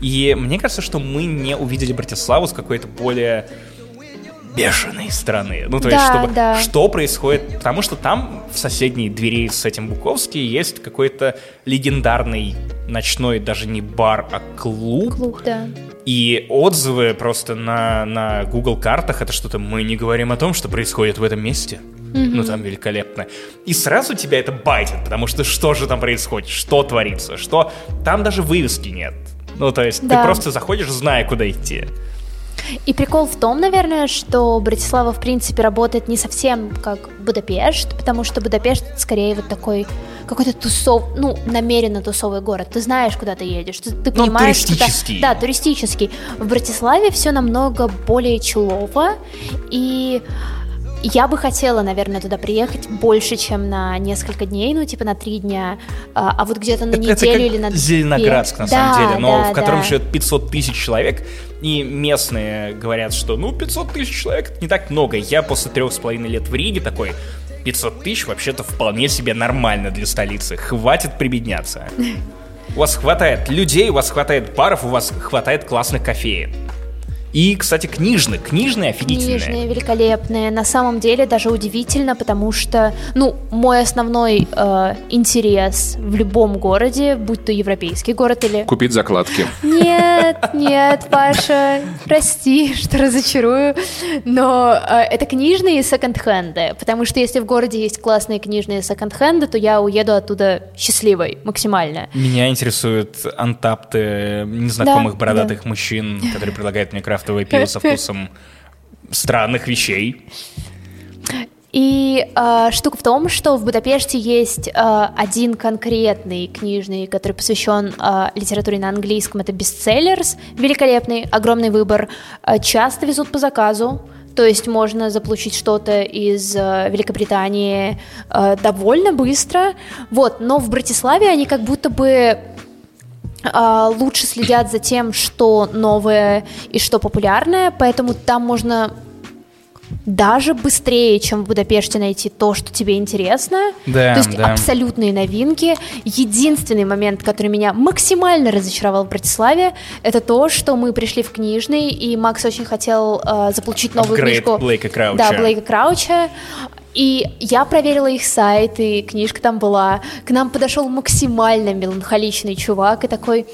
И мне кажется, что мы не увидели Братиславу с какой-то более бешеной стороны. Ну, то есть, Да, чтобы... да. Что происходит? Потому что там в соседней двери с этим Буковски есть какой-то легендарный ночной, даже не бар, а клуб, Клуб, да. и отзывы просто на, на Google картах это что-то мы не говорим о том, что происходит в этом месте. Ну там великолепно. И сразу тебя это байтит, потому что что же там происходит, что творится, что там даже вывески нет. Ну, то есть Да. ты просто заходишь, зная, куда идти. И прикол в том, наверное, что Братислава, в принципе, работает не совсем как Будапешт, потому что Будапешт скорее вот такой какой-то тусов, ну, намеренно тусовый город. Ты знаешь, куда ты едешь, ты, ты Ну, он понимаешь, куда- туристический. Да, туристический. В Братиславе все намного более челово, и я бы хотела, наверное, туда приехать больше, чем на несколько дней, ну, типа на три дня, а, а вот где-то на Это- это неделю как или на. Зеленоградск, на Да, самом деле, но да, в котором да. живет 500 тысяч человек, и местные говорят, что ну 500 тысяч человек это не так много. Я после трех с половиной лет в Риге такой, 500 тысяч вообще-то вполне себе нормально для столицы, хватит прибедняться. У вас хватает людей, у вас хватает баров, у вас хватает классных кофеек. И, кстати, книжные, книжные офигительные. Книжные, великолепные. На самом деле даже удивительно, потому что, ну, мой основной э, интерес в любом городе, будь то европейский город или... купить закладки. Нет, нет, Паша, прости, что разочарую, но э, это книжные секонд-хенды, потому что если в городе есть классные книжные секонд-хенды, то я уеду оттуда счастливой максимально. Меня интересуют антапты незнакомых Да, бородатых мужчин, которые предлагают мне крафтовое пиво со вкусом странных вещей. И э, штука в том, что в Будапеште есть э, один конкретный книжный, который посвящен э, литературе на английском. Это бестселлерс, великолепный, огромный выбор. Э, часто везут по заказу. То есть можно заполучить что-то из э, Великобритании э, довольно быстро. Вот, но в Братиславе они как будто бы лучше следят за тем, что новое и что популярное, поэтому там можно даже быстрее, чем в Будапеште найти то, что тебе интересно. Да, то есть да. абсолютные новинки. Единственный момент, который меня максимально разочаровал в Братиславе, это то, что мы пришли в книжный, и Макс очень хотел э, заполучить новую Апгрейд книжку. Блейка Крауча. Да, Блейка Крауча. И я проверила их сайт, и книжка там была. К нам подошел максимально меланхоличный чувак и такой,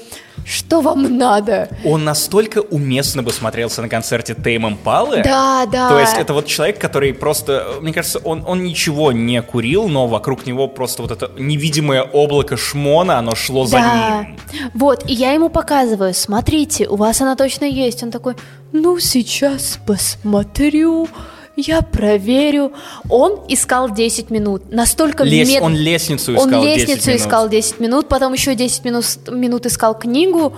что вам надо? Он настолько уместно бы смотрелся на концерте Тейм Импалы. Да, да. То есть это вот человек, который просто, мне кажется, он, он ничего не курил, но вокруг него просто вот это невидимое облако шмона, оно шло за Да. ним. Вот, и я ему показываю, смотрите, у вас она точно есть. Он такой, ну сейчас посмотрю, я проверю. Он искал 10 минут. Настолько Лес- мед- Он лестницу Он искал 10 лестницу минут. искал 10 минут, потом еще 10 минут, минут искал книгу,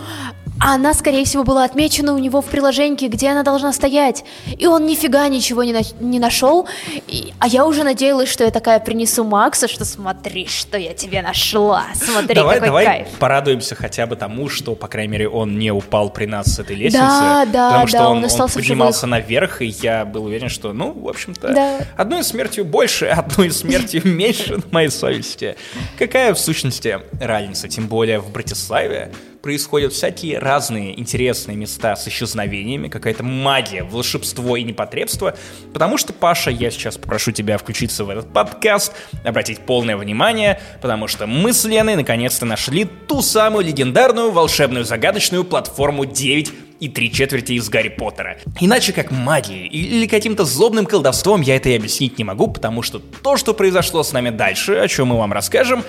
она, скорее всего, была отмечена у него в приложении, где она должна стоять. И он нифига ничего не, на- не нашел. И- а я уже надеялась, что я такая принесу Макса, что смотри, что я тебе нашла. Смотри, давай, какой давай кайф. порадуемся хотя бы тому, что, по крайней мере, он не упал при нас с этой лестницы. Да, да, потому что да, он, он в поднимался наверх, и я был уверен, что, ну, в общем-то, Да. одной смертью больше, одной смертью меньше на моей совести. Какая, в сущности, разница? Тем более в Братиславе происходят всякие разные интересные места с исчезновениями, какая-то магия, волшебство и непотребство. Потому что, Паша, я сейчас попрошу тебя включиться в этот подкаст, обратить полное внимание, потому что мы с Леной наконец-то нашли ту самую легендарную, волшебную, загадочную платформу 9 и три четверти из Гарри Поттера. Иначе как магией или каким-то злобным колдовством я это и объяснить не могу, потому что то, что произошло с нами дальше, о чем мы вам расскажем,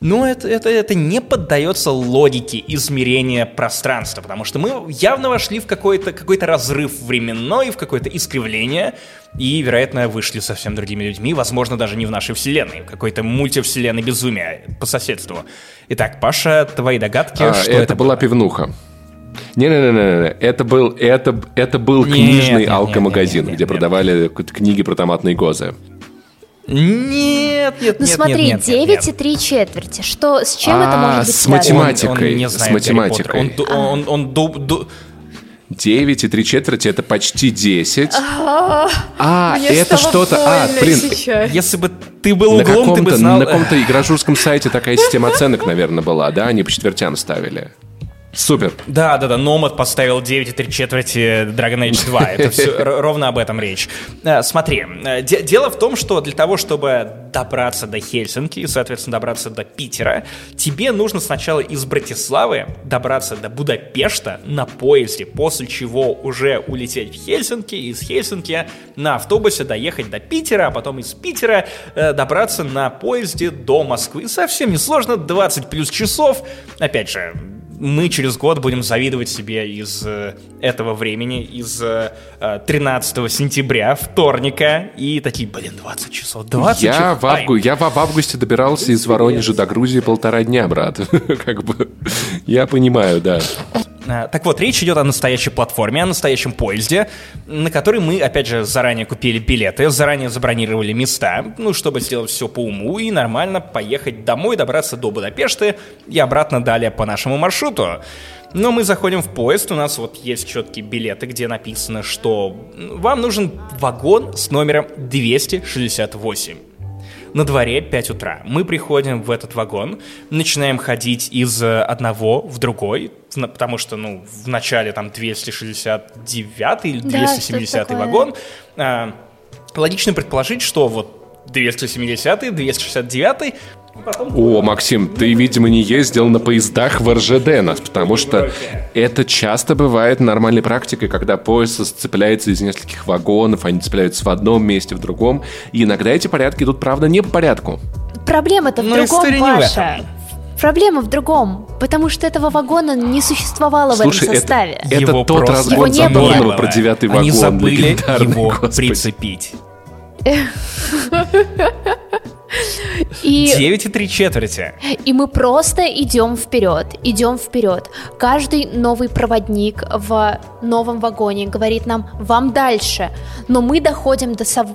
ну, это, это, это не поддается логике измерения пространства, потому что мы явно вошли в какой-то какой разрыв временной, в какое-то искривление, и, вероятно, вышли совсем другими людьми, возможно, даже не в нашей вселенной, в какой-то мультивселенной безумия по соседству. Итак, Паша, твои догадки, А, что это, это, была было? пивнуха. Не-не-не, это был, это, это был Нет, книжный нет, алкомагазин, нет, нет, где нет. продавали книги про томатные гозы. Нет, нет, Ну нет, смотри, нет, нет, 9 нет. и 3 четверти. Что, с чем это А, может быть с математикой. Он, он не с знает Гарри математикой. Поттера. Он, ду- он, он ду- ду- 9 и 3 четверти это почти 10. А, Мне это что-то... А, блин, сейчас. Если бы ты был на углом, ты бы каком-то, знал... на каком-то игражурском сайте такая система оценок, наверное, была, да? Они по четвертям ставили. Супер. Да, да, да, Номад поставил 9 и 3 четверти Dragon Age 2. Это все ровно об этом речь. Э, Смотри, э, де- дело в том, что для того, чтобы добраться до Хельсинки и, соответственно, добраться до Питера, тебе нужно сначала из Братиславы добраться до Будапешта на поезде, после чего уже улететь в Хельсинки, из Хельсинки на автобусе доехать до Питера, а потом из Питера э, добраться на поезде до Москвы. Совсем несложно, 20 плюс часов. Опять же, мы через год будем завидовать себе из э, этого времени, из э, э, 13 сентября, вторника, и такие, блин, 20 часов, 20 Я часов. в, авгу- я в в августе добирался из Воронежа до Грузии полтора дня, брат. Как бы, я понимаю, да. А, Так вот, речь идет о настоящей платформе, о настоящем поезде, на который мы, опять же, заранее купили билеты, заранее забронировали места, ну, чтобы сделать все по уму и нормально поехать домой, добраться до Будапешта и обратно далее по нашему маршруту. Но мы заходим в поезд, у нас вот есть четкие билеты, где написано, что вам нужен вагон с номером 268. На дворе 5 утра. Мы приходим в этот вагон, начинаем ходить из э, одного в другой, потому что, ну, в начале там 269 или Да, 270 что-то такое. вагон. А, логично предположить, что вот 270 269 потом О, Максим, ты, видимо, не ездил на поездах в РЖД, нас, потому что это часто бывает нормальной практикой, когда поезд сцепляется из нескольких вагонов, они цепляются в одном месте, в другом, и иногда эти порядки идут, правда, не по порядку. Проблема-то в Ну, другом, история не в Паша. этом. Проблема в другом, потому что этого вагона не существовало Слушай, в этом составе. это, это Его тот разгон. Задорнова про девятый вагон. Они забыли его господи. прицепить. И, 9 и 3 четверти. и мы просто идем вперед, идем вперед. Каждый новый проводник в новом вагоне говорит нам «вам дальше», но мы доходим до сов...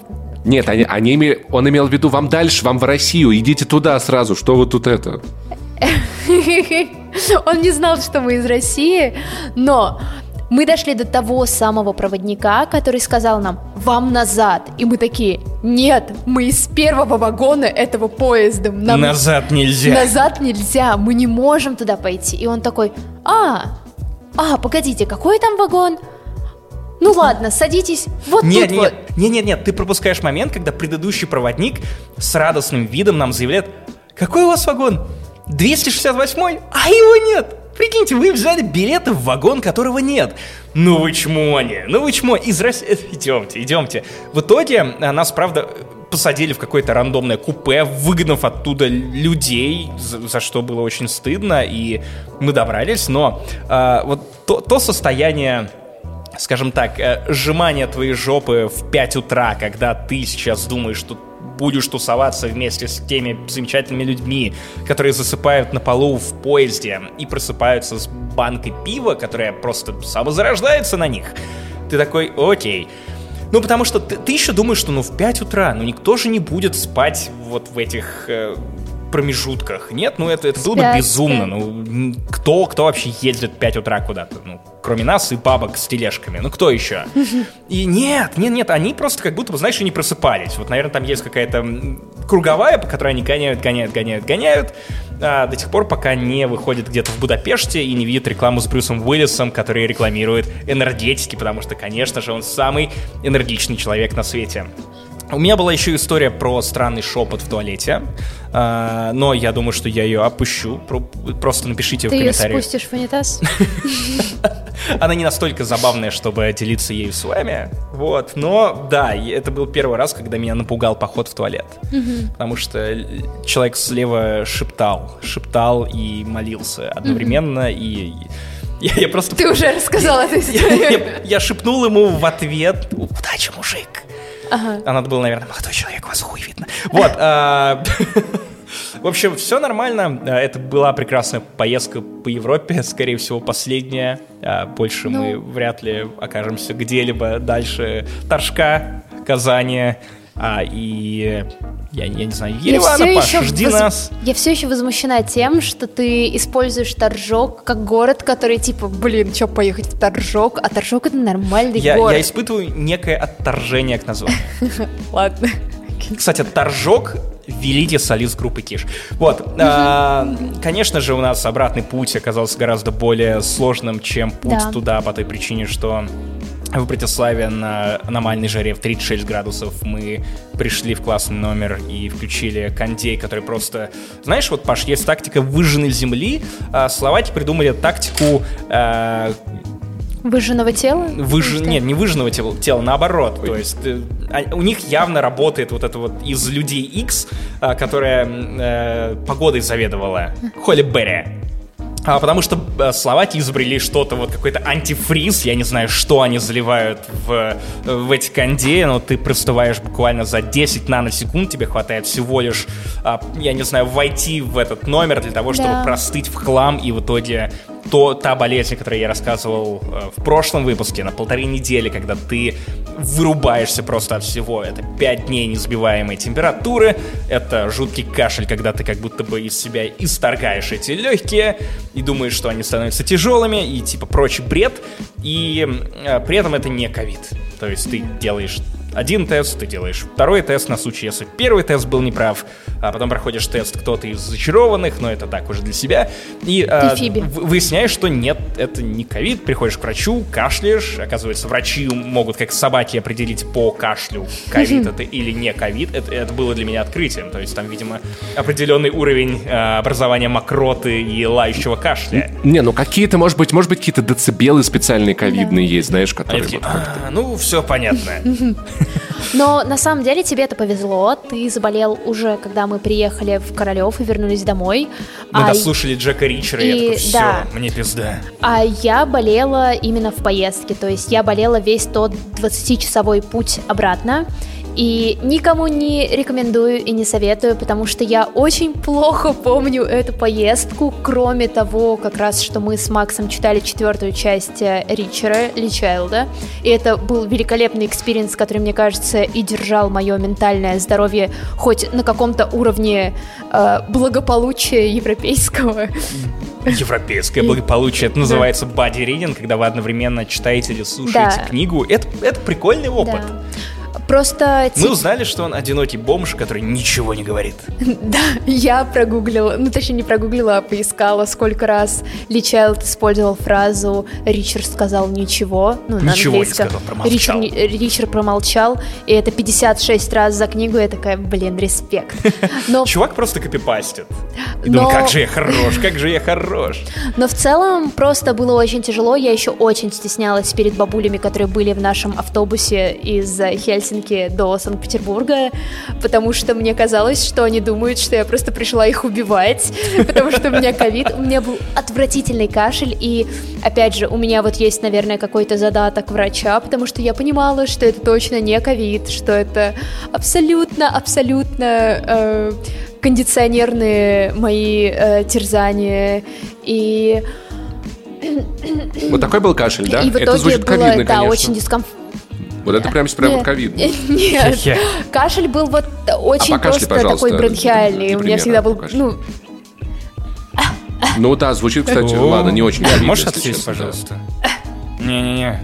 Нет, они, они име- он имел в виду вам дальше, вам в Россию, идите туда сразу, что вы тут это? Он не знал, что мы из России, но Мы дошли до того самого проводника, который сказал нам «Вам назад!» И мы такие «Нет, мы из первого вагона этого поезда». Нам Назад нельзя. Назад нельзя, мы не можем туда пойти. И он такой «А, а, погодите, какой там вагон?» Ну ладно, садитесь вот Нет, тут нет, вот. нет, нет, нет, ты пропускаешь момент, когда предыдущий проводник с радостным видом нам заявляет, какой у вас вагон? 268 А его нет! Прикиньте, вы взяли билеты в вагон, которого нет. Ну вы чмони, ну вы чмо. Из России... Идемте, идемте. В итоге а, нас, правда, посадили в какое-то рандомное купе, выгнав оттуда людей, за, за что было очень стыдно, и мы добрались, но а, вот то, то состояние скажем так, э, сжимание твоей жопы в 5 утра, когда ты сейчас думаешь, что будешь тусоваться вместе с теми замечательными людьми, которые засыпают на полу в поезде и просыпаются с банкой пива, которая просто самозарождается на них. Ты такой, окей. Ну, потому что ты, ты еще думаешь, что ну в 5 утра, ну никто же не будет спать вот в этих э, промежутках. Нет, ну это, это было бы безумно. Ну, кто, кто вообще ездит в 5 утра куда-то? Ну, кроме нас и бабок с тележками. Ну, кто еще? И нет, нет, нет, они просто как будто бы, знаешь, и не просыпались. Вот, наверное, там есть какая-то круговая, по которой они гоняют, гоняют, гоняют, гоняют, а, до тех пор, пока не выходит где-то в Будапеште и не видит рекламу с Брюсом Уиллисом, который рекламирует энергетики, потому что, конечно же, он самый энергичный человек на свете. У меня была еще история про странный шепот в туалете, а, но я думаю, что я ее опущу. Про- Просто напишите Ты в ее комментариях. спустишь в унитаз? Она не настолько забавная, чтобы делиться ею с вами. Вот. Но да, это был первый раз, когда меня напугал поход в туалет. Потому что л- человек слева шептал, шептал и молился одновременно. И я, я просто... Ты уже рассказал эту Я, историю. я- я шепнул ему в ответ «Удачи, мужик!» Ага. А надо было, наверное, молодой человек, вас хуй видно. Вот. а, В общем, все нормально. Это была прекрасная поездка по Европе, скорее всего, последняя. А, Больше мы Ну. вряд ли окажемся где-либо дальше Торжка, Казани а, и... Я, я не знаю, Я Еревана, всё Паш, ещё жди воз- нас. Я все еще возмущена тем, что ты используешь Торжок как город, который типа, блин, что поехать в Торжок, а Торжок это нормальный Я, город. я испытываю некое отторжение к названию. Ладно. Кстати, Торжок великий солист группы Киш. Вот, а, конечно же, у нас обратный путь оказался гораздо более сложным, чем путь Да. туда, по той причине, что в Братиславе на аномальной жаре в 36 градусов мы пришли в классный номер и включили кондей, который просто... Знаешь, вот, Паш, есть тактика выжженной земли, а словаки придумали тактику а, Выжженного тела? Выж... Нет, не выжженного тела, тела, наоборот. То есть э, а- у них явно работает вот это вот из людей X, а, которая э, погодой заведовала, Холли Берри. А, потому что э, словаки изобрели что-то, вот какой-то антифриз, я не знаю, что они заливают в, в эти кондеи, но ты простываешь буквально за 10 наносекунд, тебе хватает всего лишь, а, я не знаю, войти в этот номер для того, чтобы Да. простыть в хлам, и в итоге то, та болезнь, о которой я рассказывал э, в прошлом выпуске, на полторы недели, когда ты вырубаешься просто от всего. Это 5 дней несбиваемой температуры, это жуткий кашель, когда ты как будто бы из себя исторгаешь эти легкие и думаешь, что они становятся тяжелыми и типа прочий бред. И э, при этом это не ковид. То есть ты делаешь один тест, ты делаешь второй тест на случай, если первый тест был неправ, а потом проходишь тест кто-то из зачарованных, но это так уже для себя, и а, выясняешь, что нет, это не ковид, приходишь к врачу, кашляешь, оказывается, врачи могут как собаки определить по кашлю, ковид это или не ковид, это, это было для меня открытием, то есть там, видимо, определенный уровень а, образования мокроты и лающего кашля. Не, ну какие-то, может быть, может быть, какие-то децибелы специальные ковидные есть, знаешь, Они которые... такие, вот как- «А, ну, все понятно. Но на самом деле тебе это повезло. Ты заболел уже, когда мы приехали в Королев и вернулись домой. Мы а, дослушали Джека Ричера, и я и- такой, все, да. мне пизда. а я болела именно в поездке. То есть я болела весь тот 20-часовой путь обратно. И никому не рекомендую и не советую, потому что я очень плохо помню эту поездку, кроме того, как раз, что мы с Максом читали четвертую часть э, Ричера, Ли Чайлда. И это был великолепный experience, который, мне кажется, и держал мое ментальное здоровье хоть на каком-то уровне э, благополучия европейского. Европейское благополучие. Это называется бади ридинг, когда вы одновременно читаете или слушаете Да. книгу. Это, это прикольный опыт. Да. Просто Мы узнали, что он одинокий бомж, который ничего не говорит. Да, я прогуглила, ну точнее не прогуглила, а поискала, сколько раз Ли Чайлд использовал фразу «Ричард сказал ничего», ну Ничего не сказал, промолчал. Ричард, Ричард промолчал, и это 56 раз за книгу, я такая, блин, респект. Но, Чувак просто копипастит. И Но- думаю, как же я хорош, как же я хорош. но в целом просто было очень тяжело, я еще очень стеснялась перед бабулями, которые были в нашем автобусе из Хельсинки до Санкт-Петербурга, потому что мне казалось, что они думают, что я просто пришла их убивать, потому что у меня ковид, у меня был отвратительный кашель, и опять же, у меня вот есть, наверное, какой-то задаток врача, потому что я понимала, что это точно не ковид, что это абсолютно, абсолютно э, кондиционерные мои э, терзания, и, Вот такой был кашель, да? и в это итоге звучит было, ковидно, да, конечно. очень дискомфортно. Вот это прям, прям вот ковидно. Нет, кашель был вот очень А просто такой бронхиальный. У меня всегда был, ну, Ну да, звучит, кстати, ладно, не очень Да, ковидно, Можешь отсесть, пожалуйста? Не-не-не.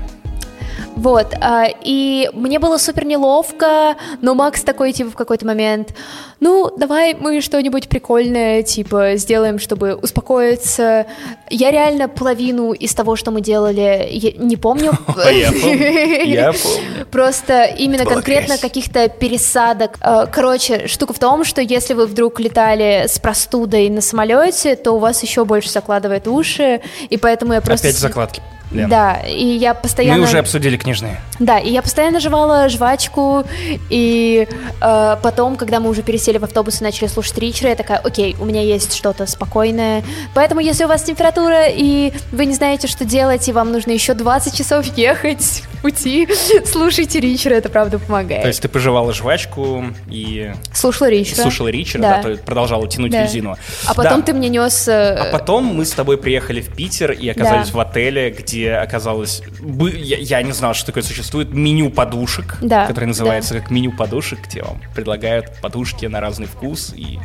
Вот, а, и мне было супер неловко, но Макс такой, типа, в какой-то момент, ну, давай мы что-нибудь прикольное, типа, сделаем, чтобы успокоиться. Я реально половину из того, что мы делали, не помню. Я помню, я помню. Просто именно конкретно каких-то пересадок. Э, Короче, штука в том, что если вы вдруг летали с простудой на самолете, то у вас еще больше закладывает уши, и поэтому я просто... Опять закладки. Лен. Да, и я постоянно... Мы уже обсудили книжные. Да, и я постоянно жевала жвачку, и э, потом, когда мы уже пересели в автобус и начали слушать Ричера, я такая, окей, у меня есть что-то спокойное, поэтому если у вас температура, и вы не знаете, что делать, и вам нужно еще 20 часов ехать в пути, слушайте Ричера, это правда помогает. То есть ты пожевала жвачку и Слушала Ричера. слушала Ричера, Да. да, то продолжала тянуть Да. резину. А потом Да. ты мне нес... А потом мы с тобой приехали в Питер и оказались Да. в отеле, где оказалось... бы- Я, я не знал, что такое существует меню подушек, Да, которое называется как меню подушек, где вам предлагают подушки на разный вкус и...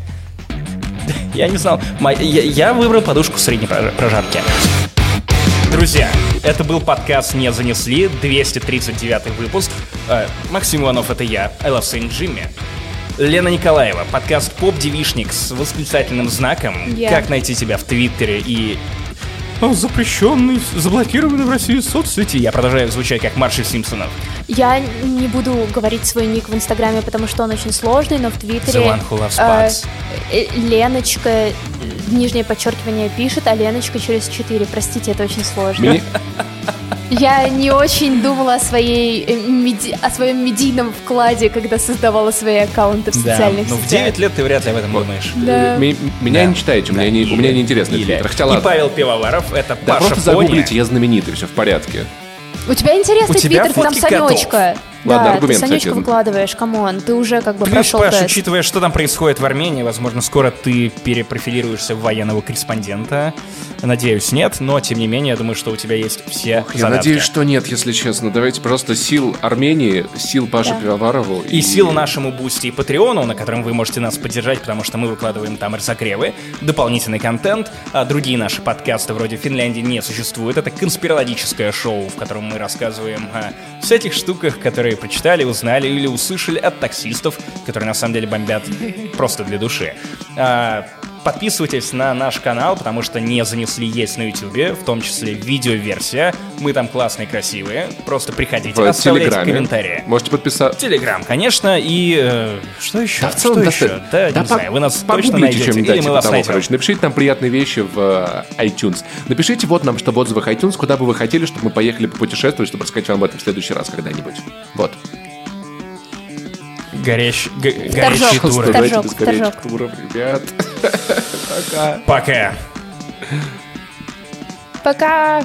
Я не знал. Я, выбрал подушку средней прожа- прожарки. Друзья, это был подкаст «Не занесли», 239 выпуск. Э, Максим Иванов, это я, I love Saint Jimmy. Лена Николаева, подкаст «Поп-девишник» с восклицательным знаком. Я. Как найти тебя в Твиттере и... Запрещенный, заблокированный в России соцсети. Я продолжаю звучать как Маршал Симпсонов. Я не буду говорить свой ник в Инстаграме, потому что он очень сложный, но в Твиттере... The one who loves э, э, Леночка, э, нижнее подчеркивание, пишет, а Леночка через 4. Простите, это очень сложно. Мне- Я не очень думала о, своей, э, меди- о своем медийном вкладе, когда создавала свои аккаунты в Да, социальных ну в сетях. 9 лет ты вряд ли об этом думаешь. Да. Ми- Меня Да. не читаете, у меня Да. не- у меня И- неинтересный Или- твиттер. Хотя И ладно. Павел Пивоваров, это Да, Паша просто Пони. загуглите, я знаменитый, все в порядке. У тебя интересный У тебя твиттер, ты там фотки котов. Ладно, да, аргумент, ты Санечку кстати. выкладываешь, come on, ты уже как бы видишь, прошел Паш, тест. учитывая, что там происходит в Армении, возможно, скоро ты перепрофилируешься в военного корреспондента. Надеюсь, нет, но тем не менее, я думаю, что у тебя есть все Я задатки. надеюсь, что нет, если честно. Давайте просто сил Армении, сил Паши Да. Пивоварову. И сил нашему Бусти и Патреону, на котором вы можете нас поддержать, потому что мы выкладываем там разогревы, дополнительный контент, а другие наши подкасты вроде Финляндии не существует. Это конспирологическое шоу, в котором мы рассказываем о всяких штуках, которые прочитали, узнали или услышали от таксистов, которые на самом деле бомбят просто для души. А, Подписывайтесь на наш канал, потому что не занесли есть на YouTube, в том числе видеоверсия. Мы там классные, красивые. Просто приходите, в оставляйте Телеграме. комментарии. Можете подписаться. Телеграм, конечно, и э, что еще? Да, в целом, что да, еще? Да, да не по- знаю, вы нас точно найдете, или мы вас того, найдем. короче. Напишите нам приятные вещи в э, iTunes. Напишите вот нам, что в отзывах iTunes, куда бы вы хотели, чтобы мы поехали попутешествовать, чтобы рассказать вам об этом в следующий раз когда-нибудь. Вот. Горящ... г- Торжок. горящий тур. Торжок, Давайте без горячих торжок. туров, ребят. Пока. Пока. Пока!